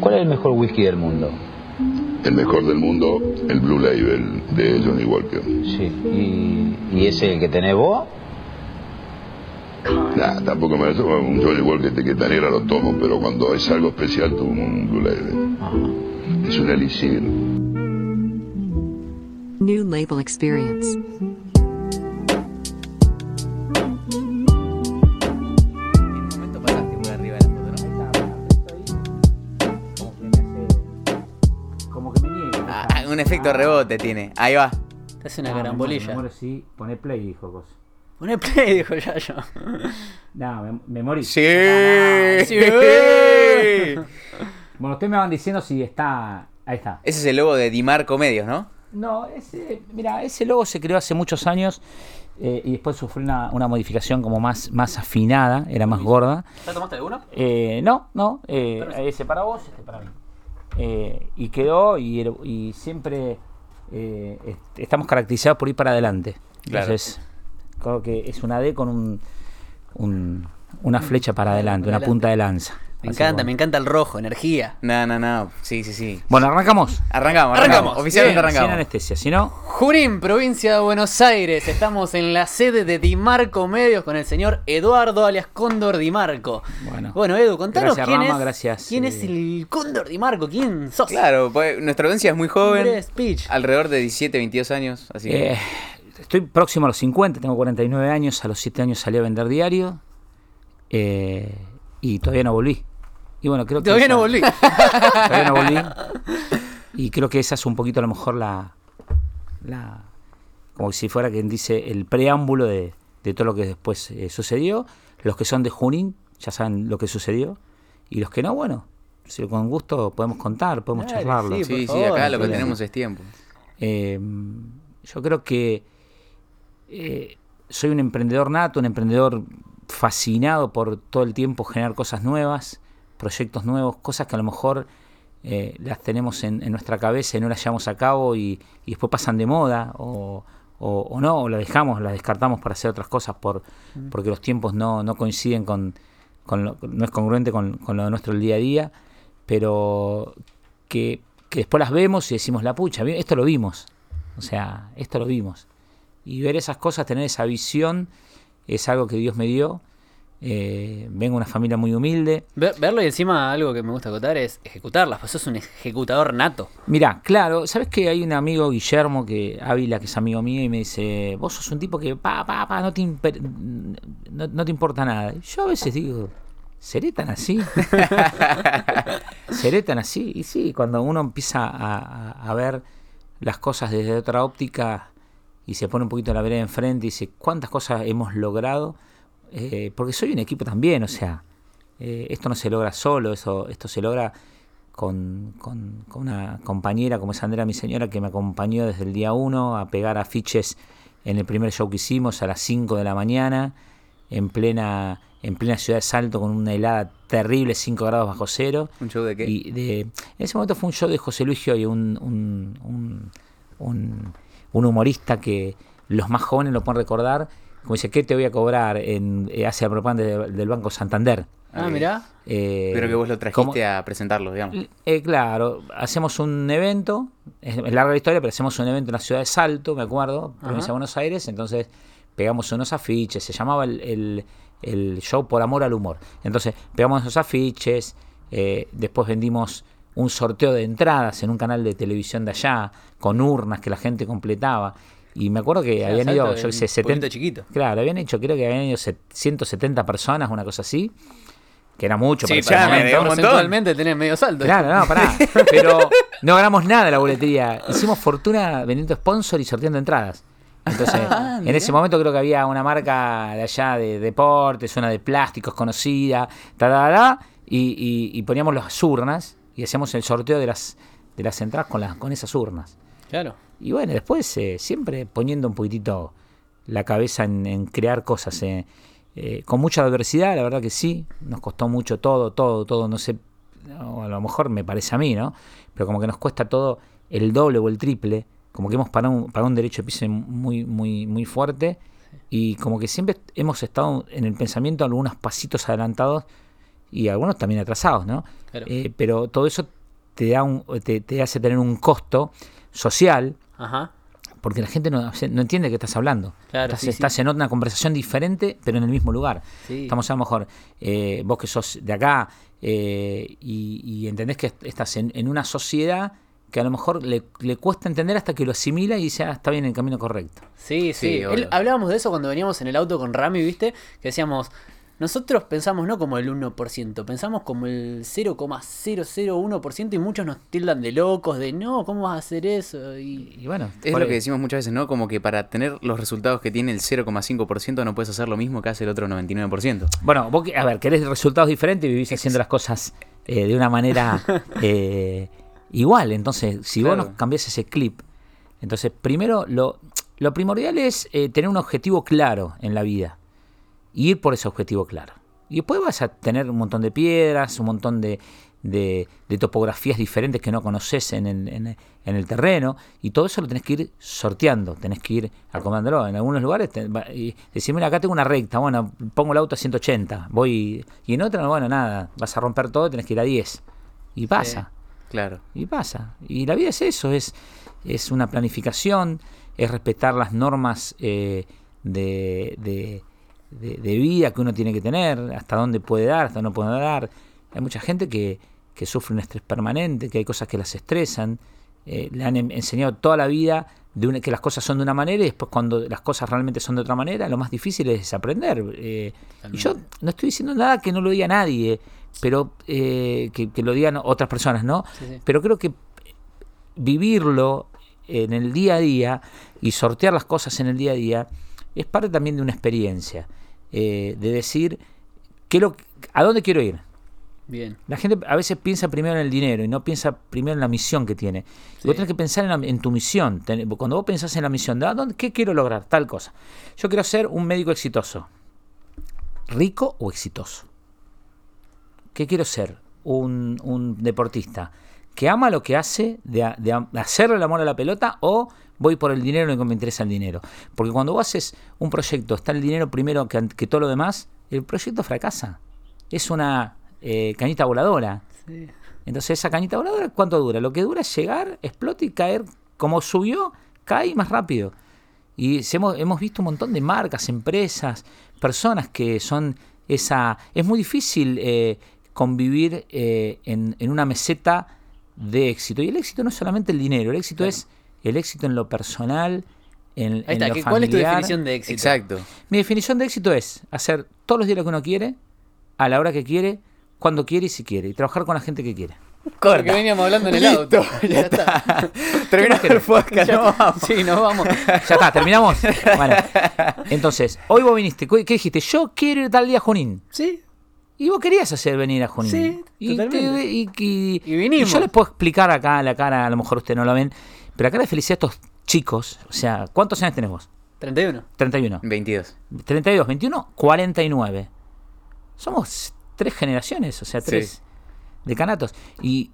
¿Cuál es el mejor whisky del mundo? El mejor del mundo, el Blue Label de Johnny Walker. Sí. ¿Y, y ese el que tenés vos? Nah, tampoco me lo tomo. Un Johnny Walker de etiqueta negra lo tomo, pero cuando es algo especial tomo un Blue Label. Ajá. Es un elixir. New Label Experience. Efecto rebote tiene. Ahí va. Te hace una carambolilla. Me muero, sí, poné play, dijo Cos. Poné play, dijo ya yo. No, me, me morí. Sí. Sí. Bueno, ustedes me van diciendo si está. Ahí está. Ese es el logo de Dimarco Medios, ¿no? No, ese, mira, ese logo se creó hace muños años eh, y después sufrió una, una modificación como más, más afinada, era más gorda. ¿Ya tomaste alguno? Eh, no, no, eh, ese para vos, este para mí. Eh, y quedó y, siempre eh, est- estamos caracterizados por ir para adelante. Claro. Entonces, creo que es una D con un, un- una flecha para adelante, una punta de lanza. Me Así encanta, bueno. me encanta el rojo, energía. No, no, no. Sí, sí, sí. Bueno, arrancamos. Arrancamos, arrancamos. Arrancamos. Oficialmente Bien, arrancamos. Sin anestesia, si no, Junín, provincia de Buenos Aires. Estamos en la sede de Dimarco Medios con el señor Eduardo alias Cóndor Dimarco. Bueno. Bueno, Edu, contanos Gracias, quién Rama, es. gracias, ¿Quién eh. es el Cóndor Dimarco? ¿Quién sos? Claro, pues, nuestra audiencia es muy joven. Alrededor de 17, 22 años. Así que. Eh, estoy próximo a los 50, tengo 49 años, a los 7 años salí a vender diario eh, y todavía no volví. Y bueno, creo que Todavía esa- no volví. todavía no volví. Y creo que esa es un poquito a lo mejor la, la como si fuera quien dice el preámbulo de, de todo lo que después eh, sucedió. Los que son de Junín ya saben lo que sucedió y los que no, bueno, si con gusto podemos contar, podemos Dale, charlarlo. sí, sí, sí, acá lo que tenemos es tiempo. Eh, yo creo que eh, soy un emprendedor nato, un emprendedor fascinado por todo el tiempo generar cosas nuevas, proyectos nuevos, cosas que a lo mejor eh, las tenemos en, en nuestra cabeza y no las llevamos a cabo y, y después pasan de moda o, o- o no, o las dejamos, las descartamos para hacer otras cosas por, porque los tiempos no, no coinciden con, con lo- no es congruente con, con lo de nuestro día a día, pero que, que después las vemos y decimos, la pucha, esto lo vimos. O sea, esto lo vimos. Y ver esas cosas, tener esa visión, es algo que Dios me dio. Eh, vengo de una familia muy humilde. Ver- verlo y encima algo que me gusta acotar es ejecutarlas. Pues sos un ejecutador nato. Mirá, claro, ¿sabes que hay un amigo, Guillermo, que Ávila, que es amigo mío, y me dice, vos sos un tipo que, pa, pa, pa, no te, no, no te importa nada. Y Yo a veces digo, ¿seré tan así? ¿Seré tan así? Y sí, cuando uno empieza a, a- a ver las cosas desde otra óptica y se pone un poquito la vereda enfrente y dice, ¿cuántas cosas hemos logrado? Eh, porque soy un equipo también, o sea, eh, esto no se logra solo, eso, esto se logra con, con- con una compañera como es Andrea, mi señora, que me acompañó desde el día 1 a pegar afiches en el primer show que hicimos a las 5 de la mañana, en plena, en plena ciudad de Salto, con una helada terrible, 5 grados bajo cero. ¿Un show de qué? Y de, en ese momento fue un show de José Luis un, un, un, un- un humorista que los más jóvenes lo pueden recordar. Como dice, ¿qué te voy a cobrar? En, eh, hace la propaganda de- del Banco Santander. Ah, mirá. Eh, Pero que vos lo trajiste como- a presentarlo, digamos. eh, claro, hacemos un evento, es, es larga la historia, pero hacemos un evento en la ciudad de Salto, me acuerdo, provincia Ajá. de Buenos Aires, entonces pegamos unos afiches, se llamaba el, el- el show por amor al humor. Entonces pegamos esos afiches, eh, después vendimos un sorteo de entradas en un canal de televisión de allá, con urnas que la gente completaba. Y me acuerdo que habían ido, yo sé, un 70. pueblito chiquito. Claro, habían hecho, creo que habían ido set- 170 personas, una cosa así, que era mucho Sí, para me momento. Porcentualmente tenés medio salto. Claro, no, pará. Pero no ganamos nada de la boletería. Hicimos fortuna vendiendo sponsor y sorteando entradas. Entonces, Ah, en ese momento creo que había una marca de allá de deportes, una de plásticos conocida, ta, ta, ta, y, y- y poníamos las urnas y hacíamos el sorteo de las, de las entradas con, las, con esas urnas. Claro. Y bueno, después eh, siempre poniendo un poquitito la cabeza en, en crear cosas. eh, eh, con mucha adversidad, la verdad que sí. Nos costó mucho todo, todo, todo. No sé, a lo mejor me parece a mí, ¿no? Pero como que nos cuesta todo el doble o el triple. Como que hemos pagado un, pagado un derecho de piso muy, muy, muy fuerte. Y como que siempre hemos estado en el pensamiento algunos pasitos adelantados y algunos también atrasados, ¿no? Claro. Eh, pero todo eso te, da un, te, te hace tener un costo social Ajá. porque la gente no, no entiende de qué estás hablando. Claro, estás sí, sí. estás en una conversación diferente, pero en el mismo lugar. Sí. Estamos a lo mejor, eh, vos que sos de acá eh, y, y entendés que est- estás en, en una sociedad que a lo mejor le, le cuesta entender hasta que lo asimila y dice, ah, está bien en el camino correcto. Sí, sí. Sí, Él- obvio. hablábamos de eso cuando veníamos en el auto con Rami, ¿viste? Que decíamos, nosotros pensamos no como el 1%, pensamos como el 0,001% y muchos nos tildan de locos, de no, ¿cómo vas a hacer eso? Y Y bueno, Es lo que decimos muchas veces, ¿no? Como que para tener los resultados que tiene el 0,5% no puedes hacer lo mismo que hace el otro 99%. Bueno, vos, que- a ver, querés resultados diferentes y vivís haciendo las cosas eh, de una manera eh, igual. Entonces, si vos no cambiás ese clip, entonces primero lo, lo primordial es eh, tener un objetivo claro en la vida y ir por ese objetivo claro. Y después vas a tener un montón de piedras, un montón de, de- de topografías diferentes que no conoces en el, en el- en el terreno, y todo eso lo tenés que ir sorteando, tenés que ir acomodándolo. En algunos lugares, te, y decir, mira, acá tengo una recta, bueno, pongo el auto a 180, voy, y en otra, bueno, nada, vas a romper todo, tenés que ir a 10. Y pasa. Claro. Y pasa. Y la vida es eso, es, es una planificación, es respetar las normas eh, de, de- de- de vida que uno tiene que tener, hasta dónde puede dar, hasta dónde no puede dar. Hay mucha gente que, que sufre un estrés permanente, que hay cosas que las estresan. eh, le han en- enseñado toda la vida de una- que las cosas son de una manera y después cuando las cosas realmente son de otra manera, lo más difícil es aprender. eh, y yo no estoy diciendo nada que no lo diga nadie, pero eh, que, que lo digan otras personas, ¿no? Sí, sí. Pero creo que vivirlo en el día a día y sortear las cosas en el día a día es parte también de una experiencia, eh, de decir qué lo, a dónde quiero ir. bien. La gente a veces piensa primero en el dinero y no piensa primero en la misión que tiene. Sí. Vos tenés que pensar en, la- en tu misión. Cuando vos pensás en la misión, ¿de a dónde- ¿qué quiero lograr? Tal cosa. Yo quiero ser un médico exitoso. ¿Rico o exitoso? ¿Qué quiero ser? Un, un deportista que ama lo que hace, de, de hacerle el amor a la pelota o voy por el dinero y que me interesa el dinero. Porque cuando vos haces un proyecto, está el dinero primero que, que todo lo demás, el proyecto fracasa. Es una eh, cañita voladora. Sí. Entonces esa cañita voladora, ¿cuánto dura? Lo que dura es llegar, explota y caer. Como subió, cae más rápido. Y hemos, hemos visto un montón de marcas, empresas, personas que son esa... Es muy difícil eh, convivir eh, en, en una meseta de éxito. Y el éxito no es solamente el dinero, el éxito Claro. es el éxito en lo personal, en, Ahí en está, lo ¿qué- ¿cuál es tu definición de éxito? Exacto. Mi definición de éxito es hacer todos los días lo que uno quiere, a la hora que quiere, cuando quiere y si quiere, y trabajar con la gente que quiere. Lo que veníamos hablando en el auto. ya está. Terminamos el podcast, no vamos. Sí, nos vamos. Ya está, terminamos. Bueno, entonces, hoy vos viniste, ¿qué dijiste? Yo quiero ir tal día a Junín. Sí. Y vos querías hacer venir a Junín. Sí, y, totalmente. y- y- Y vinimos. y yo les puedo explicar acá a la cara, a lo mejor ustedes no lo ven, pero acá la felicidad de estos chicos, o sea, ¿cuántos años tenés vos? 31. 31. 22. 32, 21, 49. Somos tres generaciones, o sea, tres Sí. decanatos. Y,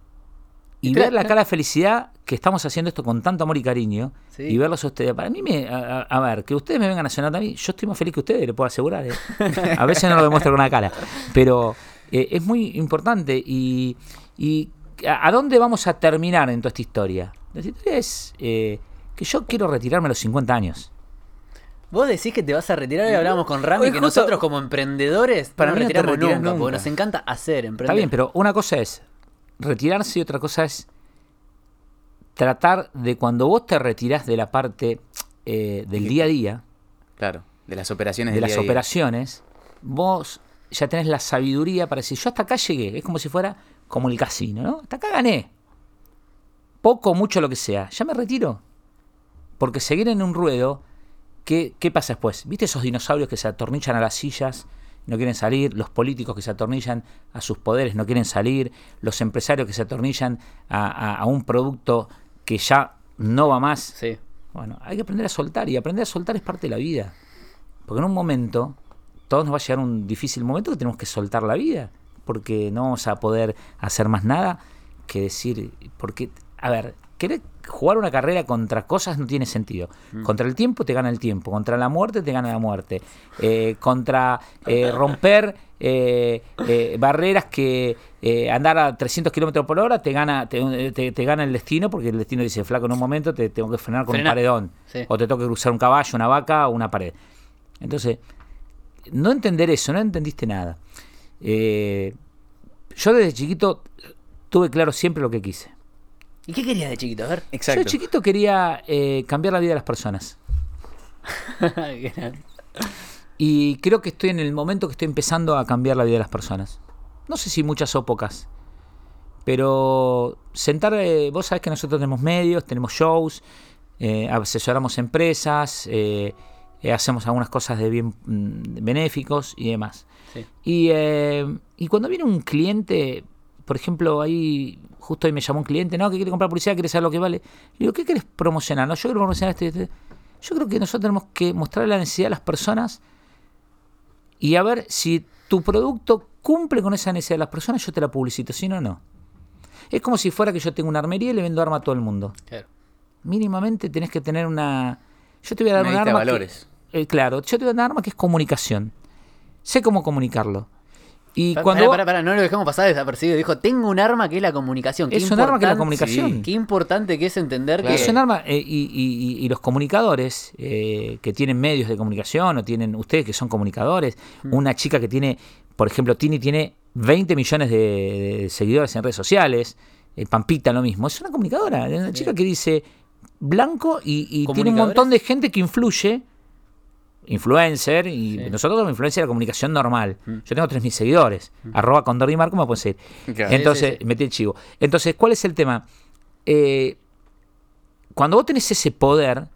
y Y ver tres- la cara de felicidad que estamos haciendo esto con tanto amor y cariño Sí. y verlos a ustedes. Para mí, me, a, ver, que ustedes me vengan a cenar a mí, yo estoy más feliz que ustedes, le puedo asegurar. ¿eh? A veces no lo demuestro con la cara, pero eh, es muy importante. Y, y ¿a, dónde vamos a terminar en toda esta historia? La historia es eh, que yo quiero retirarme a los 50 años. Vos decís que te vas a retirar y hablábamos con Rami que justo- nosotros como emprendedores Para no mí nos no nunca, porque nos encanta hacer, emprender. Está bien, pero una cosa es retirarse y otra cosa es tratar de cuando vos te retirás de la parte eh, del día a día, Claro. De las operaciones de las día a día. operaciones, vos ya tenés la sabiduría para decir, yo hasta acá llegué, es como si fuera como el casino, ¿no? Hasta acá gané. Poco, mucho, lo que sea. Ya me retiro. Porque seguir en un ruedo, ¿qué, qué pasa después? ¿Viste esos dinosaurios que se atornillan a las sillas? No quieren salir, los políticos que se atornillan a sus poderes no quieren salir, los empresarios que se atornillan a, a- a un producto que ya no va más. Sí. Bueno, hay que aprender a soltar y aprender a soltar es parte de la vida. Porque en un momento, todos nos va a llegar un difícil momento que tenemos que soltar la vida. Porque no vamos a poder hacer más nada que decir, porque, a ver, querer jugar una carrera contra cosas no tiene sentido. Mm. Contra el tiempo te gana el tiempo, contra la muerte te gana la muerte, eh, contra eh, romper eh, barreras que andar a 300 kilómetros por hora te gana, te, te- te gana el destino, porque el destino dice, flaco, en un momento te tengo que frenar con Frena. un paredón, Sí. o te tengo que cruzar un caballo, una vaca o una pared. Entonces, no entender eso, no entendiste nada. Eh, yo desde chiquito tuve claro siempre lo que quise. ¿Y qué querías de chiquito? A ver. Yo Exacto. de chiquito quería eh, cambiar la vida de las personas. Y creo que estoy en el momento que estoy empezando a cambiar la vida de las personas. No sé si muchas o pocas. Pero sentar, eh, vos sabés que nosotros tenemos medios, tenemos shows, eh, asesoramos empresas, eh, eh, hacemos algunas cosas de bien mm, benéficos y demás. Sí. Y, eh, y cuando viene un cliente, por ejemplo, ahí justo hoy me llamó un cliente, no, que quiere comprar publicidad, quiere saber lo que vale. Le digo, ¿qué querés promocionar? No, yo quiero promocionar este, este. Yo creo que nosotros tenemos que mostrar la necesidad de las personas y a ver si tu producto cumple con esa necesidad de las personas, yo te la publicito, si no, no. Es como si fuera que yo tengo una armería y le vendo arma a todo el mundo. Claro. Mínimamente tenés que tener una... Yo te voy a dar Una de arma... que- valores. eh, claro, yo te voy a dar un arma que es comunicación. Sé cómo comunicarlo. Y cuando... Pará, pará, no lo dejamos pasar desapercibido. Dijo, tengo un arma que es la comunicación. Qué Es un arma que es la comunicación. Sí. Qué importante que es entender Claro. que... Es un arma, eh, y, y- los comunicadores eh, que tienen medios de comunicación o tienen ustedes que son comunicadores, Mm. una chica que tiene, por ejemplo, Tini tiene 20 millones de, de seguidores en redes sociales, eh, Pampita lo mismo, es una comunicadora, es una chica que dice blanco y, y tiene un montón de gente que influye, influencer, y Sí. nosotros somos influencer de la comunicación normal. Yo tengo 3.000 seguidores, arroba Condor y Marco me pueden seguir. Claro. Entonces, Sí, metí el chivo. Entonces, ¿cuál es el tema? Eh, cuando vos tenés ese poder,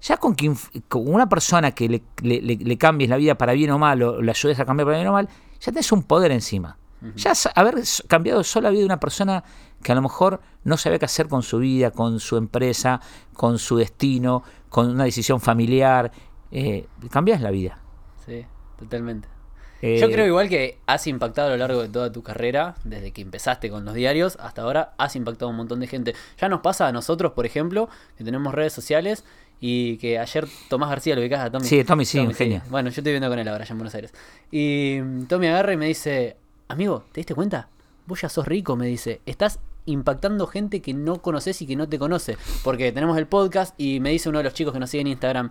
ya con, que con una persona que le, le- le- le cambies la vida para bien o mal, o le ayudes a cambiar para bien o mal, ya tenés un poder encima. Ya haber cambiado solo la vida de una persona que a lo mejor no sabía qué hacer con su vida, con su empresa, con su destino, con una decisión familiar, eh, cambias la vida. Sí, totalmente. Eh, Yo creo igual que has impactado a lo largo de toda tu carrera, desde que empezaste con los diarios hasta ahora, has impactado a un montón de gente. Ya nos pasa a nosotros, por ejemplo, que tenemos redes sociales y que ayer Tomás García lo ubicás a Tommy. Sí, Tommy, sí, un genio. Bueno, yo estoy viendo con él ahora, ya en Buenos Aires. Y mm, Tommy agarra y me dice, amigo, ¿te diste cuenta? Vos ya sos rico, me dice. Estás impactando gente que no conoces y que no te conoce. Porque tenemos el podcast y me dice uno de los chicos que nos sigue en Instagram.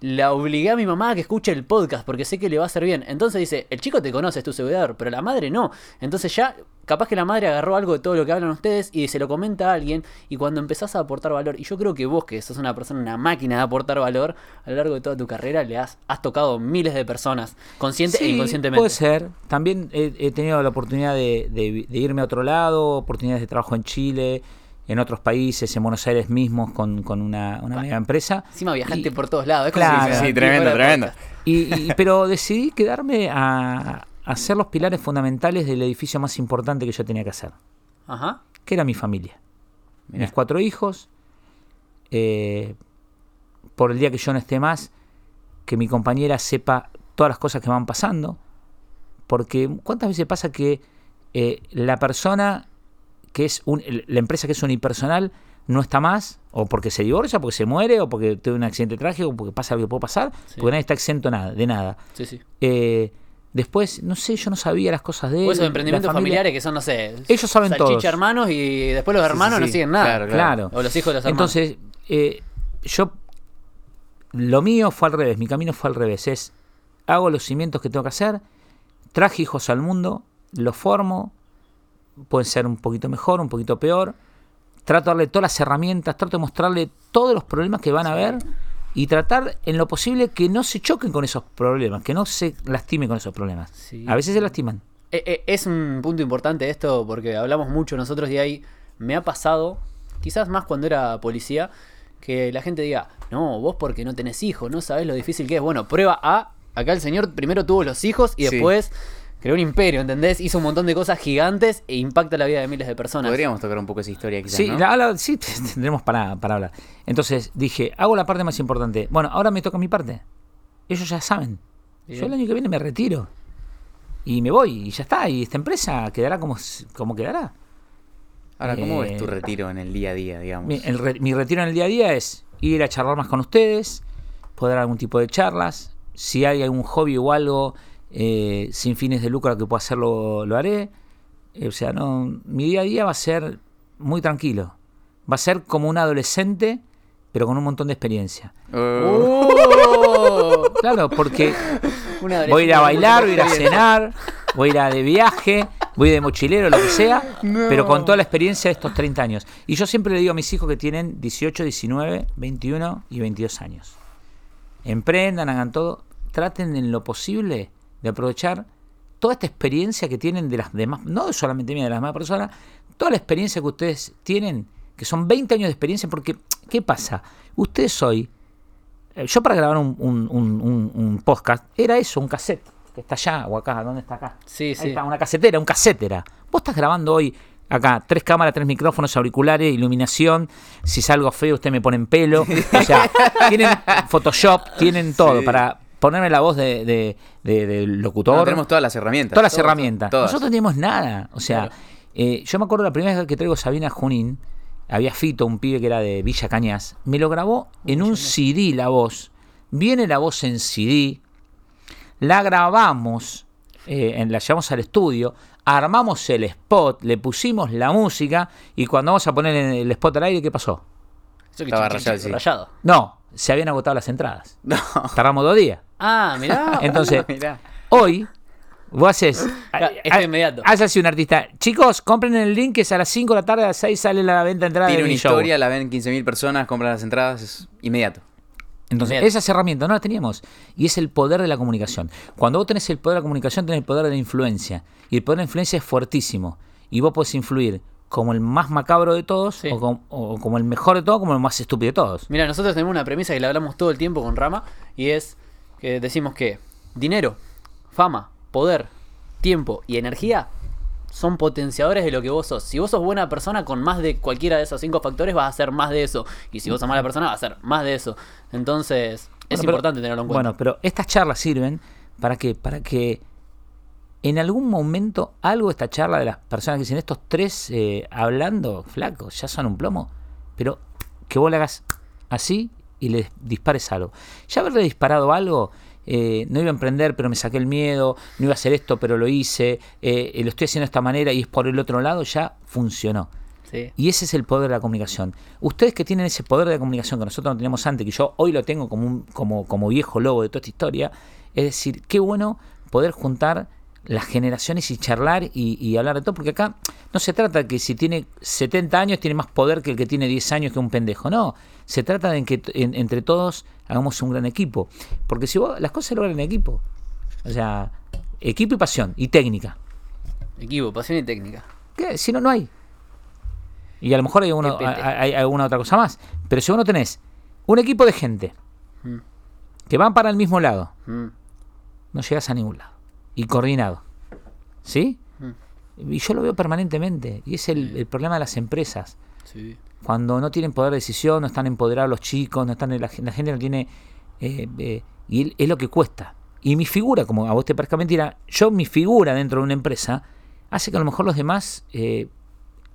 La obligué a mi mamá a que escuche el podcast porque sé que le va a hacer bien. Entonces dice, el chico te conoce, es tu seguidor, pero la madre no. Entonces ya, capaz que la madre agarró algo de todo lo que hablan ustedes y se lo comenta a alguien. Y cuando empezás a aportar valor, y yo creo que vos, que sos una persona, una máquina de aportar valor, a lo largo de toda tu carrera le has, has tocado miles de personas, consciente e inconscientemente. Puede ser. También he, he tenido la oportunidad de, de- de irme a otro lado, oportunidades de trabajo en Chile, en otros países, en Buenos Aires mismos, con, con una, una mega empresa. Encima viajaste Y- por todos lados. Es como Claro. si- Sí, Sí, tremendo, tremendo. Y, y- pero decidí quedarme a, a ser los pilares fundamentales del edificio más importante que yo tenía que hacer, Ajá. que era mi familia. Mirá. Mis cuatro hijos, eh, por el día que yo no esté más, que mi compañera sepa todas las cosas que van pasando, porque cuántas veces pasa que eh, la persona que es un- la empresa que es unipersonal no está más, o porque se divorcia, porque se muere, o porque tuvo un accidente trágico, o porque pasa lo que puede pasar, Sí. porque nadie está exento nada, de nada. Sí, sí. Eh, después, no sé, yo no sabía las cosas de. O esos emprendimientos familia. familiares que son, no sé. Ellos saben todos. hermanos y después los hermanos no siguen nada. Claro, Claro. O los hijos de los hermanos. Entonces, eh, yo. Lo mío fue al revés, mi camino fue al revés. Es. Hago los cimientos que tengo que hacer, traje hijos al mundo, los formo, pueden ser un poquito mejor, un poquito peor. Trato de darle todas las herramientas, trato de mostrarle todos los problemas que van a haber y tratar en lo posible que no se choquen con esos problemas, que no se lastimen con esos problemas. Sí. A veces se lastiman. Eh, eh, es un punto importante esto porque hablamos mucho nosotros de ahí. Me ha pasado, quizás más cuando era policía, que la gente diga, no, vos porque no tenés hijos, no sabés lo difícil que es. Bueno, prueba A. Acá el señor primero tuvo los hijos y Sí. después creó un imperio, ¿entendés? Hizo un montón de cosas gigantes e impacta la vida de miles de personas. Podríamos tocar un poco esa historia quizás, Sí, ¿no? la- la- sí, tendremos para, para hablar. Entonces dije, hago la parte más importante. Bueno, ahora me toca mi parte. Ellos ya saben. Bien. Yo el año que viene me retiro. Y me voy, y ya está. Y esta empresa quedará como, como quedará. Ahora, ¿cómo Eh, ves tu retiro en el día a día, digamos? Mi, el re- mi retiro en el día a día es ir a charlar más con ustedes, poder dar algún tipo de charlas. Si hay algún hobby o algo eh, sin fines de lucro que pueda hacerlo, lo haré. Eh, o sea, no, mi día a día va a ser muy tranquilo. Va a ser como un adolescente, pero con un montón de experiencia. ¡Oh! Claro, porque voy a ir a bailar, voy a ir a cenar, voy a ir a de viaje, voy de mochilero, lo que sea, pero con toda la experiencia de estos 30 años. Y yo siempre le digo a mis hijos que tienen 18, 19, 21 y 22 años. Emprendan, hagan todo, traten en lo posible de aprovechar toda esta experiencia que tienen de las demás, no solamente mía, de las demás personas, toda la experiencia que ustedes tienen, que son 20 años de experiencia, porque, ¿qué pasa? Ustedes hoy, eh, yo para grabar un, un- un- un- un podcast, era eso, un cassette, que está allá o acá, ¿dónde está acá? Sí, Ahí sí. está, una casetera, un casetera. Vos estás grabando hoy acá, tres cámaras, tres micrófonos, auriculares, iluminación. Si salgo feo, usted me pone en pelo. O sea, tienen Photoshop, tienen todo Sí. para ponerme la voz de, de- locutor. No, tenemos todas las herramientas. todas las Todas, herramientas. todas. Nosotros no tenemos nada. O sea, Claro. eh, yo me acuerdo la primera vez que traigo Sabina Junín, había Fito, un pibe que era de Villa Cañas, me lo grabó en un CD la voz. Viene la voz en CD, la grabamos, eh, en- la llevamos al estudio, armamos el spot, le pusimos la música y cuando vamos a poner el spot al aire, ¿qué pasó? Eso que Estaba rayado, sí. rayado. No, se habían agotado las entradas. No. Tardamos dos días. Ah, mirá. Entonces, Mirá. hoy vos haces. Esto inmediato. Haces así un artista. Chicos, compren el link que es a las 5 de la tarde, a las 6 sale la venta de entrada Tiene de una show. historia, la ven 15.000 personas, compran las entradas, es inmediato. Entonces, Bien. esas herramientas no las teníamos. Y es el poder de la comunicación. Cuando vos tenés el poder de la comunicación, tenés el poder de la influencia. Y el poder de la influencia es fuertísimo. Y vos podés influir como el más macabro de todos, Sí. o, com- o como el mejor de todos, como el más estúpido de todos. Mira, nosotros tenemos una premisa que la hablamos todo el tiempo con Rama y es que decimos que dinero, fama, poder, tiempo y energía son potenciadores de lo que vos sos. Si vos sos buena persona, con más de cualquiera de esos cinco factores vas a hacer más de eso. Y si vos sos mala persona, vas a hacer más de eso. Entonces, es pero- importante tenerlo en cuenta. Bueno, pero estas charlas sirven para que, para que en algún momento algo de esta charla de las personas que dicen estos tres eh, hablando, flacos, ya son un plomo, pero que vos le hagas así y le dispares algo. Ya haberle disparado algo, eh, no iba a emprender, pero me saqué el miedo, no iba a hacer esto, pero lo hice, eh, lo estoy haciendo de esta manera y es por el otro lado, ya funcionó. Sí. Y ese es el poder de la comunicación. Ustedes que tienen ese poder de la comunicación que nosotros no teníamos antes, que yo hoy lo tengo como, un, como, como viejo lobo de toda esta historia, es decir, qué bueno poder juntar las generaciones y charlar y, y hablar de todo, porque acá no se trata de que si tiene 70 años tiene más poder que el que tiene 10 años que un pendejo, no, se trata de que en- entre todos hagamos un gran equipo, porque si vos, las cosas se logran en equipo, o sea, equipo y pasión y técnica, Equipo, pasión y técnica. ¿Qué? Si no, no hay. Y a lo mejor hay, uno, hay alguna otra cosa más. Pero si vos no tenés un equipo de gente Mm. que van para el mismo lado, Mm. no llegas a ningún lado. Y coordinado. ¿Sí? Mm. Y yo lo veo permanentemente. Y es el, el problema de las empresas. Sí. Cuando no tienen poder de decisión, no están empoderados los chicos, no están la, la gente no tiene... eh, eh, y es lo que cuesta. Y mi figura, como a vos te parezca mentira, yo mi figura dentro de una empresa hace que a lo mejor los demás eh,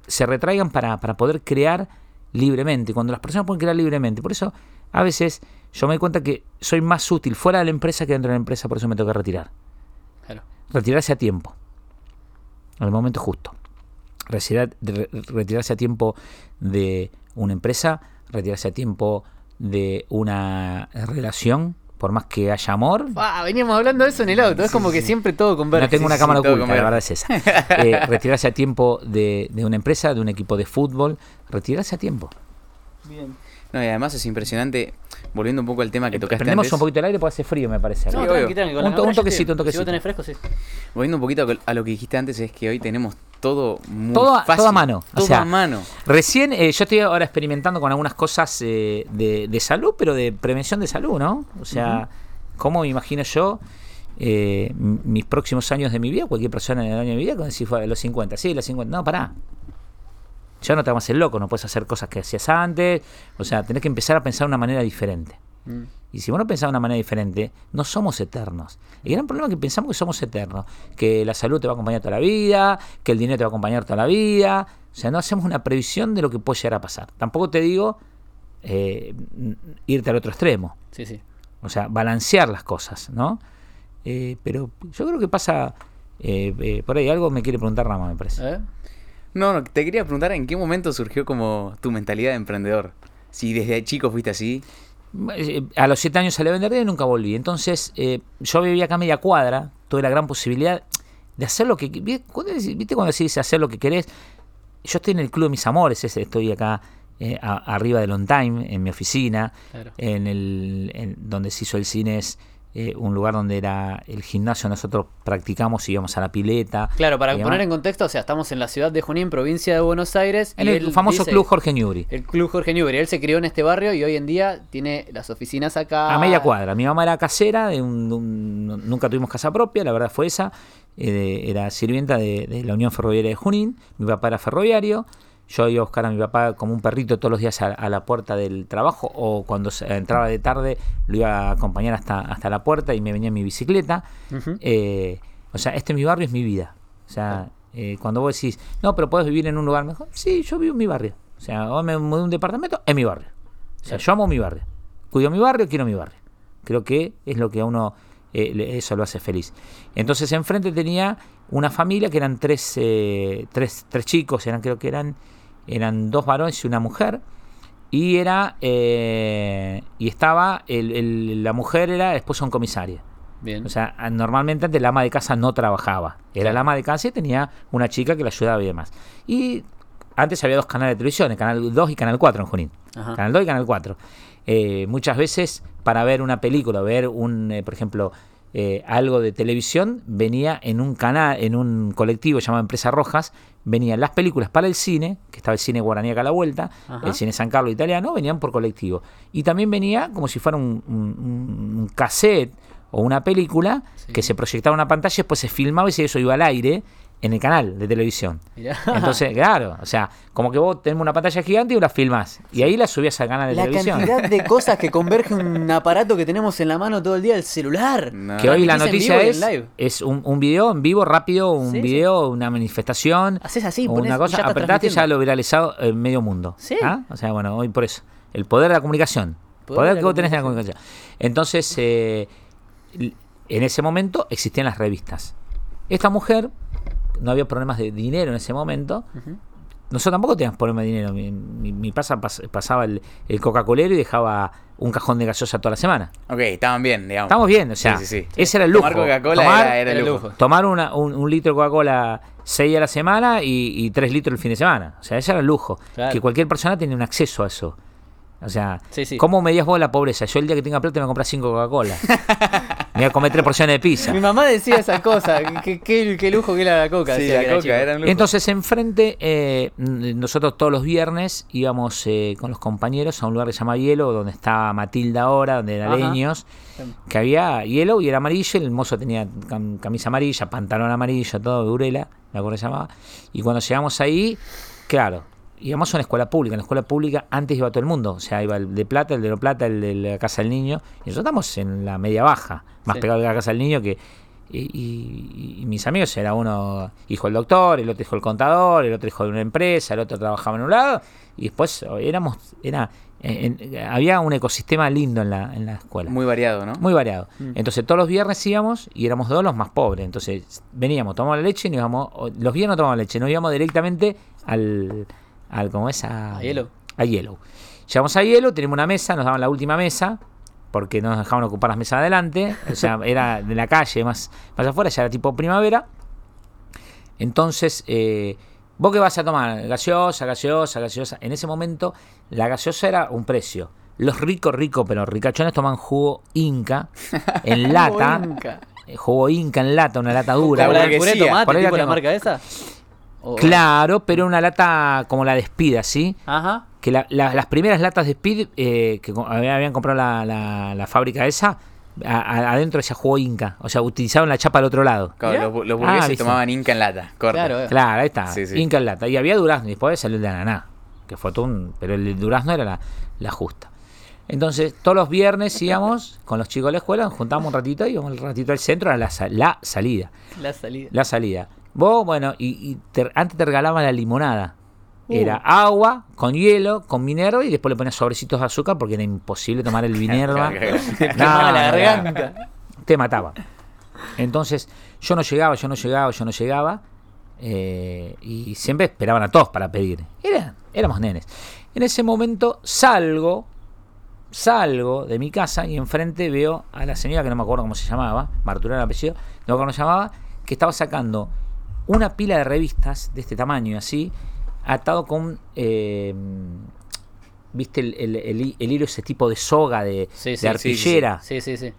se retraigan para, para poder crear libremente. Cuando las personas pueden crear libremente. Por eso, a veces, yo me doy cuenta que soy más útil fuera de la empresa que dentro de la empresa, por eso me tengo que retirar. Claro. Retirarse a tiempo. En el momento justo. Retirar- retirarse a tiempo de una empresa, retirarse a tiempo de una relación, por más que haya amor. Ah, veníamos hablando de eso en el auto. Es como que siempre todo converge. No tengo una sí, cámara oculta, la verdad es esa. Eh, retirarse a tiempo de, de una empresa, de un equipo de fútbol, retirarse a tiempo. No, y además es impresionante, volviendo un poco al tema que tocaste Prendemos antes, un poquito el aire porque hace frío, me parece. No, tranqui, con Un la to- un toquecito, Si vos toquecito. tenés fresco, sí. volviendo un poquito a lo que dijiste antes, es que hoy tenemos todo muy Todo a- fácil. todo a mano, o Todo sea, a mano. Recién, eh, yo estoy ahora experimentando con algunas cosas eh, de, de salud, pero de prevención de salud, ¿no? O sea, ¿cómo me imagino yo eh, mis próximos años de mi vida, cualquier persona en el año de mi vida, como si fuera los 50? Sí, los 50. No, pará. Ya no te vas a hacer loco, no puedes hacer cosas que hacías antes. O sea, tenés que empezar a pensar de una manera diferente. Mm. Y si vos no pensás de una manera diferente, no somos eternos. El gran problema es que pensamos que somos eternos. Que la salud te va a acompañar toda la vida, que el dinero te va a acompañar toda la vida. O sea, no hacemos una previsión de lo que puede llegar a pasar. Tampoco te digo eh, irte al otro extremo. Sí, sí. O sea, balancear las cosas, ¿no? Eh, pero yo creo que pasa eh, eh, por ahí. Algo me quiere preguntar Rama, me parece. No, no, te quería preguntar en qué momento surgió como tu mentalidad de emprendedor. Si desde chico fuiste así. Eh, A los siete años salí a vender y nunca volví. Entonces, eh, yo vivía acá a media cuadra, tuve la gran posibilidad de hacer lo que... ¿Viste cuando decís- viste cuando decís hacer lo que querés? Yo estoy en el Club de Mis Amores, ese, estoy acá eh, a- arriba del On Time, en mi oficina, Claro. en el en donde se hizo el cine es eh, un lugar donde era el gimnasio, nosotros practicamos, íbamos a la pileta. Claro, para poner en contexto, o sea, estamos en la ciudad de Junín, provincia de Buenos Aires. En y el famoso dice- Club Jorge Newbery. El Club Jorge Newbery. Él se crió en este barrio y hoy en día tiene las oficinas acá. A media cuadra. Mi mamá era casera, de un- de un- nunca tuvimos casa propia, la verdad fue esa. Eh, de- era sirvienta de, de la Unión Ferroviaria de Junín. Mi papá era ferroviario. Yo iba a buscar a mi papá como un perrito todos los días a, a la puerta del trabajo o cuando se- entraba de tarde lo iba a acompañar hasta, hasta la puerta y me venía en mi bicicleta. Eh, o sea, este mi barrio es mi vida. O sea, eh, cuando vos decís, no, pero puedes vivir en un lugar mejor. Sí, yo vivo en mi barrio. O sea, o me mudé a un departamento, en mi barrio. O sea, yo amo mi barrio. Cuido mi barrio, quiero mi barrio. Creo que es lo que a uno, eh, eso lo hace feliz. Entonces, enfrente tenía una familia que eran tres, eh, tres, tres chicos, eran creo que eran, eran dos varones y una mujer. Y era, eh, y estaba, el- el- la mujer era esposa de un comisario. Bien. O sea, normalmente antes la ama de casa no trabajaba. Era la ama de casa y tenía una chica que la ayudaba y demás. Y antes había dos canales de televisión, el Canal 2 y Canal 4 en Junín. Ajá. Canal 2 y Canal 4. Eh, muchas veces para ver una película, ver un, eh, por ejemplo, eh, algo de televisión, venía en un canal, en un colectivo llamado Empresa Rojas, venían las películas para el cine, que estaba el cine guaraní acá a la vuelta, Ajá. el cine San Carlos italiano, venían por colectivo. Y también venía como si fuera un, un- un cassette o una película Sí. que se proyectaba en una pantalla, después se filmaba y eso iba al aire en el canal de televisión. Mirá. Entonces, claro, o sea, como que vos tenés una pantalla gigante y la filmás. Y ahí la subías al canal de La televisión. cantidad de cosas que converge un aparato que tenemos en la mano todo el día, el celular. No. Que hoy la noticia es, es un, un video en vivo rápido, un Sí, sí. video, una manifestación, Haces así, una y cosa, ya apretaste y ya lo viralizado en medio mundo. Sí. ¿Ah? O sea, bueno, hoy por eso. El poder de la comunicación. Poder Poder, de la que vos tenés en la comunicación. Entonces, eh, en ese momento existían las revistas. Esta mujer, no había problemas de dinero en ese momento. Nosotros tampoco teníamos problemas de dinero. Mi, mi- mi pasa pas- pasaba el, el Coca-Colero y dejaba un cajón de gaseosa toda la semana. Ok, estaban bien, digamos. Estamos bien, o sea, Sí, sí, sí. ese era el lujo. Tomar Coca-Cola era, era el lujo. tomar una- un, un litro de Coca-Cola 6 a la semana y, y 3 litros el fin de semana. O sea, ese era el lujo. Claro. Que cualquier persona tiene un acceso a eso. O sea, Sí, sí. ¿cómo medías vos la pobreza? Yo el día que tenga plata me voy a comprar 5 Coca-Cola. me voy a comer 3 porciones de pizza. Mi mamá decía esa cosa. Qué, qué- qué lujo que era la coca. Sí, la coca era un lujo. Entonces, enfrente, eh, nosotros todos los viernes íbamos eh, con los compañeros a un lugar que se llama Hielo, donde estaba Matilda ahora, donde era Ajá. Leños, que había hielo y era amarillo, el mozo tenía cam- camisa amarilla, pantalón amarillo, todo, Urela, me acuerdo que se llamaba. Y cuando llegamos ahí, claro, íbamos a una escuela pública. En la escuela pública antes iba todo el mundo, o sea, iba el de plata, el de no plata, el de la casa del niño. Y nosotros estamos en la media baja, más Sí. pegado que la casa del niño que... Y, y- y mis amigos era uno hijo del doctor, el otro hijo del contador, el otro hijo de una empresa, el otro trabajaba en un lado y después éramos era en- en- había un ecosistema lindo en la, en la escuela. Muy variado, ¿no? Muy variado. Mm. Entonces todos los viernes íbamos y éramos dos los más pobres. Entonces veníamos, tomábamos la leche y nos íbamos, los viernes no tomábamos leche, nos íbamos directamente al, al ¿cómo es? A, A Yellow. A Yellow. Llegamos a Yellow, tenemos una mesa, nos daban la última mesa, porque no nos dejaban ocupar las mesas adelante. O sea, era de la calle, más, más afuera, ya era tipo primavera. Entonces, eh, ¿vos qué vas a tomar? Gaseosa, gaseosa, gaseosa. En ese momento, la gaseosa era un precio. Los ricos, ricos, pero ricachones toman jugo Inca en lata. Inca. eh, Jugo Inca en lata, una lata dura. ¿Como la que tomate, por la tipo la tengo. marca esa? O- Claro, pero una lata como la de Speed, ¿sí? Ajá. Que la- la- las primeras latas de Speed eh, que habían comprado la, la- la fábrica esa, a- a- adentro decía jugo Inca. O sea, utilizaban la chapa al otro lado. Claro, los, los Ah, burgueses listo. tomaban Inca en lata. Corta. Claro, eh. Claro, ahí está. Sí, sí. Inca en lata. Y había durazno, y después salió el de ananá, que fue todo un... Pero el durazno era la, la justa. Entonces, todos los viernes íbamos con los chicos de la escuela, nos juntábamos un ratito, íbamos un ratito al centro, era la, la salida. La salida. La salida. Vos, bueno, y, y te- antes te regalaban la limonada. Era agua con hielo, con Minerva y después le ponías sobrecitos de azúcar porque era imposible tomar el Minerva. Te No, quemaba la no, no. garganta. te mataba. Entonces, yo no llegaba, yo no llegaba, yo no llegaba. eh, y siempre esperaban a todos para pedir. Era- éramos nenes. En ese momento salgo, salgo de mi casa y enfrente veo a la señora que no me acuerdo cómo se llamaba, Marturana el apellido, no me acuerdo cómo se llamaba, que estaba sacando una pila de revistas de este tamaño y así, atado con. eh, ¿Viste el, el- el- el hilo, ese tipo de soga de, Sí, de sí, sí, arpillera? Sí, sí, sí.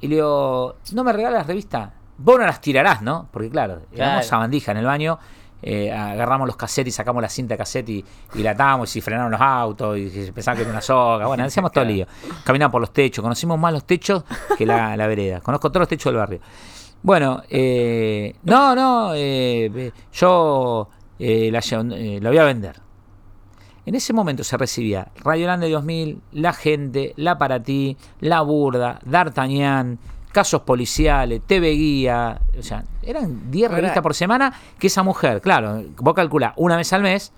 Y le digo, ¿no me regalas las revistas? Vos no las tirarás, ¿no? Porque claro, éramos Claro. sabandija en el baño, eh, agarramos los cassettes y sacamos la cinta de cassette y, y la atábamos y frenaron los autos y pensaban que era una soga. Bueno, hacíamos todo el lío. Caminamos por los techos, conocimos más los techos que la, la vereda. Conozco todos los techos del barrio. Bueno, eh, no, no, eh, yo eh, la, eh, la voy a vender. En ese momento se recibía Radio Grande 2000, La Gente, La Para Ti, La Burda, D'Artagnan, Casos Policiales, TV Guía. O sea, eran 10 Ahora- revistas por semana que esa mujer, claro, vos calculás una vez al mes,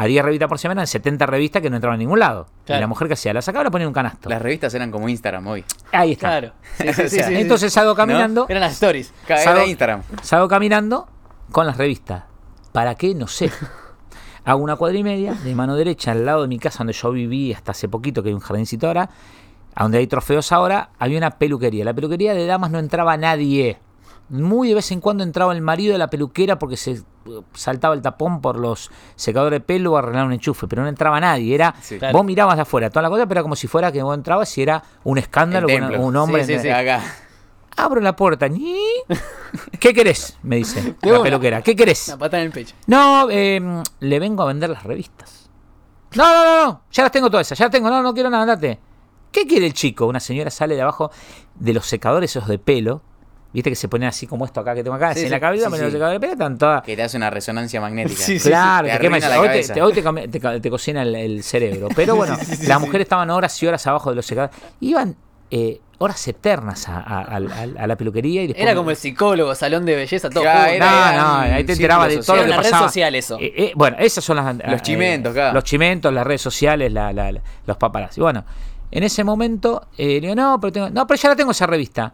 a 10 revistas por semana, en 70 revistas que no entraban a ningún lado. Claro. Y la mujer que hacía, la sacaba y la ponía en un canasto. Las revistas eran como Instagram hoy. Ahí está. Claro. Sí, sí, sí, O sea, sí, sí. Entonces salgo caminando, Eran las stories. Salgo- Era Instagram. salgo caminando con las revistas. ¿Para qué? No sé. Hago una cuadra y media de mano derecha al lado de mi casa donde yo viví hasta hace poquito, que hay un jardincito ahora, a donde hay trofeos ahora, había una peluquería. La peluquería de damas no entraba nadie. Muy de vez en cuando entraba el marido de la peluquera porque se eh, saltaba el tapón por los secadores de pelo o arreglar un enchufe, pero no entraba nadie. Era, Sí. Claro. Vos mirabas de afuera toda la cosa, pero era como si fuera que vos entrabas y era un escándalo, templo. un hombre. Sí, sí. Acá. Abro la puerta. ñi. ¿Qué querés? Me dice la una. peluquera. ¿Qué querés? Una patada en el pecho. No, eh, le vengo a vender las revistas. No, no, no, no. Ya las tengo todas esas. Ya las tengo. No, no quiero nada. Andate. ¿Qué quiere el chico? Una señora sale de abajo de los secadores esos de pelo. Viste que se ponen así como esto acá que tengo acá. Sí, en sí, la cabeza, sí, sí. secadores de pelo están todas. Que te hace una resonancia magnética. Sí, sí, Claro, Te quema la hoy te, cabeza. te- hoy te cocina el, el cerebro. Pero bueno, las mujeres estaban horas y horas abajo de los secadores. Iban eh, horas eternas a, a- a- a- a la peluquería y después. Era como el psicólogo, salón de belleza, todo Claro, era- No, no, ahí te círculo enterabas de todo lo que red pasaba. social eso. Eh, eh, bueno, esas son las... Los chimentos, claro. Los chimentos, las redes sociales, la- la- la- los paparazzi. Bueno, en ese momento, le digo, no, pero tengo, no, pero ya la tengo esa revista.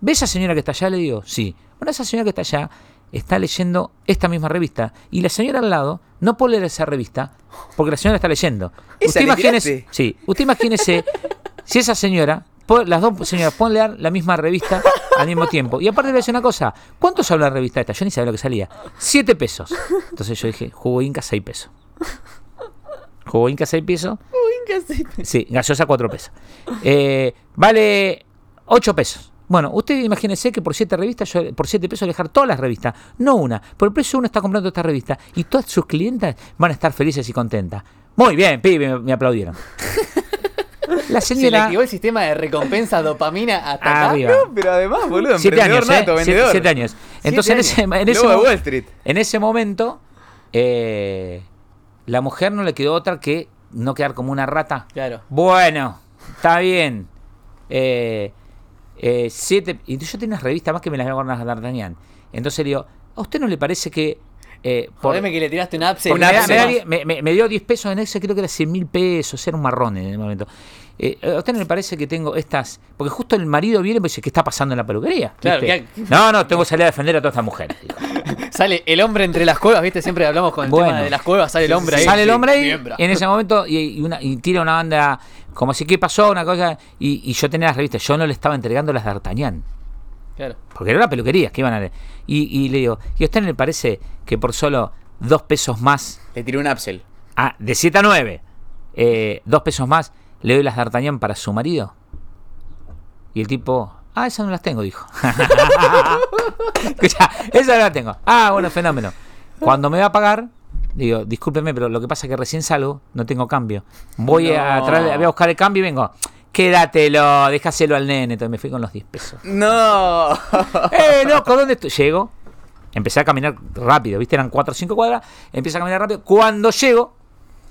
¿Ve esa señora que está allá? Le digo, sí. Bueno, esa señora que está allá está leyendo esta misma revista. Y la señora al lado no puede leer esa revista porque la señora está leyendo. ¿Esa usted imagínese, sí, usted imagínese si esa señora, las dos señoras pueden leer la misma revista al mismo tiempo. Y aparte le voy a decir una cosa, ¿cuánto sale la revista esta? Yo ni sabía lo que salía. Siete pesos. Entonces yo dije, jugo Inca, seis pesos. Jugo Inca, seis pesos. Sí, gaseosa 4 pesos. Eh, vale 8 pesos. Bueno, usted imagínese que por 7 revistas, yo, por 7 pesos voy a dejar todas las revistas, no una. Por el precio uno está comprando esta revista y todas sus clientas van a estar felices y contentas. Muy bien, pibe, me, me aplaudieron. La Se le activó el sistema de recompensa dopamina hasta acá. Arriba. No, pero además, boludo, Siete años, ¿eh? nato, Siete- vendedor. siete años. Entonces, en ese, Siete en, años. ese Wall Street. en ese momento, eh, la mujer no le quedó otra que no quedar como una rata. Claro. Bueno, está bien. Eh, eh, siete, y yo tenía unas revistas más que me las voy a D'Artagnan. Entonces le digo, ¿a usted no le parece que... eh, por- Jodeme que le tiraste un me, me- me- me dio 10 pesos en ese, creo que era 100 mil pesos, era un marrón en el momento. Eh, ¿A usted no le parece que tengo estas...? Porque justo el marido viene y me dice, ¿qué está pasando en la peluquería? Claro, No, no, tengo que salir a defender a todas estas mujeres. Sale el hombre entre las cuevas, ¿viste? Siempre hablamos con el Bueno. tema de las cuevas, sale el hombre ahí. Sale el hombre ahí y en ese momento y, y una- y tira una banda como así, ¿qué pasó? Una cosa... Y, y yo tenía las revistas, yo no le estaba entregando las de D'Artagnan. Claro. Porque era una peluquería que iban a leer. Y, y le digo, ¿y a usted no le parece que por solo dos pesos más, Le tiró un upsell. ah, de 7 a 9, eh, dos pesos más, le doy las D'Artagnan para su marido? Y el tipo, ah, esas no las tengo, dijo. Escucha, esas no las tengo. Ah, bueno, fenómeno. Cuando me va a pagar, digo, discúlpeme, pero lo que pasa es que recién salgo, no tengo cambio. Voy, a, traer- voy a buscar el cambio y vengo. Quédatelo, déjaselo al nene. Entonces me fui con los 10 pesos. No. ¡Eh, loco! ¿Dónde estoy? Llego. Empecé a caminar rápido, ¿viste? Eran 4 o 5 cuadras. Empecé a caminar rápido. Cuando llego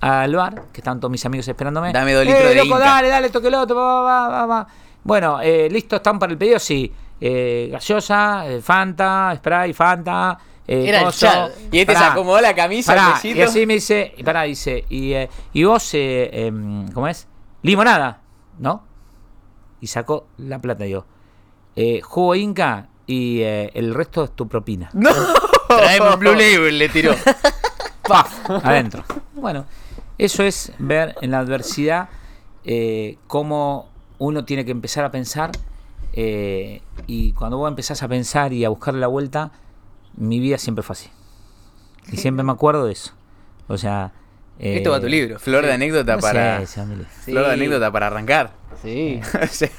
al bar, que estaban todos mis amigos esperándome. Dame dos litros ¡Eh, de loco, Inca". dale, dale, toque el otro. Va, va, va, va. Bueno, eh, listo, ¿están para el pedido? Sí. Eh, gaseosa, eh, Fanta, Spray, Fanta, eh, Era el coso, chat. Y este se acomodó la camisa, el pará, y así me dice, y pará, dice, y, eh, y vos, em, ¿cómo es? Limonada, ¿no? Y sacó la plata, digo, eh, jugo Inca y eh, el resto es tu propina. ¡No! Traeme un Blue Label, le tiró. ¡Paf! Adentro. Bueno, eso es ver en la adversidad eh, cómo uno tiene que empezar a pensar. eh, y cuando vos empezás a pensar y a buscarle la vuelta, mi vida siempre fue así. Y siempre me acuerdo de eso. O sea. eh, Esto va a tu libro. Flor de anécdota no para. sea. Sí. Flor de anécdota para arrancar. Sí. o sea,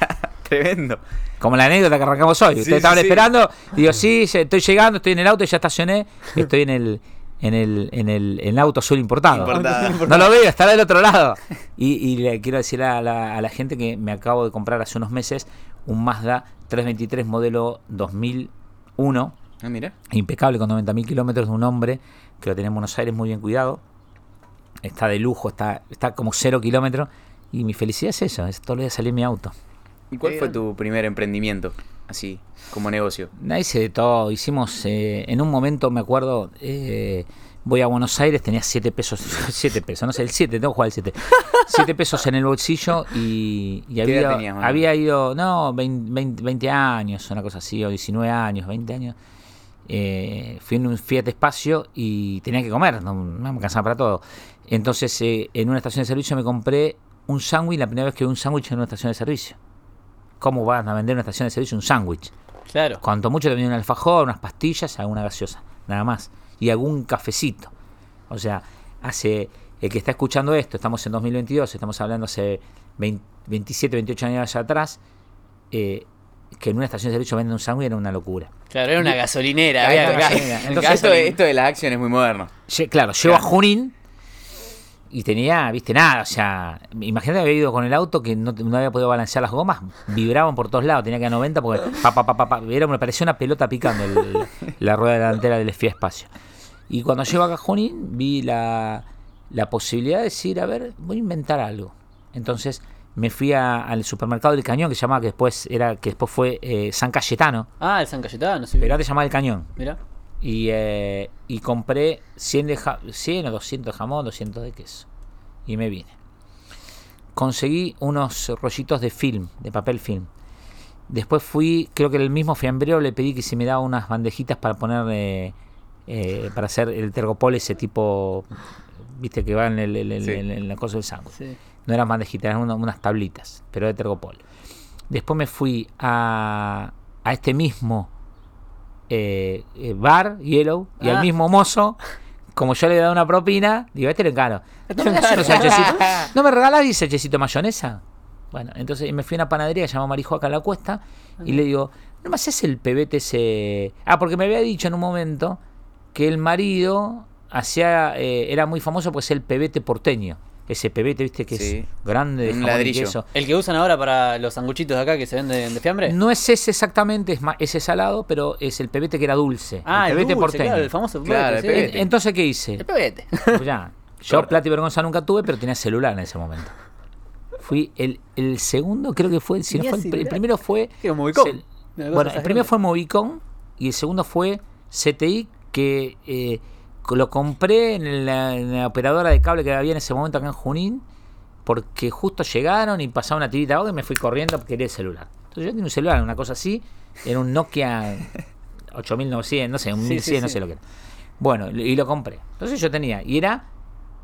tremendo. Como la anécdota que arrancamos hoy. Sí, Ustedes estaban sí. esperando. Digo, sí, estoy llegando, estoy en el auto, ya estacioné. Estoy en el, en el, en el, en el auto azul importado. Importado. No lo veo, está del otro lado. Y, y le quiero decir a la, a la gente que me acabo de comprar hace unos meses un Mazda 323 modelo 2001, Ah, mira. impecable con 90.000 kilómetros de un hombre que lo tenía en Buenos Aires muy bien cuidado. Está de lujo, está, está como cero kilómetros. Y mi felicidad es eso, es todos los días salir en mi auto. ¿Y cuál Qué fue tu primer emprendimiento? Así, como negocio. Hice de todo. Hicimos, eh, en un momento me acuerdo, eh, voy a Buenos Aires, tenía 7 pesos, 7 pesos, no sé, el 7, tengo que jugar el 7. 7 pesos en el bolsillo y, y ¿Qué había, tenías, ido, no, 20, 20 20 años, una cosa así, o 19 años, 20 años. Eh, fui en un Fiat Espacio y tenía que comer, no, no me cansaba para todo. Entonces, eh, en una estación de servicio me compré un sándwich, la primera vez que vi un sándwich en una estación de servicio. ¿Cómo van a vender en una estación de servicio un sándwich? Claro. Cuanto mucho te venía un alfajor, unas pastillas, alguna gaseosa, nada más. Y algún cafecito. O sea, hace el que está escuchando esto, estamos en 2022, estamos hablando hace 20 27, 28 años atrás, eh, que en una estación de servicio venden un sándwich era una locura. Claro, era una gasolinera. Había. Entonces- esto, de, esto de la acción es muy moderno. Claro, llego a Junín y tenía, viste, nada. O sea, imagínate haber ido con el auto que no, no había podido balancear las gomas, vibraban por todos lados, tenía que ir a 90 porque pa, pa, pa, pa, era, me parecía una pelota picando el- la rueda delantera del Fiat Espacio. Y cuando llego a Junín vi la, la posibilidad de decir, a ver, voy a inventar algo. Entonces me fui a- al supermercado del Cañón, que se llamaba, que después era que después fue eh, San Cayetano, Ah, el San Cayetano, sí. pero antes se llamaba el Cañón. Mira. Y, eh, y compré 100, de ja- 100 o 200 de jamón, 200 de queso. Y me vine. Conseguí unos rollitos de film, de papel film. Después fui, creo que el mismo fiambrero le pedí que si me daba unas bandejitas para poner, eh, eh, para hacer el tergopol ese tipo, viste, que va en, el, el- el- Sí. en- en la cosa del sándwich. Sí. No eran bandejitas, eran una- unas tablitas, pero de tergopol. Después me fui a, a este mismo eh, eh, bar, Yellow, y al Ah. mismo mozo, como yo le he dado una propina, digo, este le encaro. ¿No me, unos sachecitos? ¿No me regalás 10 sachecitos de mayonesa? Bueno, entonces me fui a una panadería que se llama Marijoaca La Cuesta y le digo, ¿no me haces el pebete ese...? Ah, porque me había dicho en un momento que el marido hacía eh, era muy famoso pues el pebete porteño. Ese pebete, viste, que Sí. es grande, de Un jamón y ladrillo. queso. ¿El que usan ahora para los sanguchitos de acá que se venden de fiambre? No es ese exactamente, es más, ese salado, pero es el pebete que era dulce. ah, el, pebete dulce, porteño. claro, el famoso Claro, pebete, el sí. pebete. Entonces, ¿qué hice? El pebete. Pues ya, yo Corta. plata y vergüenza nunca tuve, pero tenía celular en ese momento. Fui el, el segundo, creo que fue, si no fue el, el primero fue... ¿Qué, cosa bueno, el primero fue Movicom y el segundo fue CTI, que eh, lo compré en la, en la operadora de cable que había en ese momento acá en Junín, porque justo llegaron y pasaba una tirita agua y me fui corriendo porque quería el celular. Entonces yo tenía un celular, una cosa así, era un Nokia 8900, no sé, un Sí, 1100, sí, no sé lo que era. Bueno, y lo compré. Entonces yo tenía, y era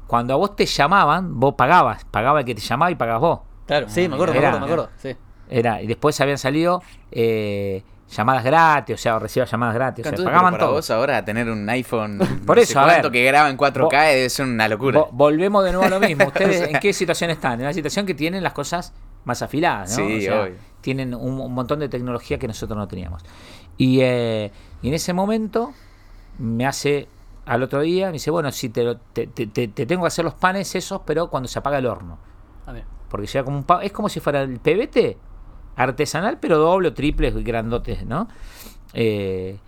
cuando a vos te llamaban, vos pagabas, pagaba el que te llamaba y pagabas vos. Claro, sí, me acuerdo, me acuerdo, me acuerdo. Sí. Era, y después habían salido eh, llamadas gratis, o sea, o recibía llamadas gratis, o sea, Entonces, pagaban para todo. vos ahora tener un iPhone Por no eso, sé a ver. que graba en 4K Vos- debe ser una locura. Vo- volvemos de nuevo a lo mismo. ¿Ustedes en qué situación están? En una situación que tienen las cosas más afiladas, ¿no? Sí, O sea, obvio. Tienen un, un montón de tecnología que nosotros no teníamos. Y, eh, y en ese momento me hace al otro día, me dice, bueno, si te, lo- te, te- te- te tengo que hacer los panes esos, pero cuando se apaga el horno. A ver. Porque llega como un pa- es como si fuera el pebete artesanal, pero doble o triple, grandotes, ¿no? Eh,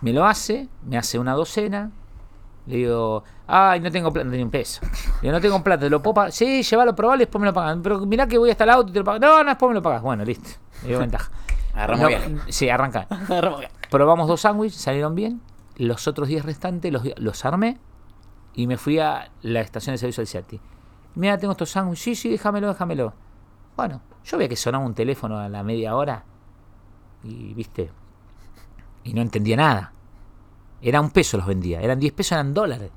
me lo hace, me hace una docena. Le digo, ay, no tengo plata, no tenía un peso. Le digo, no tengo plata, ¿te lo puedo pagar? Sí, llévalo, probalo después me lo pagan. Pero mirá que voy hasta el auto y te lo pagan. No, no, después me lo pagas. Bueno, listo. Le dio ventaja. No, bien. Sí, arranca. Probamos dos sándwiches, salieron bien. los otros 10 restantes los, los armé y me fui a la estación de servicio del CEATI. Mira, tengo estos sándwiches. Sí, sí, déjamelo, déjamelo. Bueno, yo veía que sonaba un teléfono a la media hora y, viste, y no entendía nada. Era un peso los vendía, eran 10 pesos, eran dólares.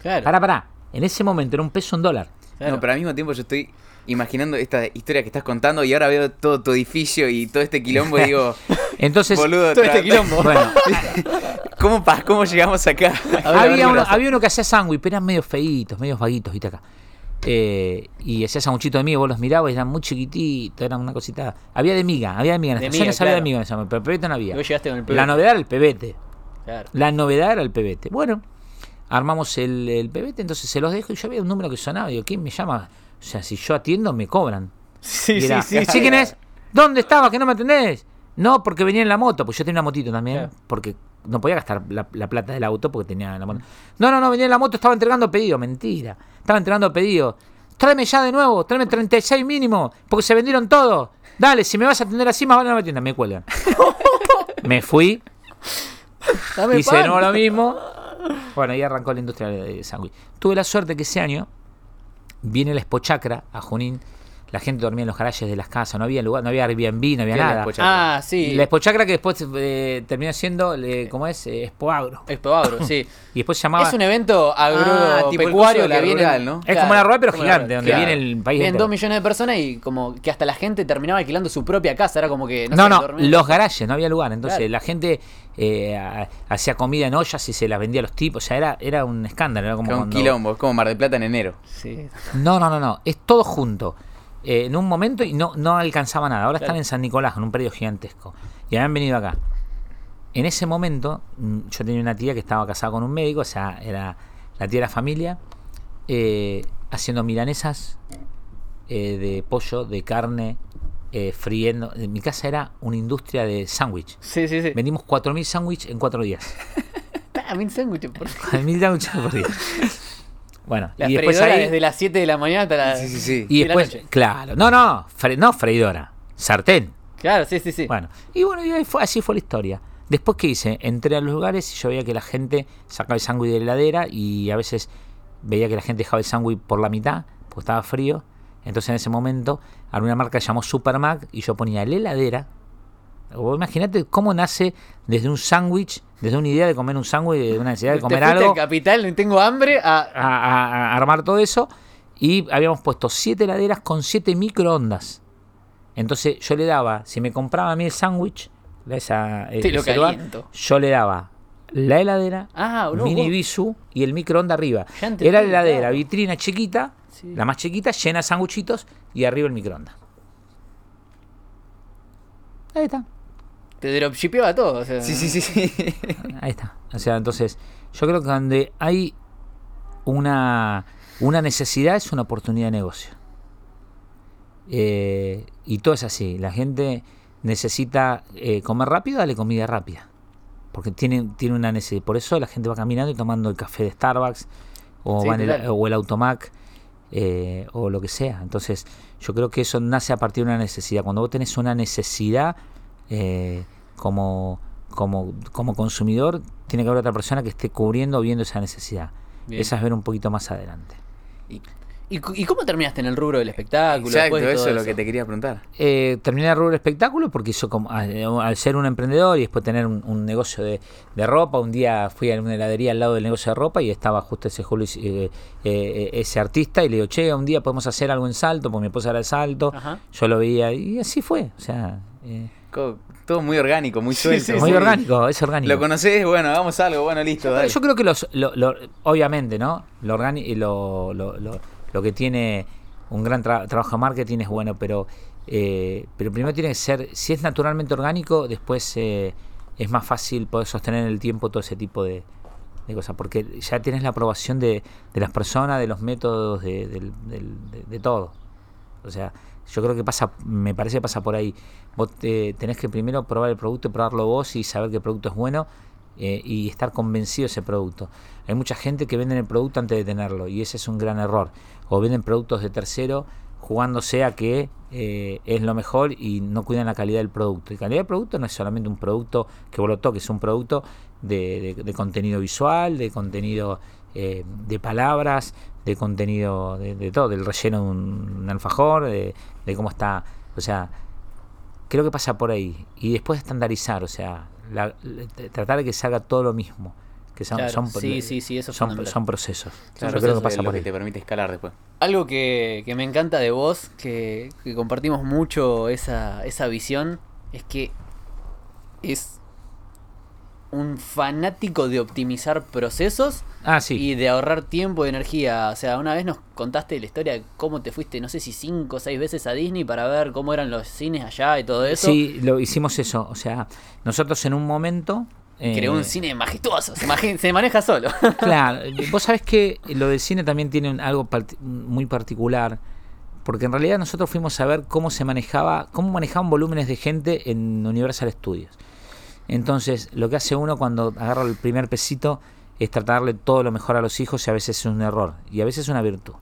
Claro. Pará, pará. En ese momento era un peso en dólar. claro. No, pero al mismo tiempo yo estoy imaginando esta historia que estás contando y ahora veo todo tu edificio y todo este quilombo y digo, Entonces, boludo, todo este quilombo. bueno, ¿cómo, pa- ¿cómo llegamos acá? Ver, había, ¿qué uno, había uno que hacía sándwich, pero eran medio feitos, medio vaguitos, viste acá. Eh, y hacía sanguchito de miga, vos los mirabas y eran muy chiquititos, eran una cosita. Había de miga, había de miga. En De las estaciones miga, había de claro. miga en ese momento, pero pebete no había. Y vos llegaste con el pebete. La novedad era el pebete. Claro. La novedad era el pebete. Bueno, armamos el, el pebete, entonces se los dejo y yo había un número que sonaba. Digo, ¿quién me llama? O sea, si yo atiendo, me cobran. Sí, Y sí, era, sí. ¿Sí quién es? ¿Dónde estaba? ¿Que no me atendés? No, porque venía en la moto, pues yo tenía una motito también, Claro. porque no podía gastar la, la plata del auto porque tenía la moto. No, no, no, venía en la moto, estaba entregando pedido, mentira. Estaba entregando pedido. Tráeme ya de nuevo, tráeme 36 mínimo, porque se vendieron todos. Dale, si me vas a atender así, más vale no me atiendas, me cuelgan. me fui, Dame hice pan. de nuevo lo mismo. Bueno, ahí arrancó la industria de sándwich. Tuve la suerte que ese año viene la Expo Chacra a Junín. La gente dormía en los garajes de las casas, no había lugar, no había Airbnb, no había ¿Qué es la nada. Ah, sí. La Expo Chacra que después eh, terminó siendo, eh, ¿cómo es? Eh, Expo Agro. Expo Agro, sí. Y después se llamaba... Es un evento Ah, agropecuario la que viene. rural, ¿no? Es como la rural, pero gigante, donde viene el país Vienen dos millones de personas y como que hasta la gente terminaba alquilando su propia casa. Era como que. No, sé, no, dormían- los garajes, no había lugar. Entonces Claro. la gente eh, ha- hacía comida en ollas y se las vendía a los tipos. O sea, era, era un escándalo. Era como cuando- quilombo, es como Mar del Plata en enero. Sí. No, no, no, no. Es todo junto. Eh, en un momento y no, no alcanzaba nada. Ahora Claro. están en San Nicolás, en un predio gigantesco. Y habían venido acá. En ese momento, mm, yo tenía una tía que estaba casada con un médico, o sea, era la tía de la familia, eh, haciendo milanesas eh, de pollo, de carne, eh, friendo. En mi casa era una industria de sándwich. Sí, sí, sí. Vendimos 4.000 sándwiches en 4 días. Ah, mil sándwiches por 4.000 sándwiches por día. Bueno, La y después freidora ahí... desde las 7 de la mañana hasta las. Sí, sí, sí. Y de la después, noche. claro, no, no, fre- no freidora, sartén. Claro, sí, sí, sí. Bueno, y bueno, y ahí fue, así fue la historia. Después, ¿qué hice? Entré a los lugares y yo veía que la gente sacaba el sándwich de la heladera y a veces veía que la gente dejaba el sándwich por la mitad, porque estaba frío. Entonces, en ese momento, alguna marca llamó Supermac y yo ponía la heladera. Imagínate cómo nace desde un sándwich, desde una idea de comer un sándwich, de una necesidad de comer algo al capital, tengo hambre. A... a, a- a armar todo eso y habíamos puesto siete heladeras con siete microondas. Entonces yo le daba, si me compraba a mí el sándwich, esa, lo caliento. yo le daba la heladera, Ah, no, mini vos- bisu y el microondas arriba. Era la heladera, claro. vitrina chiquita, Sí. la más chiquita, llena de sándwichitos y arriba el microondas. Ahí está. Te dropshipeaba todo. O sea, Sí, sí, sí, sí. Ahí está. O sea, entonces, yo creo que donde hay una, una necesidad es una oportunidad de negocio. Eh, y todo es así. La gente necesita eh, comer rápido, dale comida rápida. Porque tiene, tiene una necesidad. Por eso la gente va caminando y tomando el café de Starbucks Sí, el, o el Automac eh, o lo que sea. Entonces, yo creo que eso nace a partir de una necesidad. Cuando vos tenés una necesidad eh, como, como, como consumidor, tiene que haber otra persona que esté cubriendo o viendo esa necesidad. Bien. Esa es ver un poquito más adelante. ¿Y, cu- y cómo terminaste en el rubro del espectáculo? Exacto, eso es lo que te quería preguntar. Eh, terminé el rubro del espectáculo porque yo como, al, al ser un emprendedor y después tener un, un negocio de, de ropa, un día fui a una heladería al lado del negocio de ropa y estaba justo ese Julio, eh, eh, ese artista y le digo, che, un día podemos hacer algo en salto, porque mi esposa era de salto, Ajá. yo lo veía y así fue, o sea, eh, Todo muy orgánico, muy suelto. sí, muy sí. orgánico, es orgánico. Lo conoces, bueno, hagamos algo, bueno, listo, dale. Yo creo que los, lo- lo- obviamente, ¿no? Lo, organi- y lo, lo, lo- lo que tiene un gran tra- trabajo de marketing es bueno, pero, eh, pero primero tiene que ser, si es naturalmente orgánico, después eh, es más fácil poder sostener en el tiempo todo ese tipo de, de cosas, porque ya tienes la aprobación de, de las personas, de los métodos, de, del- del- de- de todo. O sea, yo creo que pasa, me parece que pasa por ahí. Vos te- tenés que primero probar el producto, probarlo vos y saber que el producto es bueno eh, y estar convencido de ese producto. Hay mucha gente que vende el producto antes de tenerlo y ese es un gran error. O venden productos de tercero jugándose a que eh, es lo mejor y no cuidan la calidad del producto. Y calidad del producto no es solamente un producto que vos lo toques, es un producto de, de- de contenido visual, de contenido eh, de palabras, de contenido de, de todo, del relleno de un, un alfajor, de, de cómo está. O sea, creo que pasa por ahí. Y después estandarizar, o sea, la- la- tratar de que salga todo lo mismo. Que son, Claro, son, sí, sí, sí, eso es son, son procesos. Claro, Yo creo que pasa por que ahí. te permite escalar después. Algo que, que me encanta de vos, que, que compartimos mucho esa, esa visión, es que es un fanático de optimizar procesos Ah, sí. y de ahorrar tiempo y energía. O sea, una vez nos contaste la historia de cómo te fuiste, no sé si cinco o seis veces a Disney para ver cómo eran los cines allá y todo eso. Sí, lo hicimos eso. O sea, nosotros en un momento. eh, Creó un cine majestuoso, se, maneja solo. Claro, vos sabés que lo del cine también tiene un- algo muy particular, porque en realidad nosotros fuimos a ver cómo se manejaba, cómo manejaban volúmenes de gente en Universal Studios. Entonces, lo que hace uno cuando agarra el primer pesito es tratarle todo lo mejor a los hijos y a veces es un error y a veces es una virtud,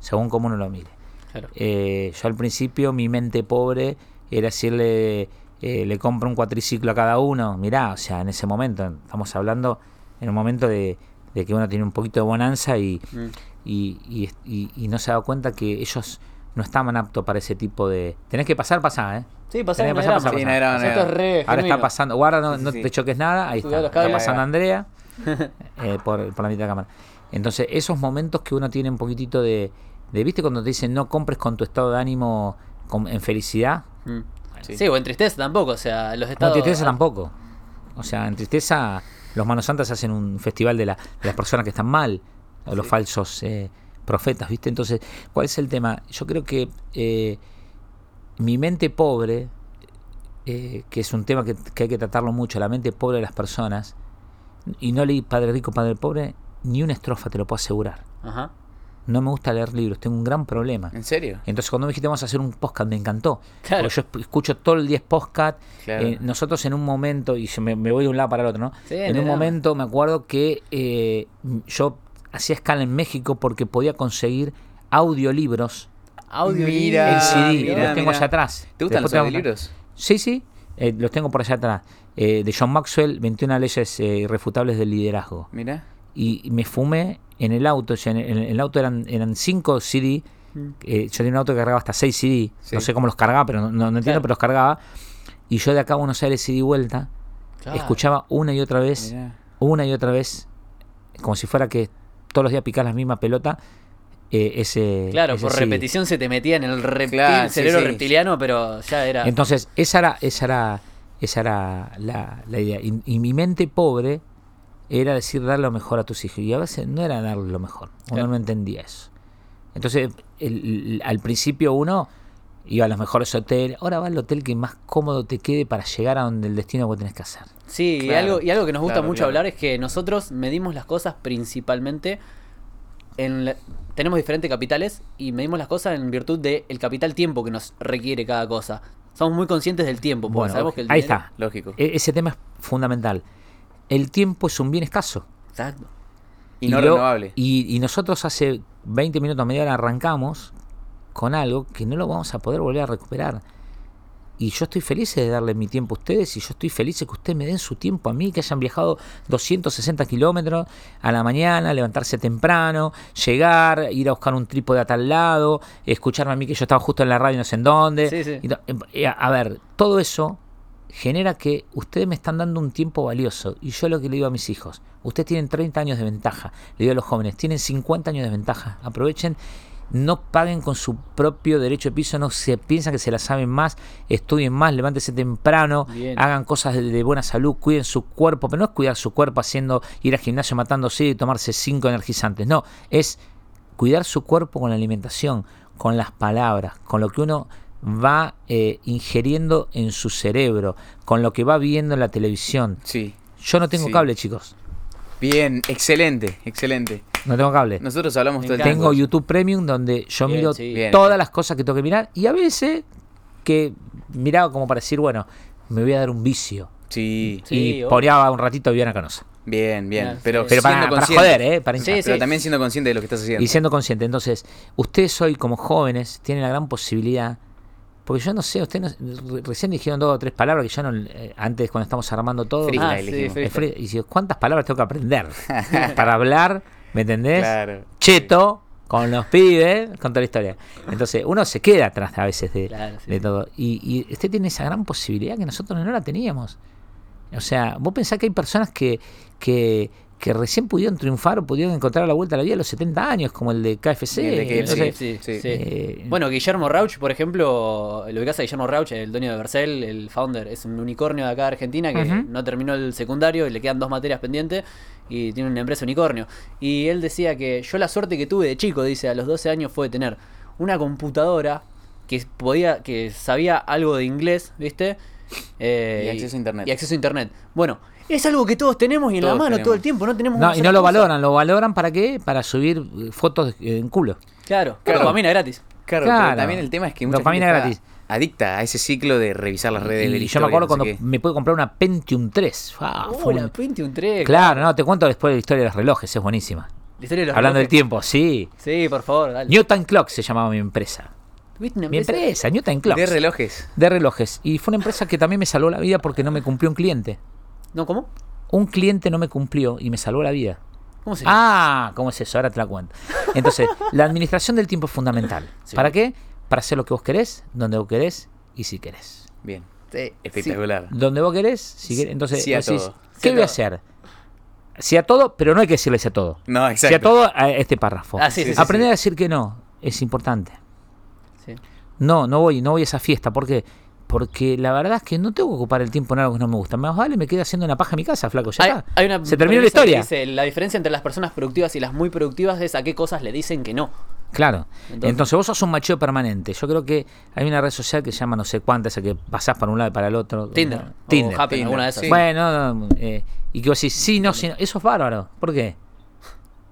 según cómo uno lo mire. Claro. Eh, yo al principio mi mente pobre era decirle, eh, le compro un cuatriciclo a cada uno. Mirá, o sea, en ese momento, estamos hablando en un momento de, de que uno tiene un poquito de bonanza y, Mm. y, y- y- y no se da cuenta que ellos no estaban aptos para ese tipo de... Tenés que pasar, pasá, ¿eh? Sí, pasar Tenés en que pasar. Sí, pasar. no era- no Ahora genuino. está pasando, guarda, no, no Sí. te choques nada, ahí está, está pasando Andrea eh, por, por la mitad de la cámara. Entonces, esos momentos que uno tiene un poquitito de, de ¿viste? Cuando te dicen no compres con tu estado de ánimo con- en felicidad, Mm. Sí. Sí. o en tristeza tampoco, o sea, los no, estados... en tristeza tampoco. O sea, en tristeza los manos santas hacen un festival de, la- de las personas que están mal, o los falsos eh, profetas, ¿viste? Entonces, ¿cuál es el tema? Yo creo que eh, mi mente pobre, eh, que es un tema que, que hay que tratarlo mucho, la mente pobre de las personas, y no leí Padre Rico, Padre Pobre, ni una estrofa, te lo puedo asegurar. Ajá. No me gusta leer libros, tengo un gran problema. ¿En serio? Entonces cuando me dijiste vamos a hacer un podcast me encantó. Claro. Porque yo escucho todo el día podcast. Claro. Eh, nosotros en un momento, y me, me voy de un lado para el otro, ¿no? Sí, en no, un no. momento me acuerdo que yo hacía escala en México porque podía conseguir audiolibros Audio Mira, en Ah, CD. mira, los tengo mira. allá atrás. ¿Te gustan Después los audiolibros? Sí, sí. eh, los tengo por allá atrás. Eh, de John Maxwell, 21 leyes eh, irrefutables del liderazgo Mira. y y me fumé en el auto. o sea, en, el, en el auto eran, eran cinco CD. eh, yo tenía un auto que cargaba hasta 6 CD. Sí. No sé cómo los cargaba, pero no, no- no entiendo, Claro. pero los cargaba. Y yo de acá a Buenos Aires y vuelta, Claro. escuchaba una y otra vez, Mirá. una y otra vez, como si fuera que todos los días picás la misma pelota. eh, ese, Claro, ese por repetición se te metía en el reptil, Claro, cerebro sí. reptiliano, pero ya era... Entonces, esa era, esa era, esa era la, la idea. Y, y mi mente pobre era decir dar lo mejor a tus hijos. Y a veces no era dar lo mejor. Uno Claro. no entendía eso. Entonces, el- el- al principio uno iba a los mejores hoteles. Ahora va al hotel que más cómodo te quede para llegar a donde el destino que tenés que hacer. Sí, y, algo, y algo que nos gusta claro, mucho claro. hablar es que nosotros medimos las cosas principalmente en... la- tenemos diferentes capitales y medimos las cosas en virtud del capital tiempo que nos requiere cada cosa. Somos muy conscientes del tiempo, porque Bueno, sabemos que el ahí dinero- está. Lógico. E- ese tema es fundamental. El tiempo es un bien escaso. Exacto. Y no lo- renovable. Y, y nosotros hace 20 minutos, media hora arrancamos con algo que no lo vamos a poder volver a recuperar. Y yo estoy feliz de darle mi tiempo a ustedes y yo estoy feliz de que ustedes me den su tiempo a mí, que hayan viajado 260 kilómetros a la mañana, levantarse temprano, llegar, ir a buscar un trípode a tal lado, escucharme a mí que yo estaba justo en la radio no sé en dónde. Sí, sí. To- eh, a ver, todo eso genera que ustedes me están dando un tiempo valioso. Y yo lo que le digo a mis hijos, ustedes tienen 30 años de ventaja. Le digo a los jóvenes, tienen 50 años de ventaja. Aprovechen, no paguen con su propio derecho de piso, no se piensan que se la saben más, estudien más, levántense temprano, Bien. hagan cosas de, de buena salud, cuiden su cuerpo, pero no es cuidar su cuerpo haciendo ir al gimnasio matándose y tomarse cinco energizantes, no, es cuidar su cuerpo con la alimentación, con las palabras, con lo que uno va eh, ingiriendo en su cerebro, con lo que va viendo en la televisión. Sí. Yo no tengo Sí. cable, chicos. Bien, excelente, excelente. No tengo cable. Nosotros hablamos todo el tiempo. tengo YouTube Premium donde yo Bien, miro sí. Bien. todas las cosas que tengo que mirar y a veces que miraba como para decir, bueno, me voy a dar un vicio. Sí. Sí, y obvio. poreaba un ratito Viviana Canosa. Bien, bien. Ah, sí. Pero, Pero para, siendo para consciente. joder, ¿eh? Para Sí. Pero sí. también siendo consciente de lo que estás haciendo. Y siendo consciente. Entonces, ustedes hoy como jóvenes tienen la gran posibilidad, porque yo no sé, ustedes no- re- recién dijeron dos o tres palabras que yo no, eh, antes cuando estamos armando todo, Ah, sí, freestyle. y digo, ¿cuántas palabras tengo que aprender para hablar? ¿Me entendés? Claro. Cheto, con los pibes, con toda la historia. Entonces, uno se queda atrás a veces de, Claro, sí, de todo. Y, y usted tiene esa gran posibilidad que nosotros no la teníamos. O sea, vos pensás que hay personas que, que, que recién pudieron triunfar o pudieron encontrar la vuelta a la vida a los 70 años, como el de KFC. El de KFC, Entonces, Sí, sí, sí. eh, Bueno, Guillermo Rauch, por ejemplo, lo ubicás a Guillermo Rauch, el dueño de Vercel, el founder, es un unicornio de acá de Argentina que no terminó el secundario y le quedan dos materias pendientes y tiene una empresa unicornio. Y él decía que yo la suerte que tuve de chico, dice, a los 12 años fue tener una computadora que podía, que sabía algo de inglés, ¿viste? Eh, Y acceso a internet. Y acceso a internet. Bueno, es algo que todos tenemos y en la Todos mano tenemos. todo el tiempo, no tenemos no, y no lo cosa. valoran, lo valoran para qué? Para subir eh, fotos en culo. Claro, Claro. dopamina gratis. Claro, Claro. pero también el tema es que mucha Dopamina gente gratis. está adicta a ese ciclo de revisar las redes. Y ver yo me acuerdo no cuando qué. me pude comprar una Pentium 3. Ah, Oh, fue la un- 21 3. Claro, no, te cuento después de la historia de los relojes, es buenísima. La historia de los Hablando del tiempo, sí. Sí, por favor, dale. Newton Clock se llamaba mi empresa. ¿Tuviste una Mi empresa, Newton Clock. De relojes. de relojes. Y fue una empresa que también me salvó la vida porque no me cumplió un cliente. No, ¿cómo? Un cliente no me cumplió y me salvó la vida. ¿Cómo se llama? Ah, ¿cómo es eso? Ahora te la cuento. Entonces, la administración del tiempo es fundamental. Sí. ¿Para qué? Para hacer lo que vos querés, donde vos querés y si querés. Bien. Sí, Espectacular. Donde vos querés, si querés. Entonces, Sí a vos decís, todo. ¿qué voy a hacer? Sí a todo, pero no hay que decirle sí a todo. No, Sí a exacto. todo a este párrafo. Ah, sí, sí, sí, Aprender sí. a decir que no es importante. sí. No, no voy, no voy a esa fiesta. ¿Por qué? Porque la verdad es que no tengo que ocupar el tiempo en algo que no me gusta. Más vale me quedo haciendo una paja en mi casa, flaco. Ya Hay, está. hay una Se terminó la historia. dice, la diferencia entre las personas productivas y las muy productivas es a qué cosas le dicen que no. Claro. Entonces- Entonces, vos sos un macheo permanente. Yo creo que hay una red social que se llama no sé cuánta, esa que pasás para un lado y para el otro. Tinder. Tinder. O Happn, Tinder, alguna de esas. sí. Bueno, no, eh, y que vos decís, sí, no, sí, no. Eso es bárbaro. ¿Por qué?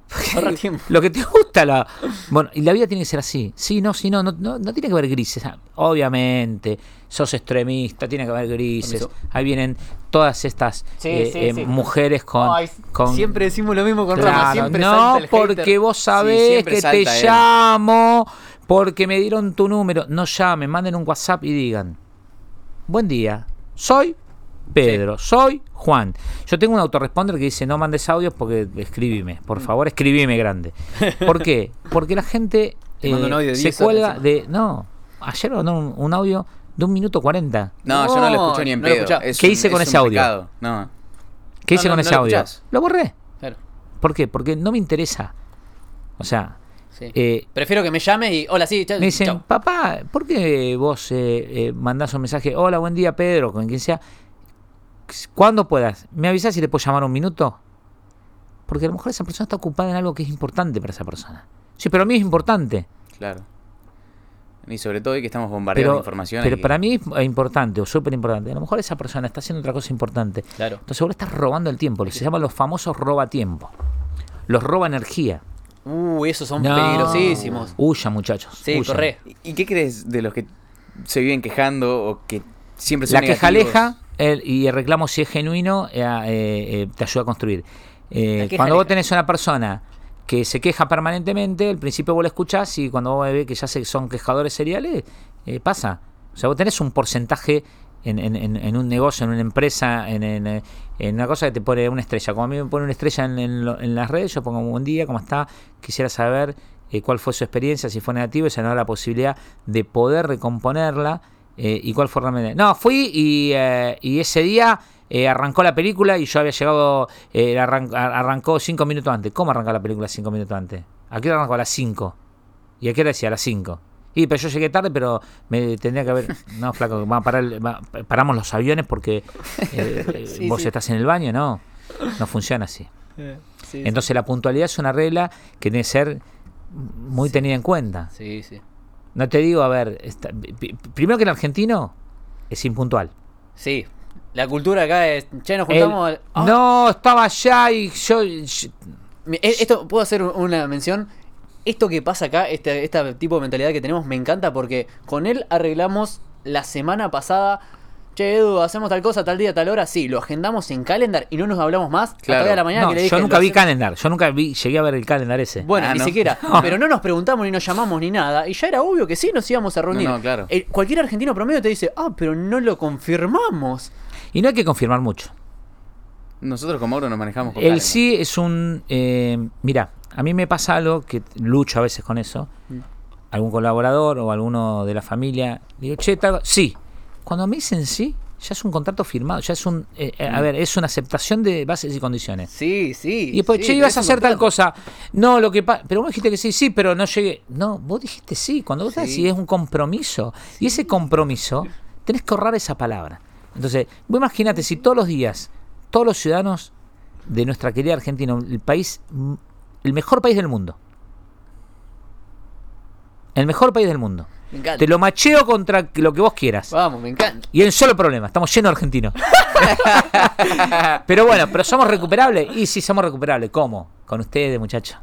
Tiempo. Lo que te gusta, la... bueno, y la vida tiene que ser así. Sí, no, sí, no, no, no, no tiene que haber grises. Ah, Obviamente, sos extremista, tiene que haber grises. Ahí vienen todas estas Sí, eh, sí, eh, sí. mujeres con, Ay, con- Siempre decimos lo mismo con Claro, siempre no, salta el porque hater. vos sabés que te él. llamo, porque me dieron tu número. No llamen, manden un WhatsApp y digan: Buen día, soy Pedro, soy Juan. Yo tengo un autoresponder que dice: No mandes audios porque escribime, por favor, escribime grande. ¿Por qué? Porque la gente de se 10 horas cuelga de. No, ayer mandó un, un audio de un minuto cuarenta. No, yo no lo escucho ni en no pedo. Es ¿Qué un- hice con es ese audio? pecado. No. ¿Qué No, hice no, con no ese lo audio? escuchás. Lo borré. Claro, ¿Por qué? Porque no me interesa. O sea, sí. eh, Prefiero que me llames y hola, sí, chao. Me dicen, chao. papá, ¿por qué vos eh, eh, mandás un mensaje? Hola, buen día, Pedro, con quien sea. Cuando puedas, ¿me avisas si le puedo llamar un minuto? Porque a lo mejor esa persona está ocupada en algo que es importante para esa persona. Sí, pero a mí es importante. Claro. Y sobre todo hoy que estamos bombardeados de Pero, información. pero que- para mí es importante o súper importante. A lo mejor esa persona está haciendo otra cosa importante. Claro. Entonces vos le estás robando el tiempo. Se llaman los famosos roba tiempo. Los roba energía. Uh, esos son No. peligrosísimos. Huyan, muchachos. Sí, huyan. corre. ¿Y qué crees de los que se viven quejando o que siempre son La queja negativos? aleja el- y el reclamo, si es genuino, eh, eh, eh, te ayuda a construir. Eh, cuando vos tenés una persona que se queja permanentemente, al principio vos la escuchás y cuando vos ves que ya son quejadores seriales, eh, pasa. O sea, vos tenés un porcentaje en, en- en- un negocio, en una empresa, en, en, una cosa que te pone una estrella. Como a mí me pone una estrella en, las redes, yo pongo buen día, ¿cómo está? Quisiera saber eh, cuál fue su experiencia, si fue negativo, y se nos la posibilidad de poder recomponerla. eh, y cuál fue realmente. No, fui y, y ese día eh, arrancó la película y yo había llegado, eh, arran- arrancó cinco minutos antes. ¿Cómo arrancó la película cinco minutos antes? Aquí arrancó a las 5. ¿Y a qué hora decía? A las 5. Y pero yo llegué tarde, pero me tendría que haber. No, flaco, va a parar, el- va- paramos los aviones porque eh, eh, Sí, vos sí. estás en el baño, no. No funciona así. Sí, Entonces la puntualidad es una regla que tiene que ser muy tenida en cuenta. sí, sí. No te digo, a ver, está- primero que el argentino es impuntual. Sí. La cultura acá es. Che, nos El- juntamos. al- Ah, No, estaba allá y yo. yo- e- Esto, ¿puedo hacer un- una mención? Esto que pasa acá, este, este tipo de mentalidad que tenemos, me encanta porque con él arreglamos la semana pasada che, Edu, hacemos tal cosa, tal día, tal hora. Sí, lo agendamos en calendar y no nos hablamos más. Claro. Hasta la mañana No, que le yo dije, nunca lo vi calendar. Yo nunca vi, llegué a ver el calendar ese. Bueno, Ah, ni ¿no? siquiera. Pero no nos preguntamos ni nos llamamos ni nada. Y ya era obvio que sí nos íbamos a reunir. No, no, claro. Eh, cualquier argentino promedio te dice, ah, pero no lo confirmamos. Y no hay que confirmar mucho. Nosotros con Mauro nos manejamos con El sí es un... eh, mira, a mí me pasa algo que lucho a veces con eso. Mm. Algún colaborador o alguno de la familia. Digo, che, tal... Sí. Cuando me dicen sí, ya es un contrato firmado. Ya es un... eh, eh, Mm. a ver, es una aceptación de bases y condiciones. Sí, sí. Y después, sí, che, ibas a hacer tal cosa. No, lo que pasa. Pero vos dijiste que sí, sí, pero no llegué. No, vos dijiste sí. Cuando vos Sí. decís es un compromiso. Y ese compromiso, tenés que ahorrar esa palabra. Entonces, vos imagínate si todos los días, todos los ciudadanos de nuestra querida Argentina, el país, mm, el mejor país del mundo. El mejor país del mundo. Me encanta. Te lo macheo contra lo que vos quieras. Vamos, me encanta. Y en solo problema, estamos llenos de argentinos. pero bueno, pero somos recuperables. Y sí, somos recuperables. ¿Cómo? Con ustedes, muchachos.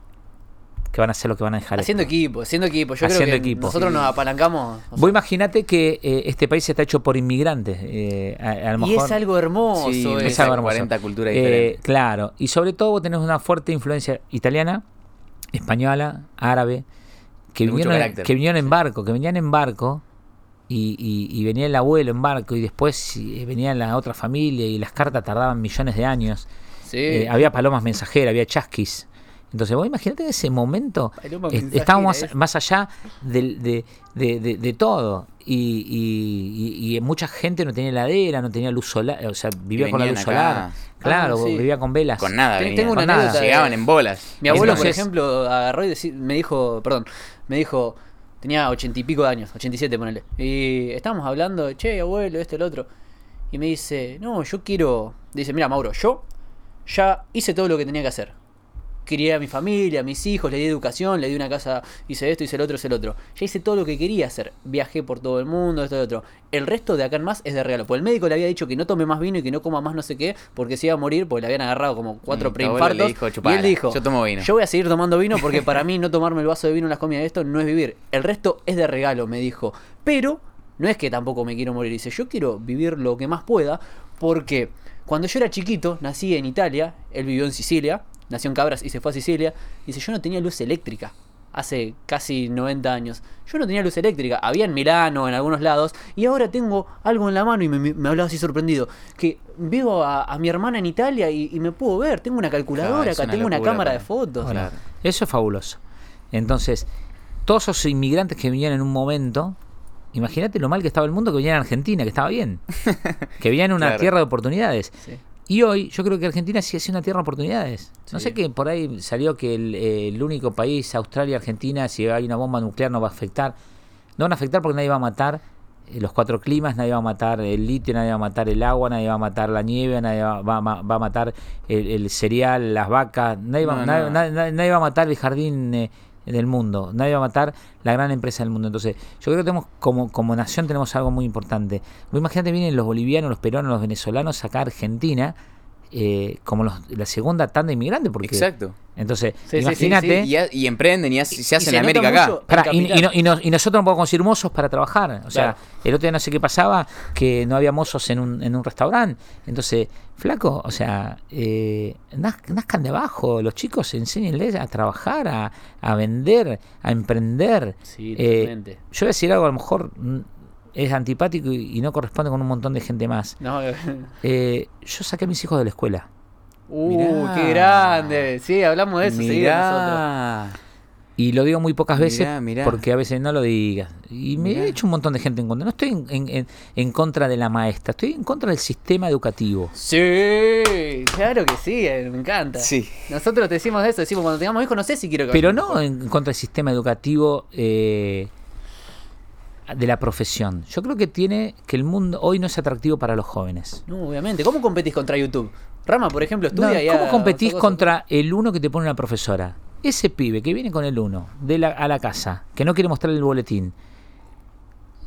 Que van a hacer lo que van a dejar. Haciendo esto. equipo, haciendo equipo. Yo Haciendo creo que equipo. nosotros Sí. nos apalancamos. o sea, Vos imagínate que eh, este país está hecho por inmigrantes. eh, a, a lo y mejor, es algo hermoso. Sí, es esa algo hermoso. 40 culturas Eh, claro. Y sobre todo vos tenés una fuerte influencia italiana, española, árabe, que vinieron, que vinieron en barco, que venían en barco. Y, y- y venía el abuelo en barco y después eh, venía la otra familia y las cartas tardaban millones de años. Sí. Eh, había palomas mensajeras, había chasquis. Entonces, vos imagínate en ese momento, eh, estábamos es. más allá de, de- de- de todo. Y, y- y- y mucha gente no tenía heladera, no tenía luz solar, o sea, vivía con la luz acá. solar. Claro, Ah, sí. vivía con velas. Con nada, venían. tengo una Con nada. Llegaban en bolas. Mi abuelo, por ejemplo, agarró y me dijo, perdón, me dijo, tenía ochenta y pico de años, 87 ponele. Y estábamos hablando, che, abuelo, esto, el otro. Y me dice, no, yo quiero. Dice, mira, Mauro, yo ya hice todo lo que tenía que hacer. Crié a mi familia, a mis hijos, le di educación, le di una casa, hice esto, hice el otro, hice el otro. Ya hice todo lo que quería hacer. Viajé por todo el mundo, esto y otro. El resto de acá en más es de regalo. Porque el médico le había dicho que no tome más vino y que no coma más no sé qué, porque se iba a morir, porque le habían agarrado como cuatro Mm, preinfartos. dijo, y "Chupala, él dijo, yo tomo vino". Yo voy a seguir tomando vino porque para mí no tomarme el vaso de vino en las comidas de esto no es vivir. El resto es de regalo, me dijo. Pero no es que tampoco me quiero morir. Dice, yo quiero vivir lo que más pueda porque cuando yo era chiquito, nací en Italia, él vivió en Sicilia, nació en Cabras y se fue a Sicilia. Dice, yo no tenía luz eléctrica. Hace casi 90 años. Yo no tenía luz eléctrica. Había en Milano, en algunos lados. Y ahora tengo algo en la mano y me, me hablaba así sorprendido. Que veo a, a mi hermana en Italia y, y me puedo ver. Tengo una calculadora Claro, acá, una tengo una cámara para- de fotos. Eso es fabuloso. Entonces, todos esos inmigrantes que vinieron en un momento, imagínate lo mal que estaba el mundo que venían a Argentina, que estaba bien. que venían una Claro. tierra de oportunidades. Sí. Y hoy yo creo que Argentina sigue siendo una tierra de oportunidades. No sé que por ahí salió que el, el único país, Australia, Argentina, si hay una bomba nuclear no va a afectar. No van a afectar porque nadie va a matar eh, los cuatro climas, nadie va a matar el litio, nadie va a matar el agua, nadie va a matar la nieve, nadie va, va va a matar el, el cereal, las vacas, nadie va, No, nadie, no. nadie- nadie- nadie va a matar el jardín eh, del mundo, nadie va a matar la gran empresa del mundo. Entonces, yo creo que tenemos como, como nación tenemos algo muy importante. Vos imagínate, vienen los bolivianos, los peruanos, los venezolanos acá a Argentina eh, como los- la segunda tanda inmigrante, porque Exacto. entonces, Sí, sí, sí, imagínate. Y, y emprenden y, hace- se hacen se en América acá. el y, y capital. no- y no- y nosotros no podemos conseguir mozos para trabajar. O sea, Claro. el otro día no sé qué pasaba, que no había mozos en un, en un restaurante. Entonces, flaco, o sea, eh, naz- nazcan de abajo. Los chicos enséñenles a trabajar, a, a vender, a emprender. Sí, Eh, totalmente. yo voy a decir algo, a lo mejor mm, es antipático y, y no corresponde con un montón de gente más. No, eh, Eh, yo saqué a mis hijos de la escuela. uh, Mirá. qué grande. Sí, hablamos de eso nosotros. Mirá. Y lo digo muy pocas veces Mirá, mirá. porque a veces no lo digas. Y me he hecho un montón de gente en contra. No estoy en, en- en- en contra de la maestra, estoy en contra del sistema educativo. Sí, claro que sí, eh, me encanta. Sí. Nosotros te decimos eso, decimos cuando tengamos hijos, no sé si quiero que Pero no en contra del sistema educativo eh, de la profesión. Yo creo que tiene que el mundo hoy no es atractivo para los jóvenes. No, obviamente. ¿Cómo competís contra YouTube? Rama, por ejemplo, No, estudia y ¿Cómo competís contra el uno que te pone una profesora? Ese pibe que viene con el uno de la, a la casa, que no quiere mostrarle el boletín.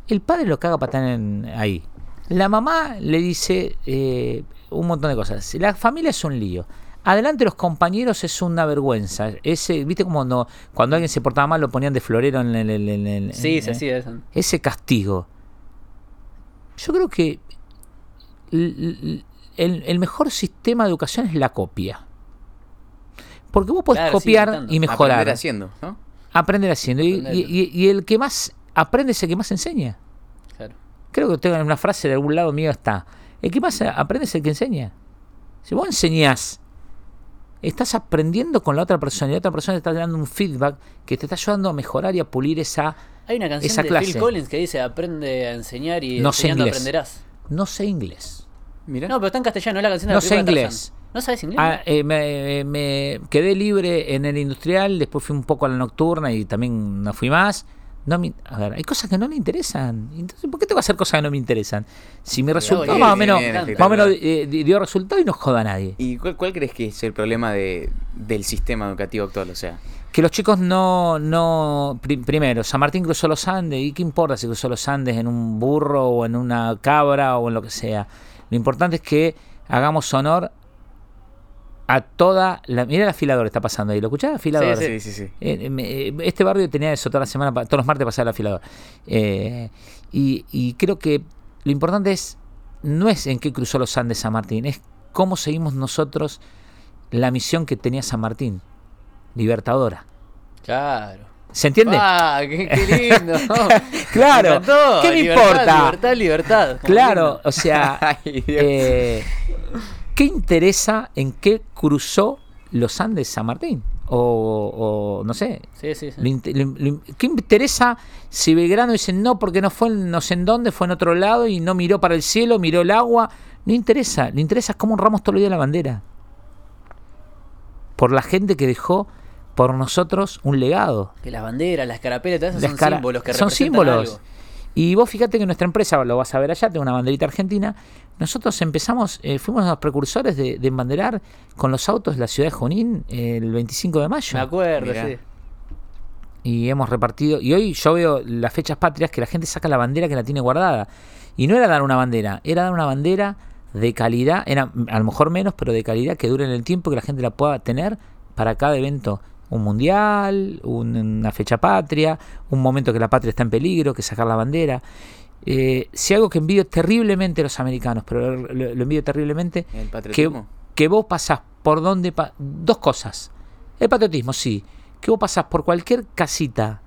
El padre lo caga para estar ahí. La mamá le dice eh, un montón de cosas. La familia es un lío. Adelante los compañeros es una vergüenza. Ese, ¿Viste como cuando, cuando alguien se portaba mal lo ponían de florero en el... en el- en- Sí, sí, sí, eso. ese castigo. Yo creo que el, el mejor sistema de educación es la copia. Porque vos podés Claro, sí, copiar y mejorar. Aprender haciendo, ¿no? Aprender haciendo. Y, Aprender. y- y- y el que más aprende es el que más enseña. Claro. Creo que tengo una frase de algún lado mío está. El que más aprende es el que enseña. Si vos enseñás, estás aprendiendo con la otra persona y la otra persona te está dando un feedback que te está ayudando a mejorar y a pulir esa... Hay una canción Esa de clase. Phil Collins que dice aprende a enseñar y No sé enseñando aprenderás. No sé inglés. Mira. No, pero está en castellano, es la canción de No la sé inglés. ¿No sabes inglés? Ah, eh, me, me quedé libre en el industrial, después fui un poco a la nocturna y también no fui más. No me- a ver, hay cosas que no me interesan. Entonces, ¿por qué tengo que hacer cosas que no me interesan? Si mi resultado bien, más o menos, más o menos eh, di- dio resultado y no joda a nadie. ¿Y cuál, cuál crees que es el problema de, del sistema educativo actual? O sea, Que los chicos no, no, pri- primero, San Martín cruzó los Andes, ¿y qué importa si cruzó los Andes en un burro o en una cabra o en lo que sea? Lo importante es que hagamos honor a toda la... Mira el afilador está pasando ahí, ¿lo escuchás? Afilador. sí, sí, sí. Eh, eh, eh, este barrio tenía eso toda la semana, todos los martes pasaba el afilador. Eh, y, y creo que lo importante es, no es en qué cruzó los Andes San Martín, es cómo seguimos nosotros la misión que tenía San Martín, libertadora. Claro. ¿Se entiende? Ah, qué, qué lindo. Claro. Encantó. ¿Qué me Libertad, importa? Libertad, libertad. Claro, o sea, Ay, Dios. eh, ¿qué interesa en qué cruzó los Andes San Martín? O, o no sé, Sí, sí, sí. Lo inte- lo- lo- ¿Qué interesa si Belgrano dice no porque no fue en no sé en dónde, fue en otro lado y no miró para el cielo, miró el agua? No interesa, lo interesa es cómo honramos todos los días la bandera. Por la gente que dejó por nosotros un legado. Que las banderas, las carapelas, todas esas Las son símbolos que son representan símbolos. algo. Y vos fíjate que nuestra empresa, lo vas a ver allá, tengo una banderita argentina. Nosotros empezamos, eh, fuimos los precursores de, de embanderar con los autos la ciudad de Junín el 25 de mayo. Me acuerdo, Mirá. sí. y hemos repartido. Y hoy yo veo las fechas patrias que la gente saca la bandera que la tiene guardada. Y no era dar una bandera, era dar una bandera de calidad, era a lo mejor menos, pero de calidad que dure en el tiempo, que la gente la pueda tener para cada evento. Un mundial, un- una fecha patria, un momento que la patria está en peligro, que sacar la bandera. Eh, si algo que envidio terriblemente a los americanos, pero lo, lo envidio terriblemente, ¿El que, que vos pasás por donde... pa- dos cosas. El patriotismo, sí. Que vos pasás por cualquier casita,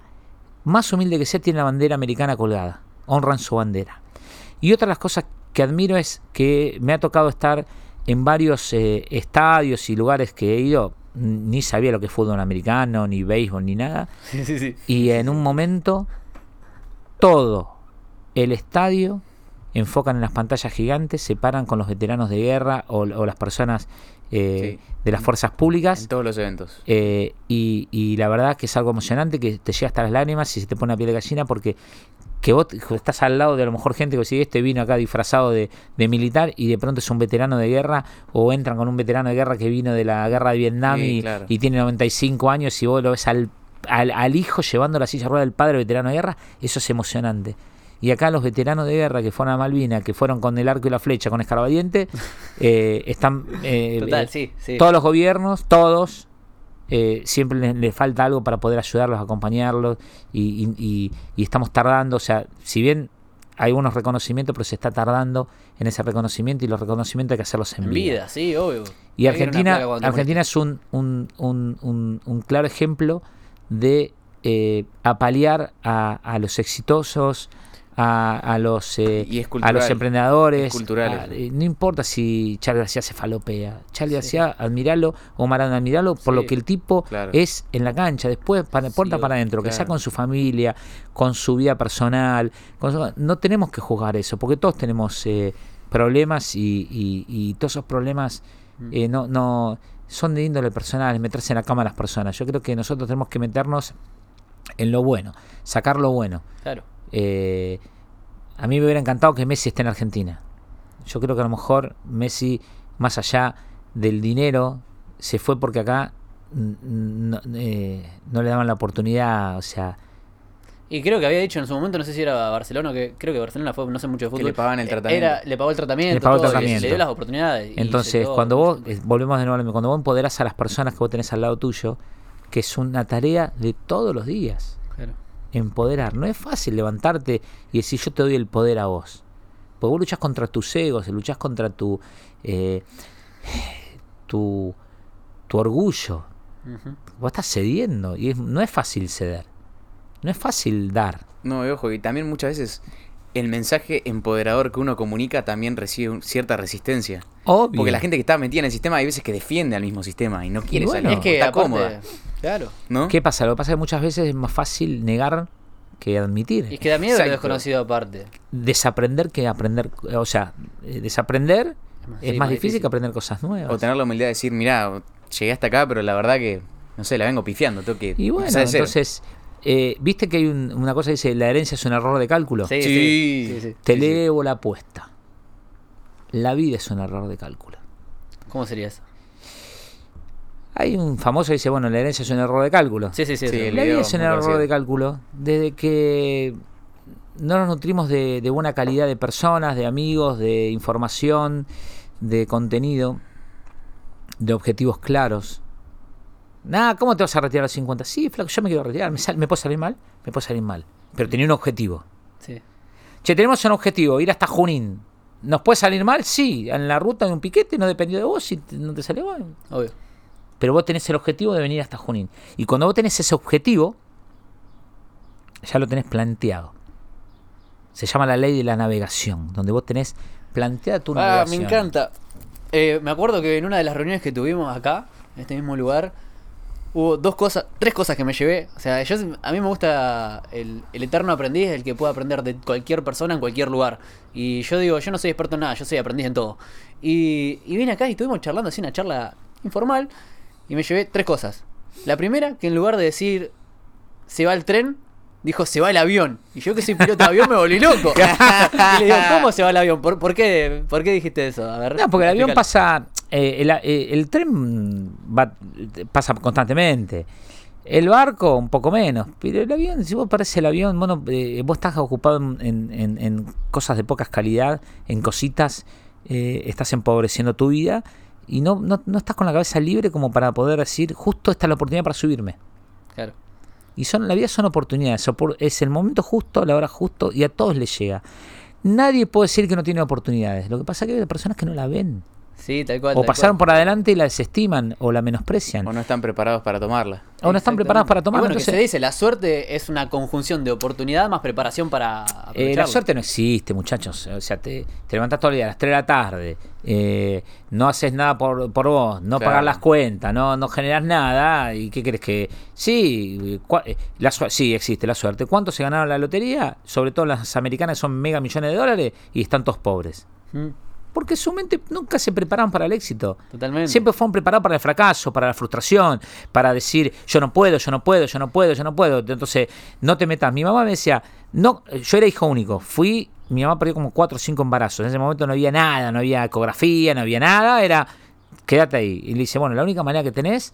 más humilde que sea, tiene la bandera americana colgada. Honran su bandera. Y otra de las cosas que admiro es que me ha tocado estar en varios eh, estadios y lugares que he ido. Ni sabía lo que es fútbol americano, ni béisbol, ni nada. Sí, sí, sí. Y en un momento, todo el estadio enfocan en las pantallas gigantes, se paran con los veteranos de guerra o, o las personas eh, Sí. de las fuerzas públicas. En todos los eventos. eh, y, y la verdad que es algo emocionante que te llega hasta las lágrimas y se te pone la piel de gallina porque que vos estás al lado de a lo mejor gente que si este vino acá disfrazado de, de militar y de pronto es un veterano de guerra o entran con un veterano de guerra que vino de la guerra de Vietnam Sí, y, claro. y tiene 95 años y vos lo ves al, al, al hijo llevando la silla de rueda del padre veterano de guerra, eso es emocionante. Y acá los veteranos de guerra que fueron a Malvinas, que fueron con el arco y la flecha, con escarbadiente, eh, están... eh, Total, eh, sí, sí. todos los gobiernos, todos, eh, siempre les, les falta algo para poder ayudarlos, acompañarlos y, y- y- y estamos tardando, o sea, si bien hay unos reconocimientos, pero se está tardando en ese reconocimiento y los reconocimientos hay que hacerlos en, En vida. vida, sí, obvio. Y Argentina, Argentina es un, un, un- un- un claro ejemplo de eh, apalear a, a los exitosos, a, a los, eh, Y es a los emprendedores. A- eh, no importa si Charlie García se falopea. Charlie García, admiralo, o Maradona, admiralo por lo que el tipo Claro. es en la cancha, después para, puerta para adentro, que sea con su familia, con su vida personal. con su- no tenemos que juzgar eso, porque todos tenemos eh, problemas y, y- y todos esos problemas Mm. eh, no, no son de índole personal, meterse en la cama a las personas. Yo creo que nosotros tenemos que meternos en lo bueno, sacar lo bueno. Claro. Eh, a mí me hubiera encantado que Messi esté en Argentina. Yo creo que a lo mejor Messi, más allá del dinero, se fue porque acá no, eh, no le daban la oportunidad, o sea, Y creo que había dicho en su momento, no sé si era Barcelona, que creo que Barcelona fue, no sé mucho de fútbol. le pagaban el eh, tratamiento. Era, le pagó el tratamiento. Le pagó el todo, y tratamiento. Le dio las oportunidades. entonces cuando vos, eh, volvemos de nuevo, cuando vos empoderás a las personas que vos tenés al lado tuyo, que es una tarea de todos los días. Empoderar. No es fácil levantarte y decir yo te doy el poder a vos. Porque vos luchás contra tus egos, luchás contra tu, eh, tu, tu orgullo. Ujú. Vos estás cediendo y es- no es fácil ceder. No es fácil dar. No, y ojo, y también muchas veces el mensaje empoderador que uno comunica también recibe cierta resistencia. Obvio. Porque la gente que está metida en el sistema hay veces que defiende al mismo sistema y no quiere bueno, salir. es que está aparte, cómoda, Claro. ¿no? ¿Qué pasa? Lo que pasa es que muchas veces es más fácil negar que admitir. Y es que da miedo lo Exacto. desconocido aparte. Desaprender que aprender. O sea, eh, desaprender más- es sí, más más difícil, difícil. que aprender cosas nuevas. O tener la humildad de decir, mira, llegué hasta acá, pero la verdad que, no sé, la vengo pifiando, tengo que Y bueno, entonces, eh, viste que hay un- una cosa que dice, la herencia es un error de cálculo. Sí, Sí. sí. sí, sí. Te sí, sí. elevo la apuesta. La vida es un error de cálculo. ¿Cómo sería eso? Hay un famoso que dice, bueno, la herencia es un error de cálculo. Sí, sí, sí. La vida es un error conocido. de cálculo. Desde que no nos nutrimos de, de buena calidad de personas, de amigos, de información, de contenido, de objetivos claros. Nada, ¿cómo te vas a retirar a los 50? Sí, flaco, yo me quiero retirar. ¿Me, sal- ¿Me puedo salir mal? Me puedo salir mal. Pero tenía un objetivo. Sí. Che, tenemos un objetivo, ir hasta Junín. ¿Nos puede salir mal? Sí. En la ruta de un piquete no dependió de vos si te- no te salió mal. Obvio. Pero vos tenés el objetivo de venir hasta Junín. Y cuando vos tenés ese objetivo, ya lo tenés planteado. Se llama la ley de la navegación, donde vos tenés planteada tu Ah, navegación. me encanta. Eh, me acuerdo que en una de las reuniones que tuvimos acá, en este mismo lugar, hubo dos cosas, tres cosas que me llevé. O sea, yo, a mí me gusta el, el eterno aprendiz, el que puede aprender de cualquier persona en cualquier lugar. Y yo digo, yo no soy experto en nada, yo soy aprendiz en todo. Y, y vine acá y estuvimos charlando así, una charla informal, y me llevé tres cosas. La primera, que en lugar de decir se va el tren, dijo se va el avión. Y yo que soy piloto de avión me volví loco. y le digo, ¿cómo se va el avión? ¿Por, por qué, ¿Por qué dijiste eso? A ver. No, porque el avión explícalo. pasa. Eh, el, eh, el tren va, pasa constantemente. El barco, un poco menos. Pero el avión, si vos perdés el avión, vos, no- eh, vos estás ocupado en, en- en cosas de pocas calidad, en cositas, eh, estás empobreciendo tu vida y no, no, no estás con la cabeza libre como para poder decir, justo esta es la oportunidad para subirme. Claro. Y son, la vida son oportunidades, opor- es el momento justo, la hora justo y a todos les llega. Nadie puede decir que no tiene oportunidades. Lo que pasa es que hay personas que no la ven. Sí, tal cual. O tal pasaron cual. por adelante y la desestiman o la menosprecian. O no están preparados para tomarla. O no están preparados para Y tomar. bueno, que se dice, la suerte es una conjunción de oportunidad más preparación para eh, la suerte no existe, muchachos. O sea, te, te levantás todo el día a las 3 de la tarde, eh, no haces nada por, por vos, no Claro. pagas las cuentas, no, no generas nada. ¿Y qué crees que.? Sí, cua- eh, la su- sí, existe la suerte. ¿Cuántos se ganaron la lotería? Sobre todo las americanas son mega millones de dólares y están todos pobres. Mm, Porque su mente nunca se prepararon para el éxito. Totalmente. Siempre fueron preparados para el fracaso, para la frustración, para decir yo no puedo, yo no puedo, yo no puedo, yo no puedo. Entonces, no te metas. Mi mamá me decía, no, yo era hijo único. Fui, mi mamá perdió como cuatro o cinco embarazos. En ese momento no había nada, no había ecografía, no había nada. Era, quédate ahí. Y le dice, bueno, la única manera que tenés,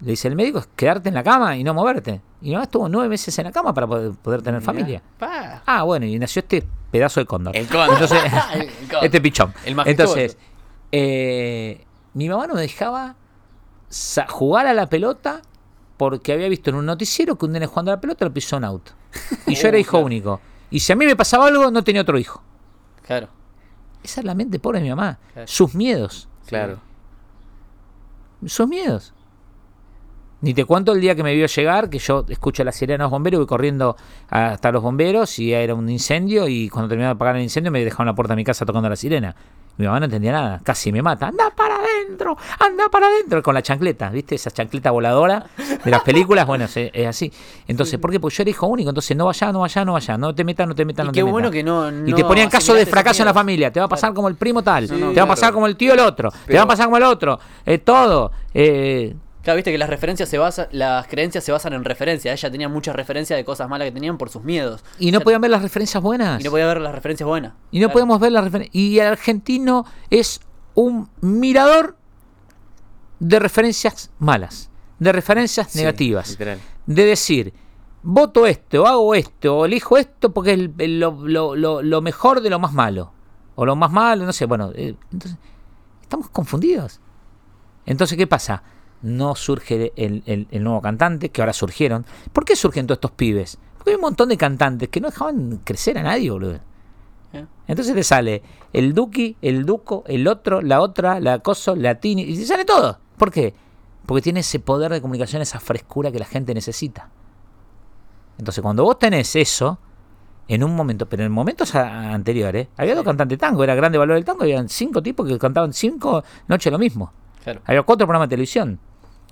le dice el médico, es quedarte en la cama y no moverte. Y mi mamá estuvo nueve meses en la cama para poder, poder tener familia. Pa. Ah, bueno, y nació este pedazo de cóndor. El cóndor. Entonces, El cóndor. este pichón. El. Entonces, eh, mi mamá no me dejaba jugar a la pelota porque había visto en un noticiero que un nene jugando a la pelota lo pisó un auto. Y yo era hijo único. Y si a mí me pasaba algo, no tenía otro hijo. Claro. Esa es la mente pobre de mi mamá. Claro. Sus miedos. Claro. Sus miedos. Ni te cuento el día que me vio llegar, que yo escucho la sirena de los bomberos, voy corriendo hasta los bomberos y era un incendio y cuando terminaba de apagar el incendio me dejaron la puerta de mi casa tocando la sirena. Mi mamá no entendía nada, casi me mata. ¡Anda para adentro! ¡Anda para adentro! Con la chancleta, ¿viste? Esa chancleta voladora de las películas, bueno, es, es así. Entonces, ¿por qué? Porque yo era hijo único, entonces no vaya, no vaya, no vaya, no te metas, no te metas, no qué te metas. bueno que no- Y te ponían casos de fracaso en la familia, te va a pasar como el primo tal, te va a pasar claro. como el tío el otro, te va a pasar como el otro, eh, todo. Eh, Claro, viste que las referencias se basan, las creencias se basan en referencias. Ella tenía muchas referencias de cosas malas que tenían por sus miedos. y no O sea, podían ver las referencias buenas. y no podía ver las referencias buenas. Y no Claro. podemos ver la referencia. Y el argentino es un mirador de referencias malas, de referencias Sí, negativas. literal. De decir, voto esto, hago esto, o elijo esto porque es el- el- lo, lo- lo- lo mejor de lo más malo. O lo más malo, no sé. Bueno, eh, entonces, estamos confundidos. Entonces, ¿qué pasa? No surge el, el- el nuevo cantante, que ahora surgieron. ¿Por qué surgen todos estos pibes? Porque hay un montón de cantantes que no dejaban crecer a nadie, boludo. Eh. Entonces te sale el Duki, el Duco, el otro, la otra, la coso, la Tini, y te sale todo. ¿Por qué? Porque tiene ese poder de comunicación, esa frescura que la gente necesita. Entonces, cuando vos tenés eso, en un momento, pero en momentos anteriores, había dos cantantes de tango, era grande valor del tango, habían cinco tipos que cantaban cinco noches lo mismo. Claro. Había cuatro programas de televisión.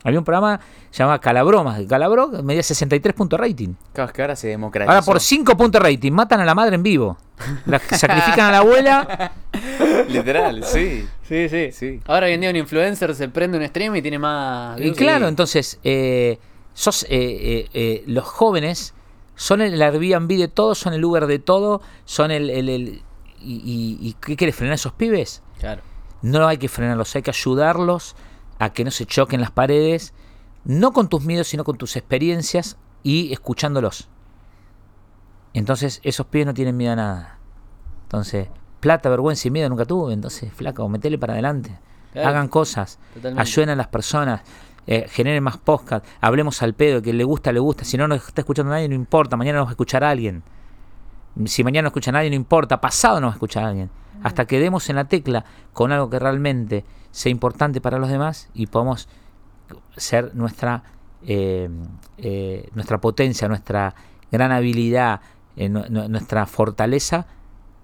Había un programa llamado Calabromas, de Calabro, que medía 63 puntos de rating. Claro, es que ahora se democratizó. Ahora por 5 puntos de rating, matan a la madre en vivo. La sacrifican a la abuela. Literal, sí. Sí, sí, Sí. Ahora hoy en día un influencer se prende un stream y tiene más. Y claro, entonces, eh, sos, eh, eh, eh, los jóvenes son el Airbnb de todo, son el Uber de todo, son el... el- el- y, y- y ¿Qué quieres frenar a esos pibes? Claro. No hay que frenarlos, hay que ayudarlos a que no se choquen las paredes, no con tus miedos, sino con tus experiencias y escuchándolos. Entonces, esos pibes no tienen miedo a nada. Entonces, plata, vergüenza y miedo nunca tuve. Entonces, flaco, metele para adelante. Claro. Hagan cosas, Totalmente. ayuden a las personas, eh, generen más podcast, hablemos al pedo, que le gusta, le gusta. Si no nos está escuchando nadie, no importa, mañana nos va a escuchar alguien. Si mañana no escucha nadie, no importa, pasado no va a escuchar alguien. Hasta que demos en la tecla con algo que realmente sea importante para los demás y podamos ser nuestra, eh, eh, nuestra potencia, nuestra gran habilidad, eh, nu- nu- nuestra fortaleza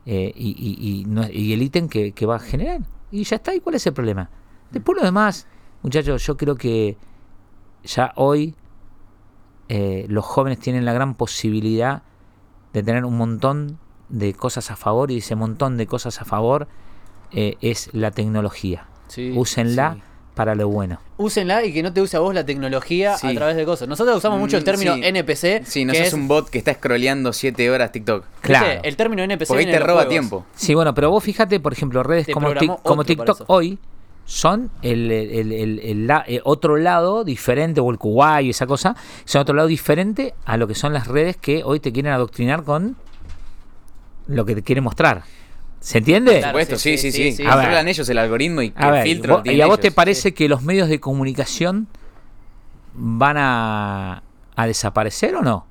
eh, y, el ítem que, que va a generar. Y ya está, ¿y cuál es el problema? Después lo demás, muchachos, yo creo que ya hoy los jóvenes tienen la gran posibilidad de tener un montón de cosas a favor y ese montón de cosas a favor es la tecnología. Sí, Úsenla sí. para lo bueno. Úsenla y que no te use a vos la tecnología Sí. a través de cosas. Nosotros usamos mucho el Mm, término sí. NPC. Sí, no que sos es- un bot que está scrolleando 7 horas TikTok. Claro. El término NPC. Porque ahí te roba juegos. tiempo. Sí, bueno, pero vos fíjate, por ejemplo, redes Te como, TikTok hoy son el, el- el- el la- eh, otro lado diferente, o el Kuwait, esa cosa, son otro lado diferente a lo que son las redes que hoy te quieren adoctrinar con lo que te quieren mostrar. ¿Se entiende? Por supuesto, sí, sí, sí, sí. Controlan ellos el algoritmo y A el ver, filtro vos- ¿y a vos te parece que los medios de comunicación van a, a desaparecer o no?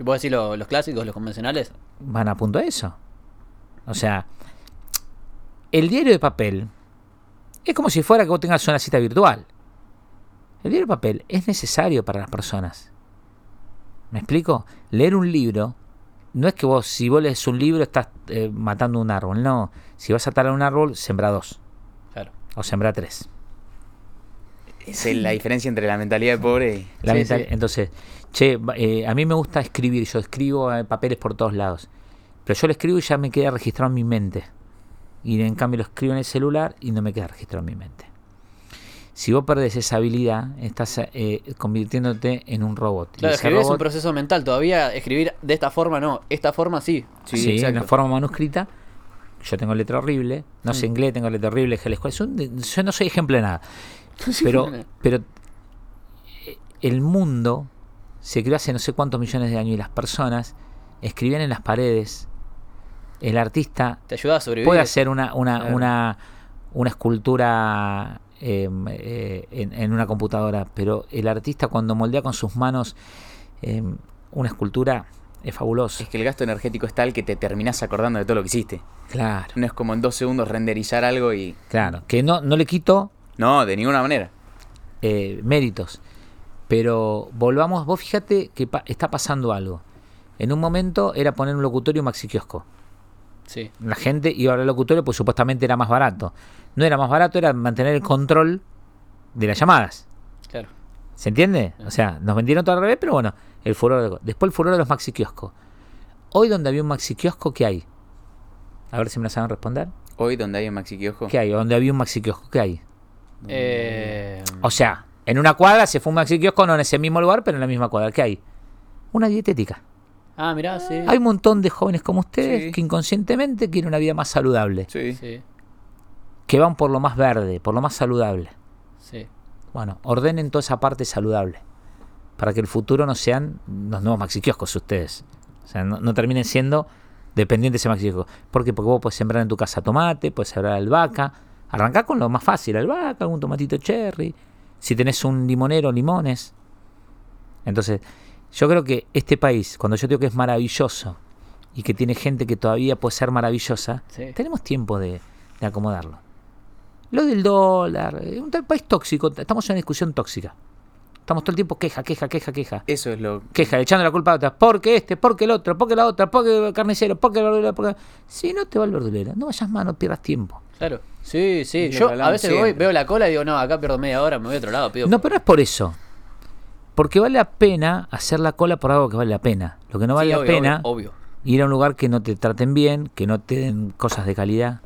¿Vos decís lo- los clásicos, los convencionales? van a punto a eso. O sea, el diario de papel es como si fuera que vos tengas una cita virtual. El diario de papel es necesario para las personas. ¿Me explico? Leer un libro no es que vos, si vos lees un libro, estás eh, matando un árbol. No. Si vas a talar un árbol, sembra dos. Claro. O sembra tres. Esa es la diferencia entre la mentalidad de pobre y... La Sí, mental- sí. Entonces, che, eh, a mí me gusta escribir, yo escribo eh, papeles por todos lados. Pero yo lo escribo y ya me queda registrado en mi mente. Y en cambio lo escribo en el celular y no me queda registrado en mi mente. Si vos perdés esa habilidad, estás eh, convirtiéndote en un robot. Y Claro, escribir es un proceso mental. Todavía escribir de esta forma no. Esta forma sí. Sí, en exacto. la forma manuscrita. Yo tengo letra horrible. No sé inglés, tengo letra horrible. Yo no soy ejemplo de nada. Pero, pero eh, el mundo se creó hace no sé cuántos millones de años y las personas escribían en las paredes. El artista Te ayuda a sobrevivir. puede hacer una, una, Claro. una, una escultura eh, eh, en, en una computadora, pero el artista cuando moldea con sus manos eh, una escultura es fabuloso. Es que el gasto energético es tal que te terminás acordando de todo lo que hiciste. Claro, No es como en dos segundos renderizar algo y... claro. Que no, no le quito No, de ninguna manera. eh, méritos. Pero volvamos, vos fíjate que pa- está pasando algo. En un momento era poner un locutorio maxi kiosco. Sí. La gente iba al locutorio pues supuestamente era más barato. No era más barato, era mantener el control de las llamadas. Claro. ¿Se entiende? O sea, nos vendieron todo al revés, pero bueno, el furor de- Después el furor de los maxi kioscos. Hoy donde había un maxi kiosco, ¿qué hay? A ver si me la saben responder. Hoy donde hay un maxi kiosco. ¿Qué hay? Donde había un maxi kiosco, ¿qué hay? Eh, O sea, en una cuadra se fue un maxi kiosco, no en ese mismo lugar, pero en la misma cuadra. ¿Qué hay? Una dietética. ah, mirá, sí. Hay un montón de jóvenes como ustedes Sí. que inconscientemente quieren una vida más saludable. Sí. Sí, Que van por lo más verde, por lo más saludable. sí. Bueno, ordenen toda esa parte saludable. Para que el futuro no sean los nuevos maxi kioscos ustedes. O sea, no, no terminen siendo dependientes de ese maxi kiosco. ¿Por qué? Porque vos puedes sembrar en tu casa tomate, puedes sembrar albahaca. Arrancá con lo más fácil, albahaca, algún tomatito cherry. Si tenés un limonero, limones. Entonces, yo creo que este país, cuando yo digo que es maravilloso y que tiene gente que todavía puede ser maravillosa, Sí. tenemos tiempo de, de acomodarlo. Lo del dólar, eh, un país tóxico, estamos en una discusión tóxica. Estamos todo el tiempo queja, queja, queja, queja. Eso es lo Queja, echando la culpa a otras. Porque este, porque el otro, porque la otra, porque el carnicero, porque el verdulero, porque... Si no te va el verdulero, no vayas más, no pierdas tiempo. Claro. Sí, sí. Yo a veces voy, veo la cola y digo, no, acá pierdo media hora, me voy a otro lado, pido. No, pero no es por eso. Porque vale la pena hacer la cola por algo que vale la pena. Lo que no Sí, vale la obvio, pena, Obvio. obvio. ir a un lugar que no te traten bien, que no te den cosas de calidad.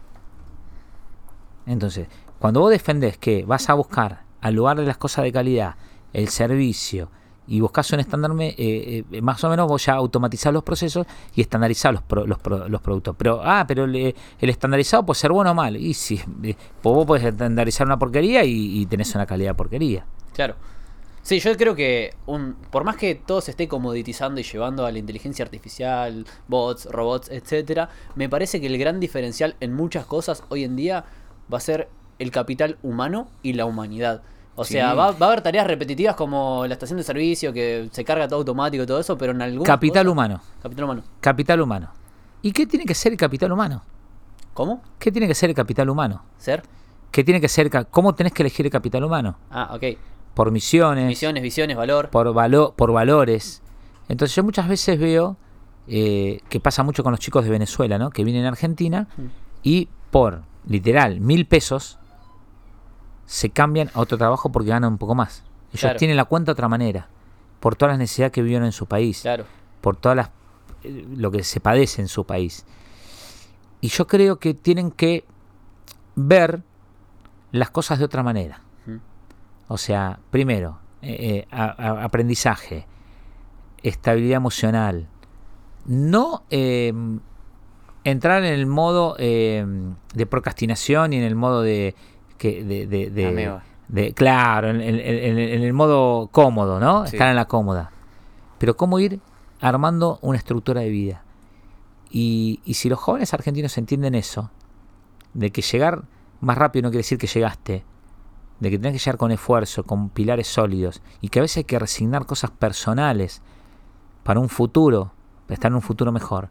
Entonces, cuando vos defendés que vas a buscar al lugar de las cosas de calidad, el servicio, y buscas un estándar, eh, eh, más o menos vos ya automatizás los procesos y estandarizás los, pro- los, los productos. Pero, ah, pero el estandarizado puede ser bueno o malo. Y sí, eh, pues vos podés estandarizar una porquería y, y tenés una calidad de porquería. Claro. Sí, yo creo que un, por más que todo se esté comoditizando y llevando a la inteligencia artificial, bots, robots, etcétera, me parece que el gran diferencial en muchas cosas hoy en día va a ser el capital humano y la humanidad. O Sí. sea, va, va a haber tareas repetitivas como la estación de servicio, que se carga todo automático y todo eso, pero en algún Capital humano. Capital humano. Capital humano. ¿Y qué tiene que ser el capital humano? ¿Cómo? ¿Qué tiene que ser el capital humano? ¿Ser? ¿Qué tiene que ser? ¿Cómo tenés que elegir el capital humano? Ah, ok. Por misiones, Misiones, visiones, valor. por, valo- por valores. Entonces yo muchas veces veo eh, que pasa mucho con los chicos de Venezuela, ¿no? Que vienen a Argentina Mm. y por, literal, mil pesos se cambian a otro trabajo porque ganan un poco más. Ellos Claro. tienen la cuenta de otra manera, por todas las necesidades que vivieron en su país Claro. por todas las eh, lo que se padece en su país. Y yo creo que tienen que ver las cosas de otra manera. O sea, primero, eh, eh, a- a- aprendizaje, estabilidad emocional. No eh, entrar en el modo eh, de procrastinación y en el modo de... Que, de, de- de- Ameba. de- claro, en, en- en- en el modo cómodo, ¿no? Sí. Estar en la cómoda. Pero cómo ir armando una estructura de vida. Y, y si los jóvenes argentinos entienden eso, de que llegar más rápido no quiere decir que llegaste, de que tenés que llegar con esfuerzo, con pilares sólidos, y que a veces hay que resignar cosas personales para un futuro, para estar en un futuro mejor.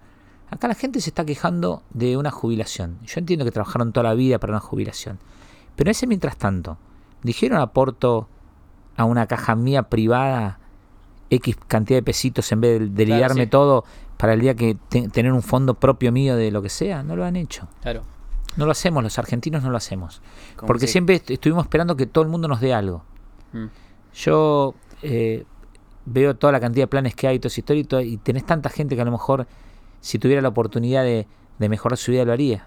Acá la gente se está quejando de una jubilación. Yo entiendo que trabajaron toda la vida para una jubilación. Pero ese mientras tanto, dijeron aporto a una caja mía privada X cantidad de pesitos en vez de, de Claro, liarme sí. todo para el día que te- tener un fondo propio mío de lo que sea. No lo han hecho. Claro. No lo hacemos, los argentinos no lo hacemos. Porque si- siempre est- estuvimos esperando que todo el mundo nos dé algo. Mm. Yo eh, veo toda la cantidad de planes que hay, todo esa historia, y, todo- y tenés tanta gente que a lo mejor, si tuviera la oportunidad de, de mejorar su vida, lo haría.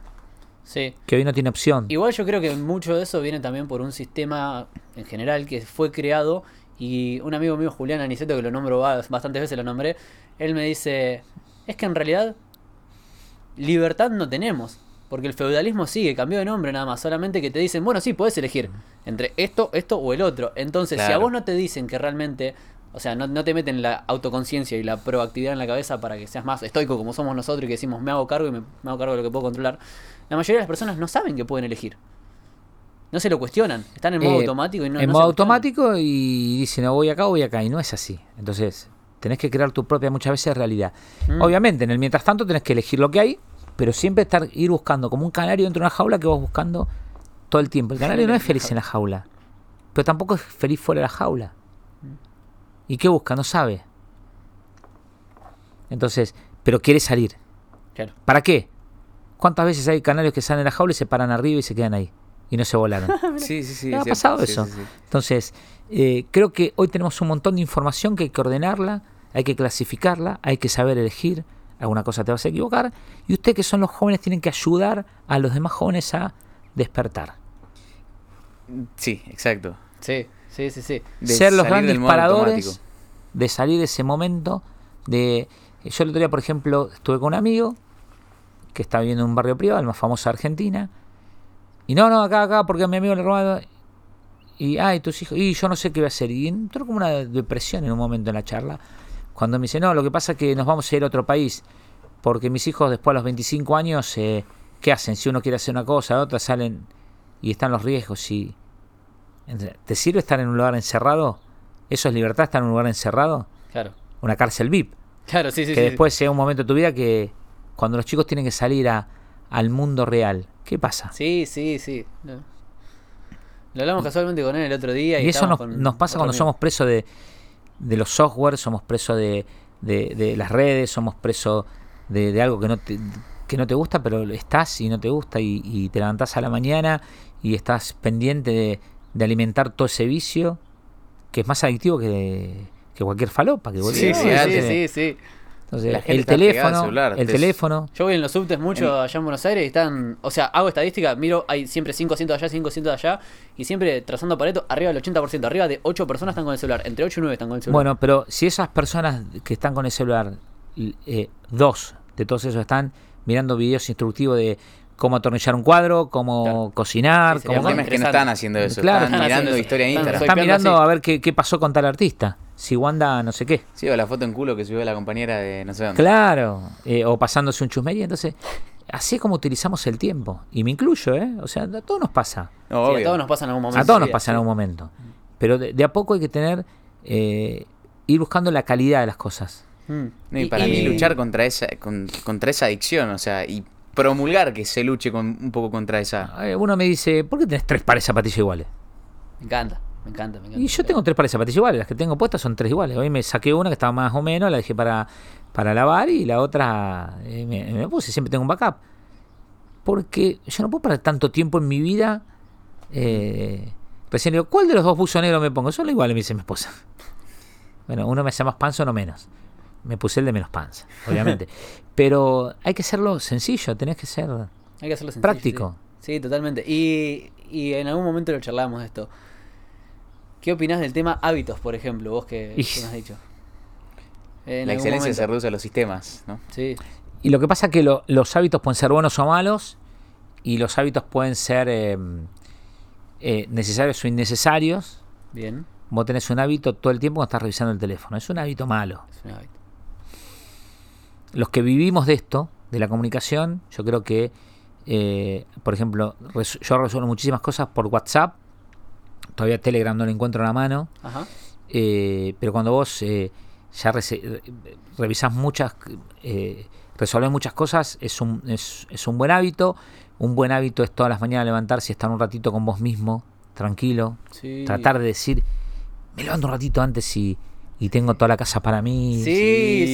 Sí. Que hoy no tiene opción. Igual yo creo que mucho de eso viene también por un sistema en general que fue creado y un amigo mío, Julián Aniceto, que lo nombro ba- bastantes veces, lo nombré, él me dice, es que en realidad libertad no tenemos, porque el feudalismo sigue, cambió de nombre nada más, solamente que te dicen, bueno, sí, puedes elegir entre esto, esto o el otro. Entonces, si a vos no te dicen que realmente... O sea, no, no te meten la autoconciencia y la proactividad en la cabeza para que seas más estoico como somos nosotros y que decimos me hago cargo y me, me hago cargo de lo que puedo controlar. La mayoría de las personas no saben que pueden elegir. No se lo cuestionan. Están en modo Eh, automático y no en no modo se automático y dicen, no voy acá, voy acá. Y no es así. Entonces, tenés que crear tu propia, muchas veces, realidad. Mm. Obviamente, en el mientras tanto tenés que elegir lo que hay, pero siempre estar ir buscando como un canario dentro de una jaula que vas buscando todo el tiempo. El canario no es feliz en la jaula, pero tampoco es feliz fuera de la jaula. ¿Y qué busca? No sabe. Entonces, pero quiere salir. Claro. ¿Para qué? ¿Cuántas veces hay canarios que salen de la jaula y se paran arriba y se quedan ahí? Y no se volaron. Sí, sí, sí. ¿Te ha cierto. pasado Sí, eso? sí, sí. Entonces, eh, creo que hoy tenemos un montón de información que hay que ordenarla, hay que clasificarla, hay que saber elegir. Alguna cosa te vas a equivocar. Y ustedes que son los jóvenes tienen que ayudar a los demás jóvenes a despertar. Sí, exacto. Sí, sí, sí, sí. De Ser los salir grandes disparadores automático. de salir de ese momento. De, yo el otro día, por ejemplo, estuve con un amigo que está viviendo en un barrio privado, el más famoso de Argentina. Y no, no, acá, acá, porque a mi amigo le robaron. Y, ay, tus hijos, y yo no sé qué voy a hacer. Y entró como una depresión en un momento en la charla. Cuando me dice, no, lo que pasa es que nos vamos a ir a otro país. Porque mis hijos, después a los 25 años, eh, ¿qué hacen? Si uno quiere hacer una cosa, otra salen y están los riesgos. Y, ¿Te sirve estar en un lugar encerrado? ¿Eso es libertad, estar en un lugar encerrado? Claro. Una cárcel VIP. Claro, sí, sí, que sí. después sea un momento de tu vida que cuando los chicos tienen que salir a, al mundo real, ¿qué pasa? Sí, sí, sí. Lo, lo hablamos casualmente con él el otro día. Y, Y eso nos, estábamos con nos pasa cuando amigo. somos presos de, de los software, somos presos de, de- de las redes, somos presos de, de algo que no te, que no te gusta, pero estás y no te gusta y, y te levantás a la mañana y estás pendiente de, de alimentar todo ese vicio que es más adictivo que, que cualquier falopa. Que Sí, cualquier- sí, Entonces, sí, sí, sí. entonces, La gente el teléfono, celular, el te- teléfono, Yo voy en los subtes mucho allá en Buenos Aires y están. O sea, hago estadística, miro, hay siempre 5 asientos allá, 5 asientos allá. Y siempre trazando Pareto, arriba del 80%. Arriba de 8 personas están con el celular. Entre 8 y 9 están con el celular. Bueno, pero si esas personas que están con el celular, eh, dos de todos esos están mirando videos instructivos de cómo atornillar un cuadro, cómo Claro. cocinar, Sí, sería El cómo... tema es que no están haciendo eso. Claro, están están mirando eso. historia en Están Instagram. Están mirando así. a ver qué, qué pasó con tal artista. Si Wanda no sé qué. Sí, o la foto en culo que subió la compañera de no sé dónde. Claro. eh, o pasándose un chusmería. Entonces, así es como utilizamos el tiempo. Y me incluyo, ¿eh? O sea, a todos nos pasa. No, Sí, a todos nos pasa en algún momento. A todos nos Sí, pasa en algún momento. Pero de, de a poco hay que tener... eh, ir buscando la calidad de las cosas. Mm. No, y para mí luchar contra esa, con- contra esa adicción, o sea, y promulgar que se luche con, un poco contra esa. Eh, Uno me dice, ¿por qué tenés tres pares de zapatillas iguales? Me encanta, me encanta, me encanta. Y yo tengo tres pares de zapatillas iguales, las que tengo puestas son tres iguales. Hoy me saqué una que estaba más o menos, la dejé para, para lavar y la otra eh, me, me puse, siempre tengo un backup. Porque yo no puedo parar tanto tiempo en mi vida. eh, recién digo, ¿cuál de los dos buzos negros me pongo? Son iguales, me dice mi esposa. Bueno, uno me hace más panza, uno menos. Me puse el de menos panza, obviamente. Pero hay que hacerlo sencillo, tenés que ser... Hay que hacerlo sencillo, práctico. Sí, Sí, totalmente. Y, y en algún momento lo charlamos de esto. ¿Qué opinás del tema hábitos, por ejemplo? Vos que, has dicho. En la excelencia se reduce a los sistemas, ¿no? Sí, Y lo que pasa es que lo- los hábitos pueden ser buenos o malos, y los hábitos pueden ser eh, eh, necesarios o innecesarios. bien. Vos tenés un hábito todo el tiempo cuando estás revisando el teléfono. Es un hábito malo. Es un hábito. Los que vivimos de esto, de la comunicación, yo creo que, eh, por ejemplo, res- yo resuelvo muchísimas cosas por WhatsApp. Todavía Telegram no le encuentro la mano. Ajá. Eh, pero cuando vos eh, ya re- revisás muchas, eh, resolvés muchas cosas, es un, es, es un buen hábito. Un buen hábito es todas las mañanas levantarse y estar un ratito con vos mismo, tranquilo. Sí. Tratar de decir, me levanto un ratito antes y, y tengo toda la casa para mí. Sí,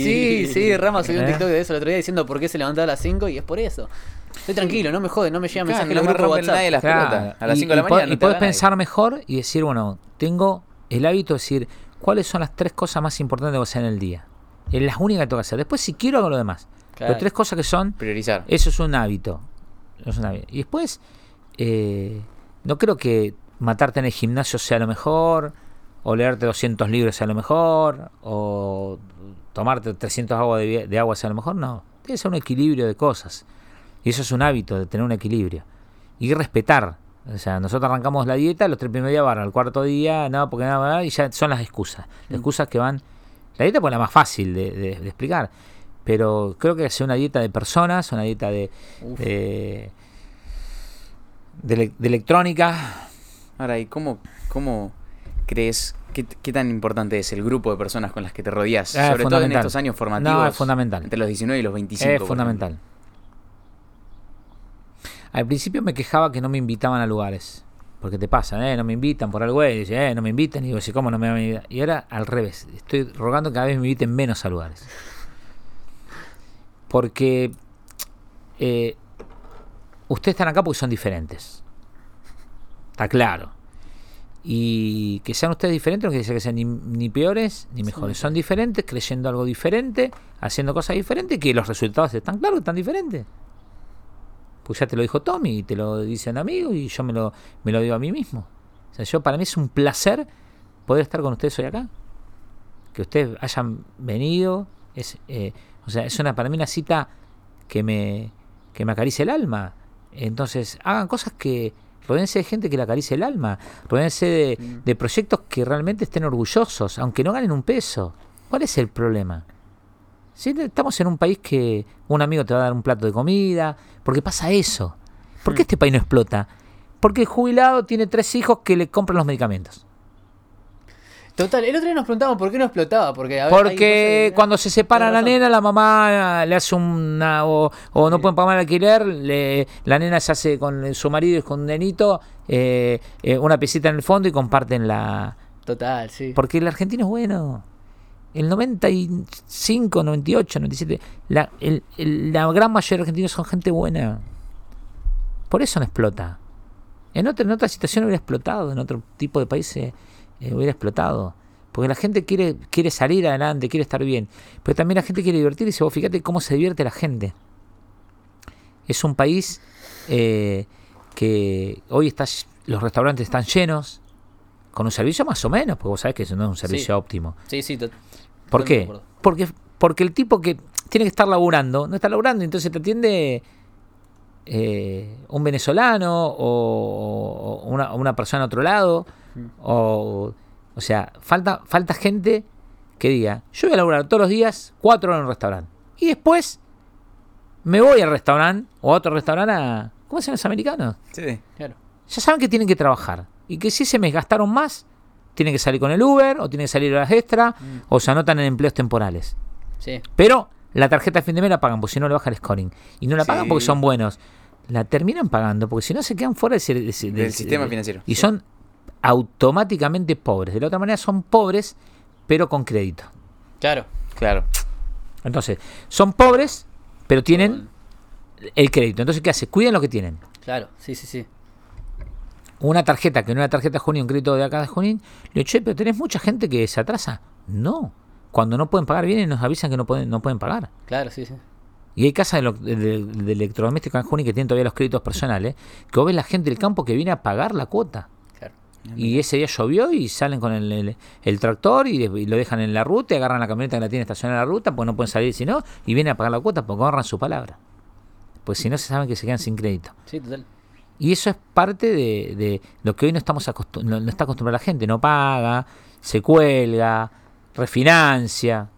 sí, sí. Rama subió un ¿Eh? TikTok de eso el otro día diciendo por qué se levantaba a las 5 y es por eso. Estoy tranquilo, no me jode, no me llega mensaje en no los me grupos nadie las Claro. pelotas. A las Y- 5 de la mañana. Y nadie. pensar mejor y decir, bueno, tengo el hábito de decir, ¿cuáles son las tres cosas más importantes que voy a hacer en el día? Es las únicas que tengo que hacer. Después, si quiero, hago lo demás. Claro. Pero tres cosas que son Priorizar. Eso es un hábito. Eso es un hábito. Y después, eh, no creo que matarte en el gimnasio sea lo mejor, o leerte 200 libros sea lo mejor, o tomarte 300 agua de, de agua sea lo mejor. No, tiene que ser un equilibrio de cosas. Y eso es un hábito, de tener un equilibrio. Y respetar. O sea, nosotros arrancamos la dieta, los tres primeros días van al cuarto día, no, porque nada, y ya son las excusas. Las excusas que van. La dieta pues la más fácil de, de- de explicar. Pero creo que hacer una dieta de personas, una dieta de, de, de electrónica. Ahora, ¿y cómo, cómo crees, qué, qué tan importante es el grupo de personas con las que te rodeas? Ah, es Sobre todo en estos años formativos. No, es fundamental. Entre los 19 y los 25. es fundamental. Al principio me quejaba que no me invitaban a lugares. Porque te pasa, ¿eh? No me invitan por algo, y dice, eh, no me invitan. Y digo, "Sí, ¿cómo no me van a invitar? Y ahora al revés. Estoy rogando que cada vez me inviten menos a lugares. Porque eh, ustedes están acá porque son diferentes. Está claro. Y que sean ustedes diferentes no quiere decir que sean ni, ni peores ni mejores. Son diferentes, creyendo algo diferente, haciendo cosas diferentes, que los resultados están claros, están diferentes. Pues ya te lo dijo Tommy, y te lo dice un amigo, y yo me lo, me lo digo a mí mismo. O sea, yo para mí es un placer poder estar con ustedes hoy acá. Que ustedes hayan venido. Es, eh, o sea, es una, para mí una cita que me, que me acaricia el alma. Entonces, hagan cosas que. Rodéense de gente que le acaricie el alma. Rodéense de, de proyectos que realmente estén orgullosos, aunque no ganen un peso. ¿Cuál es el problema? Si estamos en un país que un amigo te va a dar un plato de comida, porque pasa eso. ¿Por qué este país no explota? Porque el jubilado tiene tres hijos que le compran los medicamentos. Total, el otro día nos preguntamos por qué no explotaba. Porque, a ver, Porque cuando se separa la razón. nena, la mamá le hace una. o, o no pueden pagar el alquiler, le- la nena se hace con su marido y con un nenito, eh, eh, una piecita en el fondo y comparten la. Total, sí. Porque el argentino es bueno. El 95, 98, 97, la, el- el- la gran mayoría de argentinos son gente buena. Por eso no explota. En otra, en otra situación hubiera explotado, en otro tipo de países eh, hubiera explotado. Porque la gente quiere, quiere salir adelante, quiere estar bien. Pero también la gente quiere divertirse. Vos fíjate cómo se divierte la gente. Es un país eh, que hoy está, los restaurantes están llenos, con un servicio más o menos, porque vos sabés que eso no es un servicio Sí. óptimo. Sí, sí. ¿Por de qué? Porque, porque el tipo que tiene que estar laburando, no está laburando, entonces te atiende eh, un venezolano o, o una, una persona a otro lado. O, o sea, falta, falta gente que diga, yo voy a laburar todos los días cuatro horas en un restaurante. Y después me voy al restaurante o a otro restaurante a... ¿Cómo se llaman los americanos? Sí. Claro. ya saben que tienen que trabajar y que si se me gastaron más, tienen que salir con el Uber o tienen que salir horas extra o se anotan en empleos temporales. Sí. Pero la tarjeta de fin de mes la pagan porque si no le baja el scoring. Y no la pagan porque son buenos. La terminan pagando porque si no se quedan fuera del, del- del- Del sistema financiero. Y son automáticamente pobres. De la otra manera son pobres pero con crédito. Claro. Claro. Entonces, son pobres pero tienen el crédito. Entonces, ¿qué hace? Cuidan lo que tienen. Claro. Sí, sí, sí. una tarjeta que no una tarjeta Junín, un crédito de acá de Junín, le digo, che, pero tenés mucha gente que se atrasa. No. Cuando no pueden pagar, vienen y nos avisan que no pueden, no pueden pagar. Claro, sí, sí. Y hay casas de, lo- de- de- de electrodomésticos en Junín que tienen todavía los créditos personales, que vos ves la gente del campo que viene a pagar la cuota. Claro. Y ese día llovió y salen con el, el- el tractor y, y lo dejan en la ruta y agarran la camioneta que la tiene estacionada en la ruta, pues no pueden salir si no, y vienen a pagar la cuota porque ahorran su palabra. Pues si no, se saben que se quedan sin crédito. Sí, total. Y eso es parte de, de lo que hoy no estamos acostum- no, no está acostumbrada la gente. No paga, se cuelga, refinancia.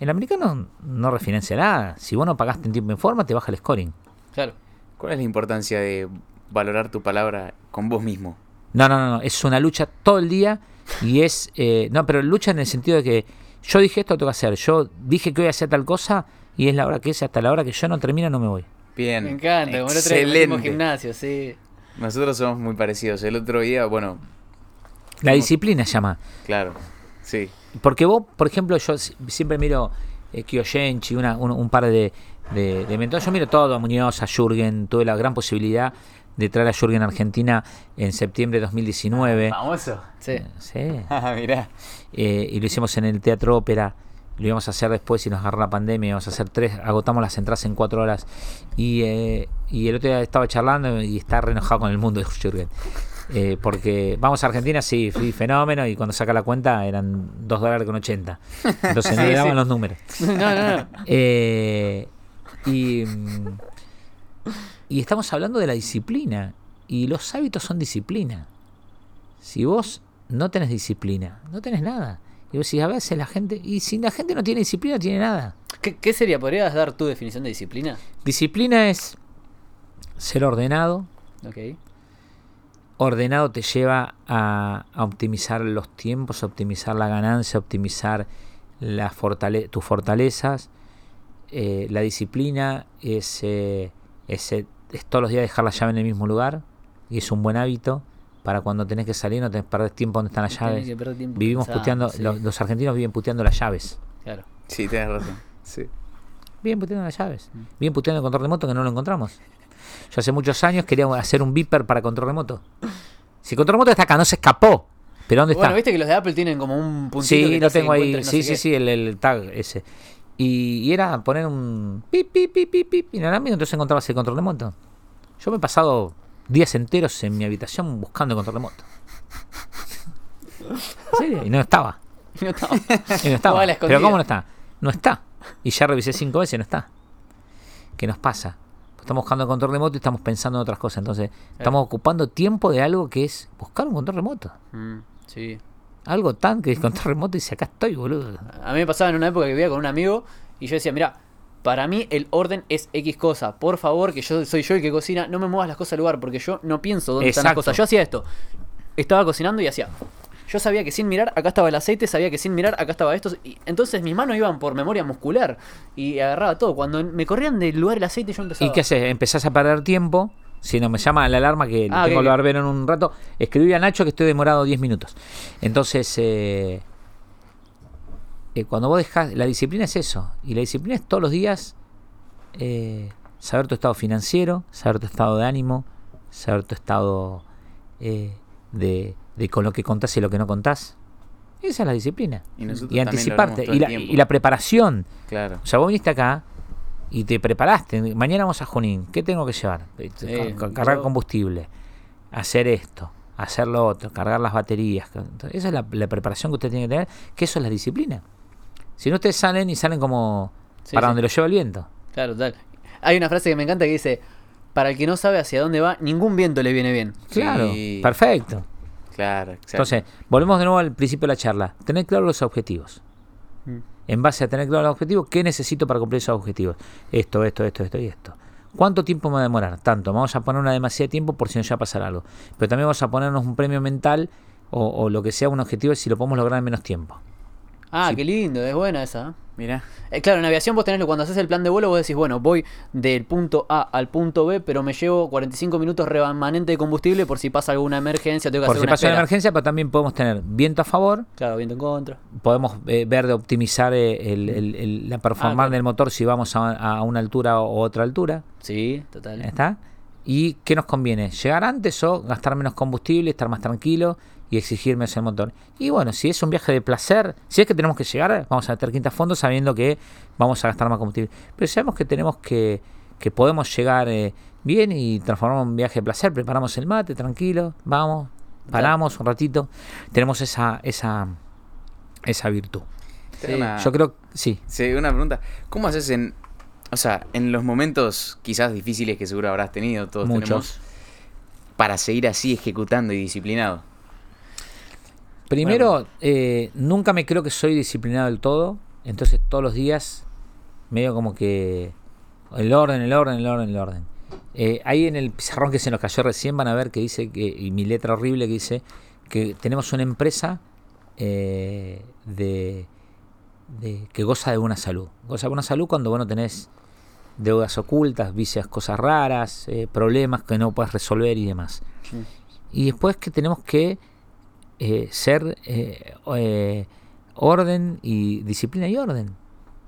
El americano no refinancia nada. Si vos no pagaste en tiempo y en forma, te baja el scoring. Claro. ¿Cuál es la importancia de valorar tu palabra con vos mismo? No, no, no, no. Es una lucha todo el día y es... eh, no, pero lucha en el sentido de que yo dije esto, lo tengo que hacer. Yo dije que voy a hacer tal cosa y es la hora que es. Hasta la hora que yo no termina, no me voy. Bien. Me encanta. Como el otro día gimnasio, sí. Nosotros somos muy parecidos. El otro día, bueno, La disciplina se llama. claro. Sí. Porque vos, por ejemplo, yo si- siempre miro eh, Kiyoshenchi, una, un, un par de, de, de mentores. Yo miro todo, a Muñoz, a Jürgen. Tuve la gran posibilidad de traer a Jürgen a Argentina en septiembre de 2019. Famoso. Sí. Sí. Ah, mirá. Eh, y lo hicimos en el Teatro Ópera. Lo íbamos a hacer después y nos agarró la pandemia. Íbamos a hacer tres, agotamos las entradas en cuatro horas. Y, eh, y el otro día estaba charlando y está re enojado con el mundo de Jürgen. Eh, porque vamos a Argentina, sí, fui fenómeno. Y cuando saca la cuenta eran 2 dólares con 80. Entonces no Sí, le daban sí. los números. No, no, no. Eh, y, mm, y estamos hablando de la disciplina. Y los hábitos son disciplina. Si vos no tenés disciplina, no tenés nada. Y vos decís, a veces la gente. Y si la gente no tiene disciplina, no tiene nada. ¿Qué, qué sería? ¿Podrías dar tu definición de disciplina? Disciplina es ser ordenado. Ok. Ordenado te lleva a, a optimizar los tiempos, a optimizar la ganancia, a optimizar la fortale- tus fortalezas. Eh, la disciplina es, eh, es, eh, es todos los días dejar la llave en el mismo lugar y es un buen hábito para cuando tenés que salir no tenés que perder tiempo donde están las llaves. Vivimos puteando, sí. los, los argentinos viven puteando las llaves. Claro. Sí, tenés razón. Sí. Viven puteando las llaves. Viven puteando el control remoto que no lo encontramos. Yo hace muchos años quería hacer un beeper para control remoto. Si el control remoto está acá, no se escapó. ¿Pero dónde Bueno, está? viste que los de Apple tienen como un puntito Sí, que lo tengo ahí. no sí, sí, qué. sí, el, el tag ese. Y, y era poner un pip, pip, pip, pip, pip inalámbrico, entonces encontrabas el control remoto. Yo me he pasado días enteros en mi habitación buscando el control remoto. ¿En serio? Y no estaba. No estaba. Y no estaba. Pero ¿cómo no está? No está. Y ya revisé cinco veces y no está. ¿Qué nos pasa? Estamos buscando el control remoto y estamos pensando en otras cosas. Entonces, estamos ocupando tiempo de algo que es buscar un control remoto. Mm, sí. Algo tan que es control remoto y dice, acá estoy, boludo. A mí me pasaba en una época que vivía con un amigo y yo decía, mira, para mí el orden es X cosa. Por favor, que yo soy yo el que cocina, no me muevas las cosas al lugar porque yo no pienso dónde están las Exacto. cosas. Yo hacía esto. Estaba cocinando y hacía. yo sabía que sin mirar acá estaba el aceite, sabía que sin mirar acá estaba esto. Y entonces mis manos iban por memoria muscular y agarraba todo. Cuando me corrían del lugar el aceite, yo empezaba. ¿Y qué haces? Empezás a perder tiempo. Si no me llama la alarma que Ah, tengo ok, el ok. barbero en un rato, escribí a Nacho que estoy demorado 10 minutos. Entonces, eh, eh, cuando vos dejás, la disciplina es eso. Y la disciplina es todos los días eh, saber tu estado financiero, saber tu estado de ánimo, saber tu estado eh, de, de con lo que contás y lo que no contás. Esa es la disciplina. Y lo anticiparte. Y la, y la preparación. Claro. O sea, vos viniste acá y te preparaste. Mañana vamos a Junín. ¿Qué tengo que llevar? Eh, cargar yo- combustible, hacer esto, hacer lo otro, cargar las baterías. Entonces, esa es la, la preparación que usted tiene que tener, que eso es la disciplina. Si no, ustedes salen y salen como Sí, para sí. donde lo lleva el viento. Claro, tal. Hay una frase que me encanta que dice: Para el que no sabe hacia dónde va, ningún viento le viene bien. Claro, Sí. perfecto. Claro, exacto. Entonces, volvemos de nuevo al principio de la charla. Tener claro los objetivos. En base a tener claro los objetivos, ¿qué necesito para cumplir esos objetivos? Esto, esto, esto, esto y esto. ¿Cuánto tiempo me va a demorar? Tanto. Vamos a poner una demasiada tiempo por si no ya pasar algo. Pero también vamos a ponernos un premio mental o, o lo que sea un objetivo si lo podemos lograr en menos tiempo. Ah, Sí. qué lindo, es buena esa. Mira. Eh, claro, en aviación vos tenés, cuando haces el plan de vuelo, vos decís, bueno, voy del punto A al punto B, pero me llevo 45 minutos remanente de combustible por si pasa alguna emergencia, tengo que Por hacer si una pasa una emergencia, pero también podemos tener viento a favor, Claro, viento en contra. podemos eh, ver de optimizar eh, el- el- el- la performance claro. del motor si vamos a, a una altura o otra altura. Sí, total. ¿Está? ¿Y qué nos conviene? ¿Llegar antes o gastar menos combustible, estar más tranquilo y exigir menos el motor? Y bueno, si es un viaje de placer, si es que tenemos que llegar, vamos a meter quinta fondo sabiendo que vamos a gastar más combustible. Pero sabemos que tenemos que, que podemos llegar eh, bien y transformar un viaje de placer, preparamos el mate, tranquilo, vamos, paramos un ratito, tenemos esa, esa, esa virtud. Tengo Sí, una- Yo creo, sí, Sí, una pregunta. ¿Cómo haces en. O sea, en los momentos quizás difíciles que seguro habrás tenido, todos muchos. tenemos, para seguir así ejecutando y disciplinado? Primero, eh, nunca me creo que soy disciplinado del todo. Entonces todos los días medio como que el orden, el orden, el orden, el orden. Eh, ahí en el pizarrón que se nos cayó recién van a ver que dice que, y mi letra horrible que dice que tenemos una empresa eh, de, de- que goza de buena salud. Goza de buena salud cuando vos no tenés deudas ocultas, vicias, cosas raras, eh, problemas que no puedes resolver y demás. Y después que tenemos que eh, ser eh, eh, orden y disciplina y orden.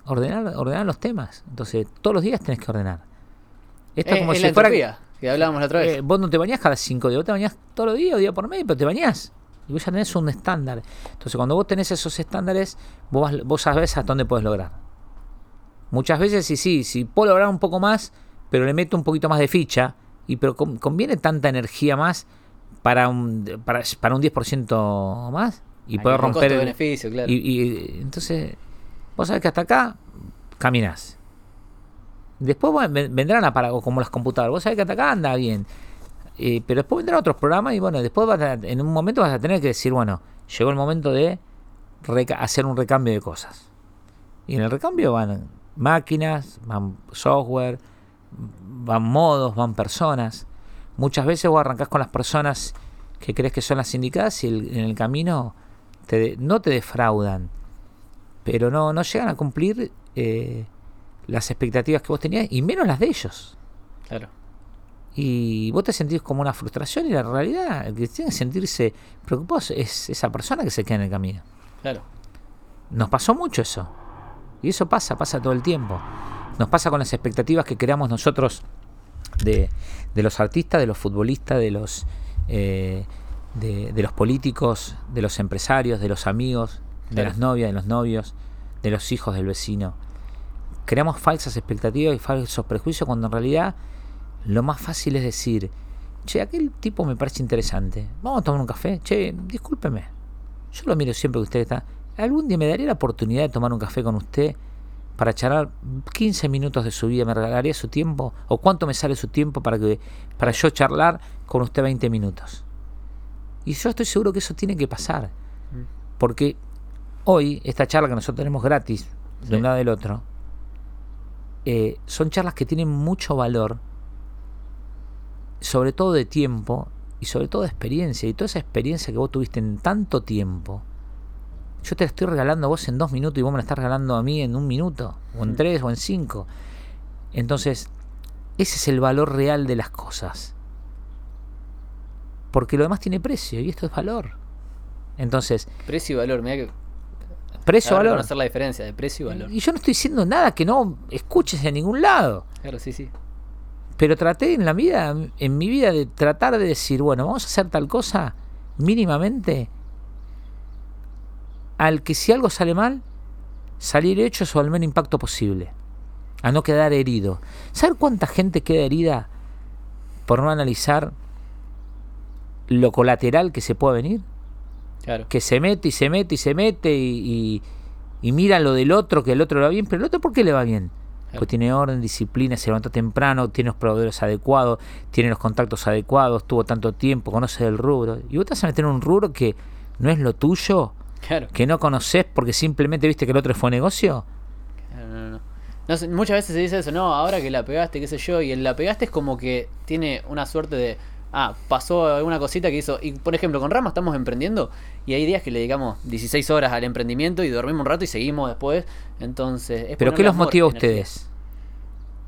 Ordenar, ordenar los temas. Entonces, todos los días tenés que ordenar. Esto es como si la fuera. entropía, que hablábamos la otra vez. vos no te bañás cada cinco días, vos te bañás todos los días, día por medio, pero te bañás. Y vos ya tenés un estándar. Entonces, cuando vos tenés esos estándares, vos, vos sabés hasta dónde podés lograr. Muchas veces, sí, sí, si puedo lograr un poco más, pero le meto un poquito más de ficha, y pero con- conviene tanta energía más para un, para, para un 10% más y Hay poder un romper. el- costo-beneficio, claro. y, y, entonces, vos sabés que hasta acá caminás. Después bueno, vendrán aparatos como las computadoras. Vos sabés que hasta acá anda bien. Eh, pero después vendrán otros programas y bueno, después vas a- en un momento vas a tener que decir, bueno, llegó el momento de hacer un recambio de cosas. Y en el recambio van máquinas, van software, van modos, van personas. Muchas veces vos arrancás con las personas que crees que son las indicadas y el- en el camino te de- no te defraudan, pero no, no llegan a cumplir eh, las expectativas que vos tenías y menos las de ellos. Claro. Y vos te sentís como una frustración y la realidad, el que tiene que sentirse preocupado es esa persona que se queda en el camino. Claro. Nos pasó mucho eso. Y eso pasa, pasa todo el tiempo. Nos pasa con las expectativas que creamos nosotros de, de los artistas, de los futbolistas, de los, eh, de, de los políticos, de los empresarios, de los amigos, de Claro. las novias, de los novios, de los hijos del vecino. Creamos falsas expectativas y falsos prejuicios cuando en realidad lo más fácil es decir, che, aquel tipo me parece interesante. Vamos a tomar un café. Che, discúlpeme. Yo lo miro siempre que usted está. ¿Algún día me daría la oportunidad de tomar un café con usted para charlar 15 minutos de su vida? ¿Me regalaría su tiempo? ¿O cuánto me sale su tiempo para, que, para yo charlar con usted 20 minutos? Y yo estoy seguro que eso tiene que pasar. Porque hoy, esta charla que nosotros tenemos gratis, de Sí. un lado del otro, eh, son charlas que tienen mucho valor, sobre todo de tiempo y sobre todo de experiencia. Y toda esa experiencia que vos tuviste en tanto tiempo, yo te la estoy regalando a vos en dos minutos y vos me la estás regalando a mí en un minuto, o en tres, o en cinco. Entonces, ese es el valor real de las cosas. Porque lo demás tiene precio y esto es valor. Entonces, Precio y valor, mira que. precio, valor. conocer la diferencia de precio y valor. Y yo no estoy diciendo nada que no escuches en ningún lado. Claro, sí, sí. Pero traté en la vida, en mi vida, de tratar de decir, bueno, vamos a hacer tal cosa mínimamente al que si algo sale mal, salir hechos o al menos impacto posible. A no quedar herido. ¿Saber cuánta gente queda herida por no analizar lo colateral que se puede venir? Claro. que se mete y se mete y se mete y, y- y mira lo del otro, que el otro le va bien, pero el otro ¿por qué le va bien? Pues tiene orden, disciplina, se levanta temprano, tiene los proveedores adecuados, tiene los contactos adecuados, tuvo tanto tiempo, conoce el rubro. Y vos te vas a meter en un rubro que no es lo tuyo, Claro. que no conoces porque simplemente viste que el otro fue negocio. Claro, no, no. Muchas veces se dice eso, no, ahora que la pegaste, qué sé yo, y el la pegaste es como que tiene una suerte de, ah, pasó alguna cosita que hizo, y por ejemplo, con Rama estamos emprendiendo, y hay días que le dedicamos 16 horas al emprendimiento y dormimos un rato y seguimos después, entonces... es ¿Pero qué los amor, motiva a energía. ustedes?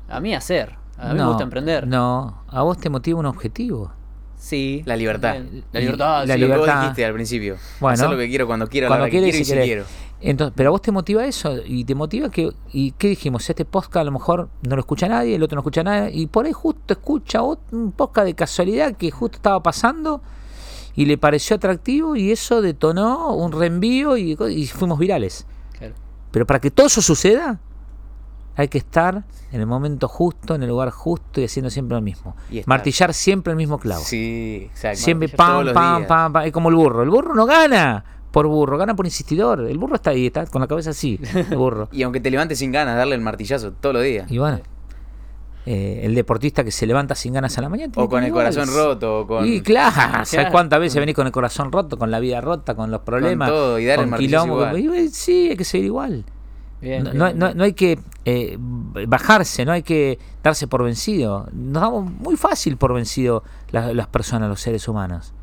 A mí hacer, a mí me gusta emprender. No, a vos te motiva un objetivo. Sí. La libertad. también. La libertad, la sí. Lo que vos libertad. dijiste al principio. Bueno. Hacer lo que quiero cuando quiero, la Cuando que quieres quiero y si querés. quiero. Entonces, pero a vos te motiva eso y te motiva que y qué dijimos este podcast a lo mejor no lo escucha nadie el otro no escucha nadie y por ahí justo escucha un podcast de casualidad que justo estaba pasando y le pareció atractivo y eso detonó un reenvío y, y fuimos virales Claro. pero para que todo eso suceda hay que estar en el momento justo en el lugar justo y haciendo siempre lo mismo Y martillar siempre el mismo clavo Sí, exacto. Siempre pam, pam, pam, pam. Es como el burro. El burro no gana por burro, gana por insistidor. El burro está ahí, está con la cabeza así, el burro. Y aunque te levantes sin ganas, darle el martillazo todos los días. Y bueno, eh, el deportista que se levanta sin ganas a la mañana. O con el corazón roto, o con... Y claro, ¿sabes cuántas veces venís con el corazón roto, con la vida rota, con los problemas? todo, y dar el con martillazo quilombo? igual. Y, Sí, hay que seguir igual. Bien, no, bien, no- bien. no- hay que eh, bajarse, no hay que darse por vencido. Nos damos muy fácil por vencido la- las personas, los seres humanos.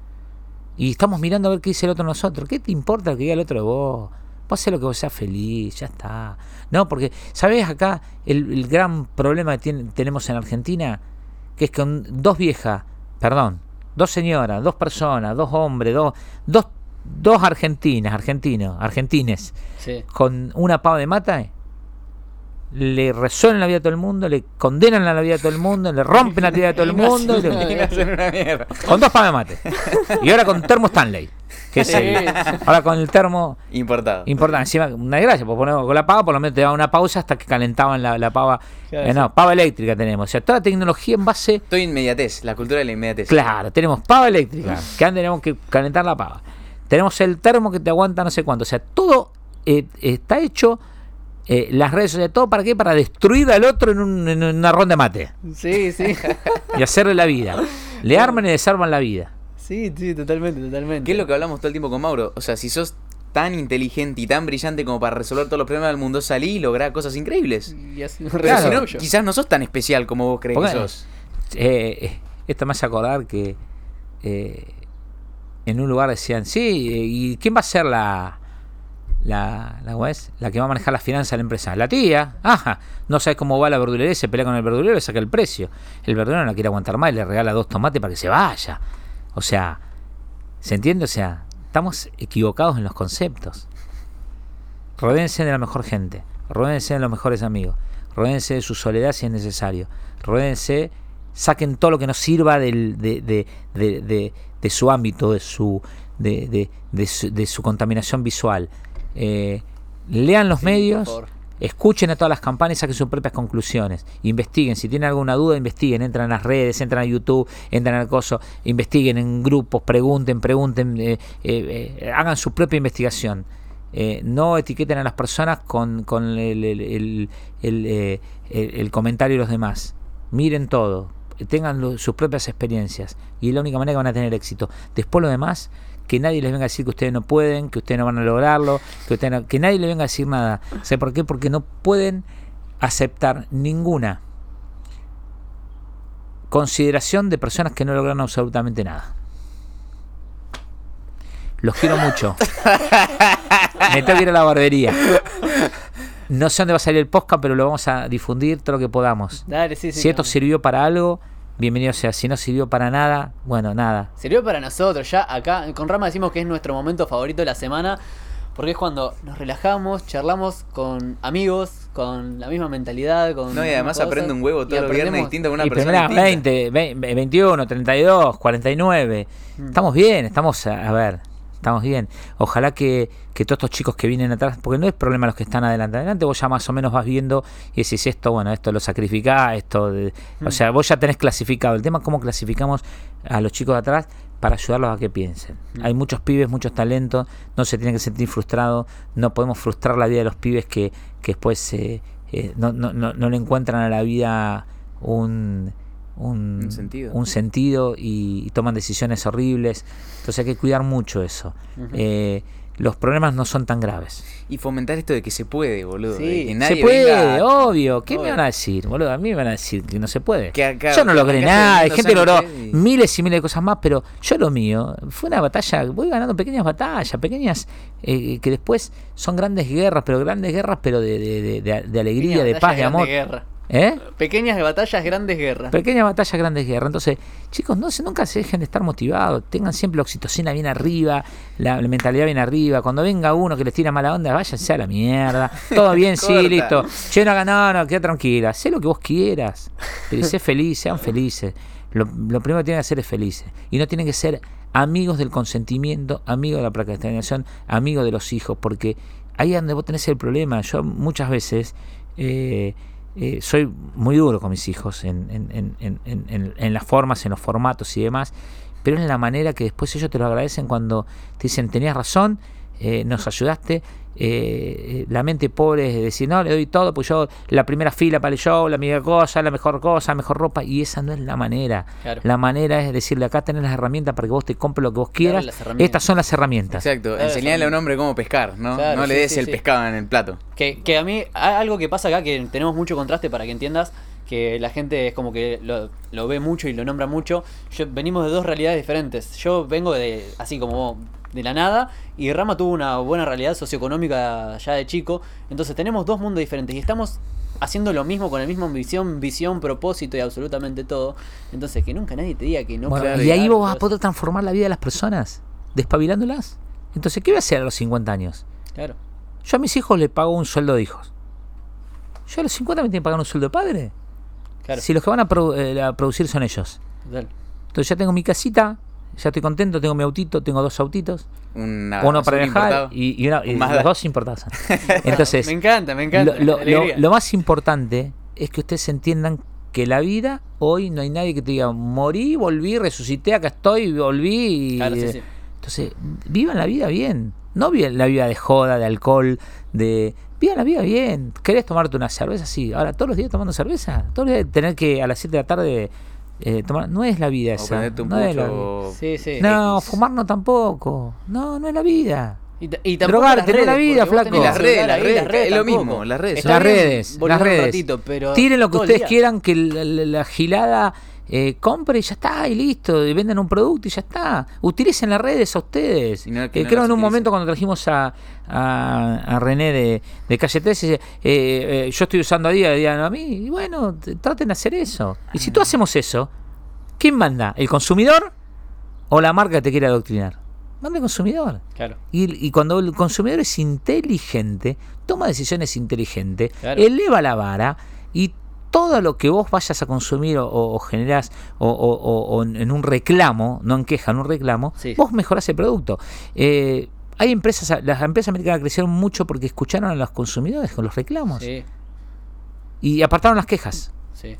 Y estamos mirando a ver qué dice el otro nosotros. ¿Qué te importa lo que diga el otro de vos? Vos haces lo que vos seas feliz, ya está. No, porque, ¿sabés acá el, el gran problema que tiene- tenemos en Argentina? Que es con dos viejas, perdón, dos señoras, dos personas, dos hombres, dos, dos, dos argentinas, argentinos, argentines, Sí. con una pava de mata, le resuelven la vida a todo el mundo, le condenan la vida a todo el mundo, le rompen la vida a todo el mundo, y le- con dos pavas de mate. Y ahora con termo Stanley, que el- ahora con el termo Importado. importante. Encima, una desgracia, pues poner con la pava, por lo menos te daba una pausa hasta que calentaban la, la pava. Eh, no, pava eléctrica tenemos. O sea, toda la tecnología en base Estoy inmediatez, la cultura de la inmediatez. Claro, tenemos pava eléctrica, que antes tenemos que calentar la pava. Tenemos el termo que te aguanta no sé cuánto. O sea, todo eh, está hecho, eh, las redes sociales, todo para qué? Para destruir al otro en, un- en una ronda de mate Sí, sí. y hacerle la vida. Le arman y desarman la vida. sí, sí, totalmente, totalmente. ¿Qué es lo que hablamos todo el tiempo con Mauro? O sea, si sos tan inteligente y tan brillante como para resolver todos los problemas del mundo, salí y lográ cosas increíbles. Y así- Claro. no, orgullo. quizás no sos tan especial como vos crees que sos. eh, eh, esto me hace acordar que eh, en un lugar decían, sí, eh, ¿y quién va a ser la, la, la, la que va a manejar las finanzas de la empresa? La tía, ajá, no sabes cómo va la verdulería, se pelea con el verdulero y saca el precio. El verdulero no quiere aguantar más le regala dos tomates para que se vaya. O sea, ¿se entiende? O sea, estamos equivocados en los conceptos. Rodéense de la mejor gente, rodéense de los mejores amigos, rodéense de su soledad si es necesario, rodéense, saquen todo lo que nos sirva del- de, de- de- de- de su ámbito, de su, de, de- de su, de su contaminación visual. Eh, lean los Sí, medios, escuchen a todas las campañas y saquen sus propias conclusiones. Investiguen, si tienen alguna duda, investiguen, entran a las redes, entran a YouTube, entran al coso, investiguen en grupos, pregunten, pregunten, eh, eh, eh, hagan su propia investigación. Eh, no etiqueten a las personas con, con el, el- el- el, el- el comentario de los demás. Miren todo, tengan lo- sus propias experiencias y es la única manera que van a tener éxito. Después lo demás, que nadie les venga a decir que ustedes no pueden, que ustedes no van a lograrlo, que, ustedes no- que nadie les venga a decir nada. ¿Sabe por qué? Porque no pueden aceptar ninguna consideración de personas que no lograron absolutamente nada. Los quiero mucho. Me tengo que ir a la barbería. No sé dónde va a salir el podcast, pero lo vamos a difundir todo lo que podamos. Dale, sí, sí. si esto sirvió para algo, bienvenido sea. Si no sirvió para nada, bueno, nada. Sirvió para nosotros, ya acá con Rama decimos que es nuestro momento favorito de la semana, porque es cuando nos relajamos, charlamos con amigos, con la misma mentalidad, con No, y además cosas, aprende un huevo y todos los viernes distinto con una y persona primera distinta. 20, ve- 21, 32, 49. Mm. Estamos bien, estamos, a, a ver, estamos bien. Ojalá que, que todos estos chicos que vienen atrás, porque no es problema los que están adelante. Adelante vos ya más o menos vas viendo y decís esto, bueno, esto lo sacrificás, esto. de- Mm. O sea, vos ya tenés clasificado. El tema es cómo clasificamos a los chicos de atrás para ayudarlos a que piensen. Mm. Hay muchos pibes, muchos talentos, no se tienen que sentir frustrados, no podemos frustrar la vida de los pibes que, que después eh, eh, no, no, no, no le encuentran a la vida un, un, Un sentido. un sentido y, y toman decisiones horribles. Entonces hay que cuidar mucho eso. Eh, los problemas no son tan graves. Y fomentar esto de que se puede, boludo. Sí. que se nadie puede, venga- obvio. ¿Qué me van a decir, boludo? A mí me van a decir que no se puede. Que acá- yo no logré nada. Hay gente que logró y- miles y miles de cosas más, pero yo lo mío fue una batalla. Voy ganando pequeñas batallas, pequeñas eh, que después son grandes guerras, pero grandes guerras, pero de, de, de- de- de alegría, de paz, de amor. guerras. ¿Eh? Pequeñas batallas, grandes guerras. Pequeñas batallas, grandes guerras. Entonces, chicos, no se, nunca se dejen de estar motivados. Tengan siempre la oxitocina bien arriba, la, la mentalidad bien arriba. Cuando venga uno que les tira mala onda, váyanse a la mierda. Todo bien, sí, listo. Che, no haga nada, no, queda tranquila. Sé lo que vos quieras. Pero sé feliz, sean felices. Lo, lo primero que tienen que hacer es felices. Y no tienen que ser amigos del consentimiento, amigos de la procrastinación, amigos de los hijos. Porque ahí es donde vos tenés el problema. Yo muchas veces eh, eh, soy muy duro con mis hijos en, en- en- en- las formas, en los formatos y demás, pero es la manera que después ellos te lo agradecen cuando te dicen, tenías razón, eh, nos ayudaste. eh, la mente pobre es decir, no, le doy todo, pues yo la primera fila para el show, la mejor cosa, la mejor cosa, mejor ropa, y esa no es la manera. Claro. La manera es decirle, acá tenés las herramientas para que vos te compres lo que vos quieras. las herramientas. Estas son las herramientas. Exacto, Claro, enseñarle a un hombre cómo pescar, ¿no? Claro, no le des sí, el sí. pescado en el plato. Que, que a mí, algo que pasa acá, que tenemos mucho contraste para que entiendas, que la gente es como que lo, lo ve mucho y lo nombra mucho. Yo, venimos de dos realidades diferentes. Yo vengo de, así como vos, de la nada, y Rama tuvo una buena realidad socioeconómica ya de chico. Entonces tenemos dos mundos diferentes y estamos haciendo lo mismo con la misma visión, visión, propósito y absolutamente todo. Entonces que nunca nadie te diga que no Bueno, y ahí vos vas a poder transformar la vida de las personas, despabilándolas. Entonces, ¿qué voy a hacer a los 50 años? Claro. Yo a mis hijos les pago un sueldo de hijos. Yo a los 50 me tienen que pagar un sueldo de padre. Claro. Si los que van a, produ- eh, a producir son ellos. Total. Entonces ya tengo mi casita, ya estoy contento, tengo mi autito, tengo dos autitos. Una- uno para viajar y, y una- y los dos importados. Entonces, me encanta, me encanta. lo, más importante es que ustedes entiendan que la vida, hoy no hay nadie que te diga, morí, volví, resucité, acá estoy, volví. Y, Claro, sí, sí. Entonces, vivan la vida bien. No la vida de joda, de alcohol, de... Vivan la vida bien. ¿Querés tomarte una cerveza? Sí. Ahora, todos los días tomando cerveza. Todos los días tener que a las 7 de la tarde eh, tomar... No es la vida O esa. no es la pucho. vida. Sí, sí. No, fumar no tampoco. No, no es la vida. Y, y tampoco Drogar, las tener la vida, flaco. Y las redes, las es lo mismo, las redes. Las redes, las redes. ratito, pero Tiren lo que ustedes día. quieran, que la, la- la gilada eh, compre y ya está, y listo. Y venden un producto y ya está. Utilicen las redes a ustedes. No que Eh, no creo en un momento cuando trajimos a, a, a René de, de Calle 13, dice, eh, eh, yo estoy usando a día, día no a mí. Y bueno, traten de hacer eso. Y si tú hacemos eso, ¿quién manda? ¿El consumidor o la marca que te quiere adoctrinar? Manda el consumidor. Claro. Y, y cuando el consumidor es inteligente, toma decisiones inteligentes, Claro. eleva la vara y todo lo que vos vayas a consumir o, o generás o, o- o- o en un reclamo, no en queja, en un reclamo, Sí. vos mejorás el producto. Eh, hay empresas, las empresas americanas crecieron mucho porque escucharon a los consumidores con los reclamos Sí, y apartaron las quejas. sí.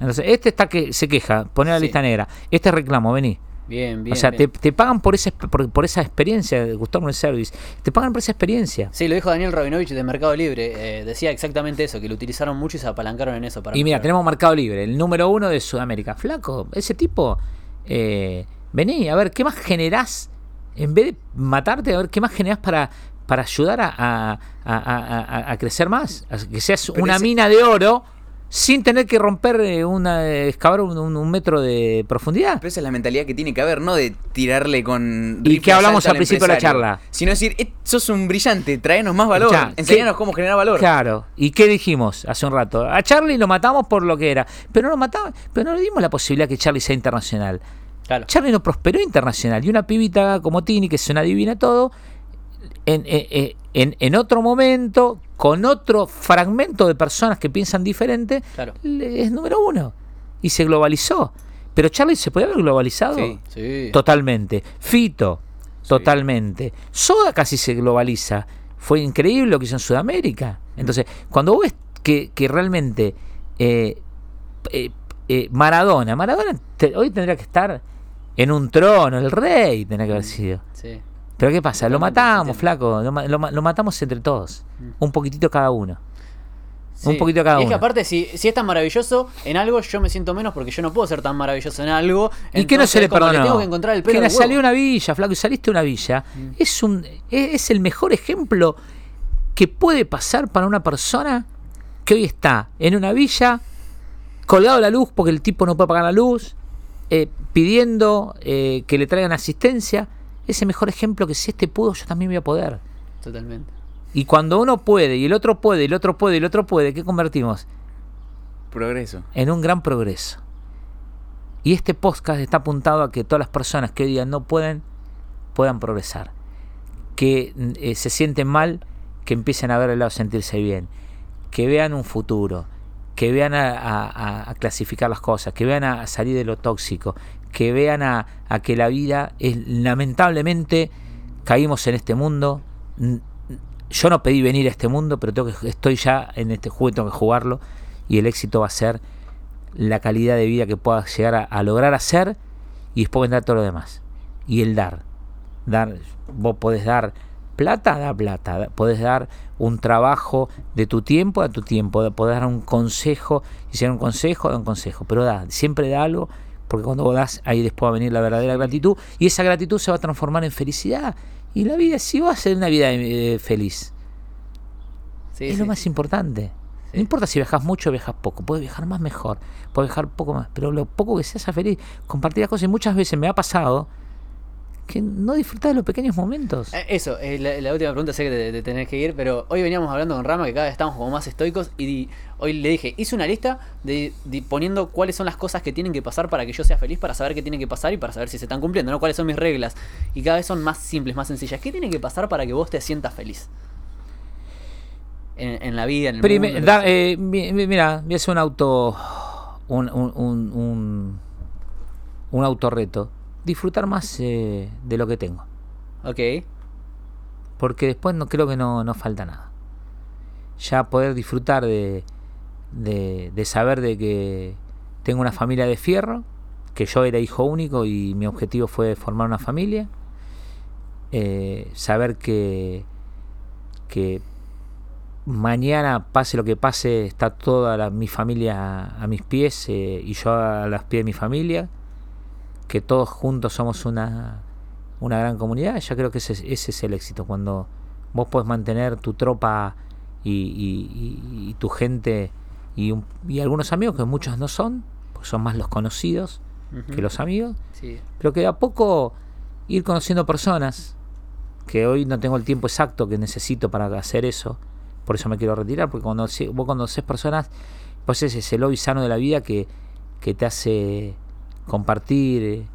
Entonces, este está que se queja, pone la lista negra. Este reclamo, vení. Bien, bien. o sea, bien. te, te pagan por esa, por, por esa experiencia de Customer Service. Te pagan por esa experiencia. Sí, lo dijo Daniel Rabinovich de Mercado Libre. eh, decía exactamente eso, que lo utilizaron mucho y se apalancaron en eso. Para Y mira, tenemos Mercado Libre, el número uno de Sudamérica. Flaco, ese tipo, eh, vení, a ver, ¿qué más generás? En vez de matarte, a ver, ¿qué más generás para, para ayudar a, a- a- a- crecer más? Que seas Pero una ese- mina de oro sin tener que romper eh, una, eh, excavar un, metro de profundidad. Pero esa es la mentalidad que tiene que haber, no de tirarle con. ¿Y qué hablamos al principio de la charla? Sino decir, "Eh, sos un brillante, traenos más valor, Ya, enseñanos ¿qué- cómo generar valor. Claro. ¿Y qué dijimos hace un rato? A Charlie lo matamos por lo que era. Pero no lo matamos, pero no le dimos la posibilidad que Charlie sea internacional. Claro. Charlie no prosperó internacional. Y una pibita como Tini, que se una adivina todo, en, en- en- en otro momento, con otro fragmento de personas que piensan diferente, Claro. es número uno. Y se globalizó. Pero Charlie se puede haber globalizado Sí. Sí. totalmente. Fito, totalmente. Soda casi se globaliza. Fue increíble lo que hizo en Sudamérica. Entonces, cuando vos ves que, que realmente eh, eh, eh, Maradona, Maradona te- hoy tendría que estar en un trono, el rey tendría que haber sido. Sí. Pero ¿qué pasa? Lo matamos, flaco. Lo, lo ma- lo matamos entre todos. Un poquitito cada uno. Sí. Un poquito cada y es que uno. aparte, si, si es tan maravilloso en algo, yo me siento menos porque yo no puedo ser tan maravilloso en algo. ¿Y qué no se le perdonó? tengo que encontrar el pelo que salió una villa, flaco, y saliste una villa. Mm. Es un es, es el mejor ejemplo que puede pasar para una persona que hoy está en una villa, colgado de la luz porque el tipo no puede pagar la luz, eh, pidiendo eh, que le traigan asistencia. Es el mejor ejemplo que si este pudo, yo también voy a poder. Totalmente. Y cuando uno puede, y el otro puede, y el otro puede, y el otro puede, ¿qué convertimos? Progreso. en un gran progreso. Y este podcast está apuntado a que todas las personas que hoy día no pueden, puedan progresar. Que eh, se sienten mal, que empiecen a ver el lado sentirse bien. Que vean un futuro. Que vean a, a- a- a clasificar las cosas. Que vean a, salir de lo tóxico. Que vean a, que la vida es lamentablemente caímos en este mundo. Yo no pedí venir a este mundo, pero tengo que, estoy ya en este juego, tengo que jugarlo. Y el éxito va a ser la calidad de vida que puedas llegar a, a lograr hacer y después vendrá todo lo demás. Y el dar. dar vos podés dar plata, da plata. Podés dar un trabajo de tu tiempo a tu tiempo. Podés dar un consejo. Y si un consejo, da un consejo. Pero da, siempre da algo. Porque cuando vos das, ahí después va a venir la verdadera gratitud. Y esa gratitud se va a transformar en felicidad. Y la vida, si vas a ser una vida eh, feliz, Sí, es sí. lo más importante. Sí. No importa si viajas mucho o viajas poco, puedes viajar más mejor, puedes viajar poco más, pero lo poco que seas feliz, compartir las cosas. Y muchas veces me ha pasado que no disfrutar de los pequeños momentos. Eh, Eso, eh, la, la última pregunta, sé que te, te tenés que ir, pero hoy veníamos hablando con Rama que cada vez estamos como más estoicos y di- hoy le dije, hice una lista de, de poniendo cuáles son las cosas que tienen que pasar para que yo sea feliz, para saber qué tiene que pasar y para saber si se están cumpliendo, ¿no? Cuáles son mis reglas. Y cada vez son más simples, más sencillas. ¿Qué tiene que pasar para que vos te sientas feliz? En, en la vida, en el mundo. da- eh, mi- mi- mira, voy a hacer un auto. Un, un, un, un, un autorreto. Disfrutar más eh, de lo que tengo. Ok, Porque después no creo que no, no falta nada. Ya poder disfrutar de, de, de saber de que tengo una familia de fierro, que yo era hijo único y mi objetivo fue formar una familia. Eh, saber que, que mañana, pase lo que pase, está toda la- mi familia a, a mis pies eh, y yo a los pies de mi familia. Que todos juntos somos una, una gran comunidad. Yo creo que ese, es- ese es el éxito. Cuando vos podés mantener tu tropa y, y- y- y tu gente y, un- y algunos amigos, que muchos no son, porque son más los conocidos que los amigos sí. pero que de a poco ir conociendo personas, que hoy no tengo el tiempo exacto que necesito para hacer eso, por eso me quiero retirar, porque cuando vos conoces personas, pues ese es el lobby sano de la vida que, que te hace compartir.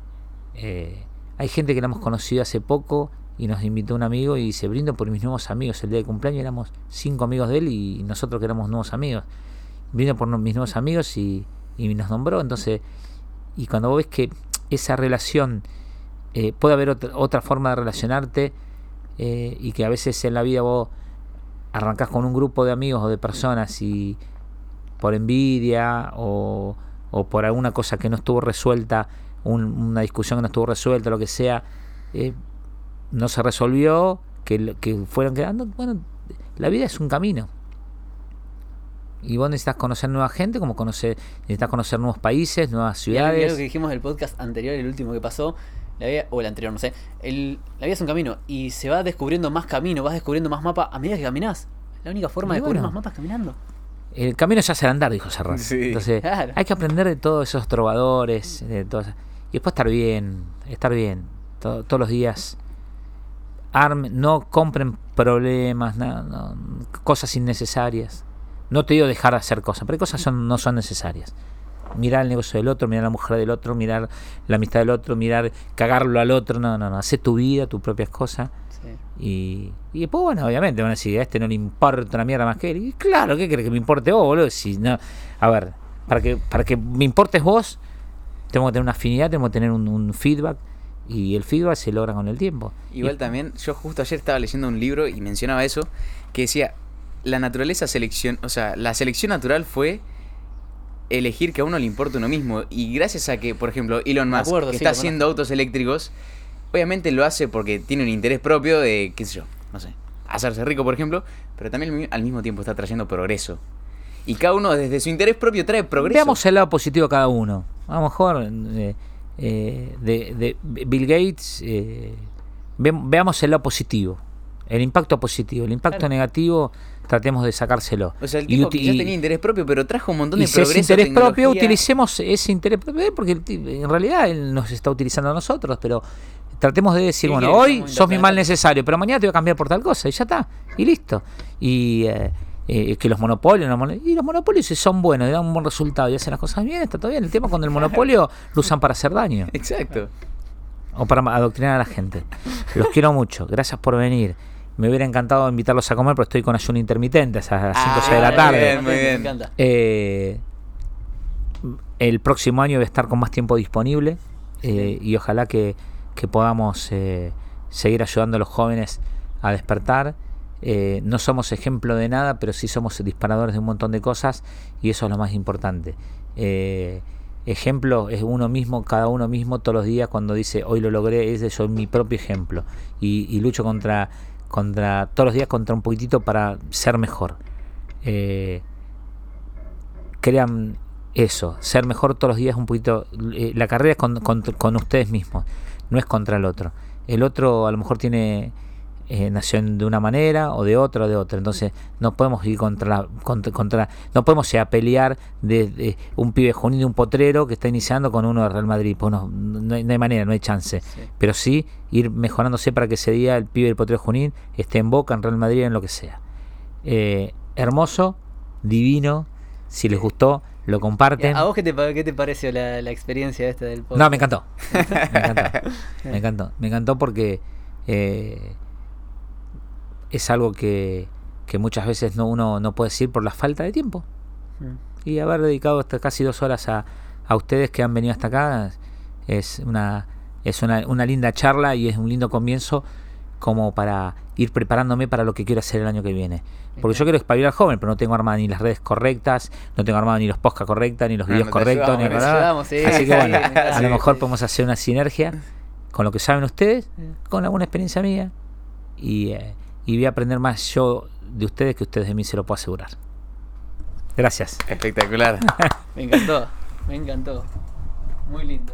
eh, hay gente que la hemos conocido hace poco y nos invitó un amigo y se brindo por mis nuevos amigos. El día de cumpleaños éramos cinco amigos de él y nosotros que éramos nuevos amigos. Brindo por mis nuevos amigos y, y nos nombró. Entonces, y cuando vos ves que esa relación eh, puede haber otra, otra forma de relacionarte eh, y que a veces en la vida vos arrancás con un grupo de amigos o de personas y por envidia o, o por alguna cosa que no estuvo resuelta, un- una discusión que no estuvo resuelta, lo que sea, eh, no se resolvió, que, que fueron quedando. Bueno, la vida es un camino. Y vos necesitas conocer nueva gente, como conocer, necesitas conocer nuevos países, nuevas algo- y algo ciudades. que dijimos del podcast anterior, el último que pasó, la vida, o el anterior, no sé. El, la vida es un camino y se va descubriendo más camino, vas descubriendo más mapa a medida que caminás. La única forma Y de descubrir bueno. más mapas es caminando. El camino se hace al andar, dijo Serrat. Sí. Entonces, Claro. hay que aprender de todos esos trovadores, de todas- y después estar bien, estar bien, to- todos los días. Arm, no compren problemas, no, cosas innecesarias. No te digo dejar de hacer cosas, pero hay cosas son, no son necesarias. Mirar el negocio del otro, mirar la mujer del otro, mirar la amistad del otro, mirar cagarlo al otro. No, no, no. Hacé tu vida, tus propias cosas. Sí. Y, y después, bueno, obviamente van a decir, a este no le importa una mierda más que él. Y claro, ¿qué crees que me importe vos, boludo? Si no, a ver, para que, para que me importes vos, tengo que tener una afinidad, tengo que tener un, un feedback. Y el feedback se logra con el tiempo. Igual Y- también, yo justo ayer estaba leyendo un libro y mencionaba eso, que decía, la naturaleza selección, o sea, la selección natural fue elegir que a uno le importe uno mismo. Y gracias a que, por ejemplo, Elon Musk acuerdo, que sí, está haciendo autos eléctricos, obviamente lo hace porque tiene un interés propio de, qué sé yo, no sé, hacerse rico, por ejemplo, pero también al mi- al mismo tiempo está trayendo progreso. Y cada uno desde su interés propio trae progreso. Veamos el lado positivo de cada uno. A lo mejor eh, eh, de, de Bill Gates, eh, ve- veamos el lado positivo, el impacto positivo. El impacto Claro. negativo, tratemos de sacárselo. O sea, el Y tipo uti- quizás y- tenía interés propio, pero trajo un montón y de si progreso. ese interés propio, utilicemos ese interés propio, porque en realidad él nos está utilizando a nosotros, pero tratemos de decir, bueno, hoy sos mi mal necesario, pero mañana te voy a cambiar por tal cosa, y ya está, y listo. Y eh, eh, que los monopolios, no mono- y los monopolios si son buenos, y dan un buen resultado y hacen las cosas bien, está todo bien. El tema es cuando el monopolio lo usan para hacer daño Exacto. o para adoctrinar a la gente. Los quiero mucho, gracias por venir. Me hubiera encantado invitarlos a comer, pero estoy con ayuno intermitente a las 5 o 6 de la Ah, tarde. bien, muy Me bien. encanta. Eh, el próximo año voy a estar con más tiempo disponible eh, y ojalá que, que podamos eh, seguir ayudando a los jóvenes a despertar. Eh, no somos ejemplo de nada, pero sí somos disparadores de un montón de cosas y eso es lo más importante. Eh, ejemplo es uno mismo, cada uno mismo todos los días cuando dice hoy lo logré, ese soy mi propio ejemplo y, y lucho contra, contra todos los días contra un poquitito para ser mejor. Eh, crean eso, ser mejor todos los días un poquito. la carrera es con- con ustedes mismos, no es contra el otro. El otro a lo mejor tiene eh, nació en- de una manera o de otra o de otra. Entonces no podemos ir contra, la- contra, contra- no podemos ir a pelear de, de un pibe junín de un potrero que está iniciando con uno de Real Madrid. Pues no, no, hay, no hay manera, no hay chance. Pero sí ir mejorándose para que ese día el pibe del potrero junín esté en Boca, en Real Madrid, en lo que sea. Eh, hermoso, divino. Si les gustó, lo comparten. ¿A vos qué te, pa- qué te pareció la, la experiencia esta del podcast? No, me encantó. Me encantó. Me encantó. Me encantó porque eh, es algo que, que muchas veces no uno no puede decir por la falta de tiempo. Mm. Y haber dedicado hasta casi dos horas a, a ustedes que han venido hasta acá es una es una, una linda charla y es un lindo comienzo como para ir preparándome para lo que quiero hacer el año que viene. Porque yo quiero espabilar joven, pero no tengo armado ni las redes correctas, no tengo armado ni los podcasts correctas, ni los No, videos no correctos, ni nada. sí, Así que bueno, sí, a lo mejor sí. podemos hacer una sinergia con lo que saben ustedes, con alguna experiencia mía, y, eh, y voy a aprender más yo de ustedes que ustedes de mí se lo puedo asegurar. Gracias. Espectacular. Me encantó, me encantó. Muy lindo.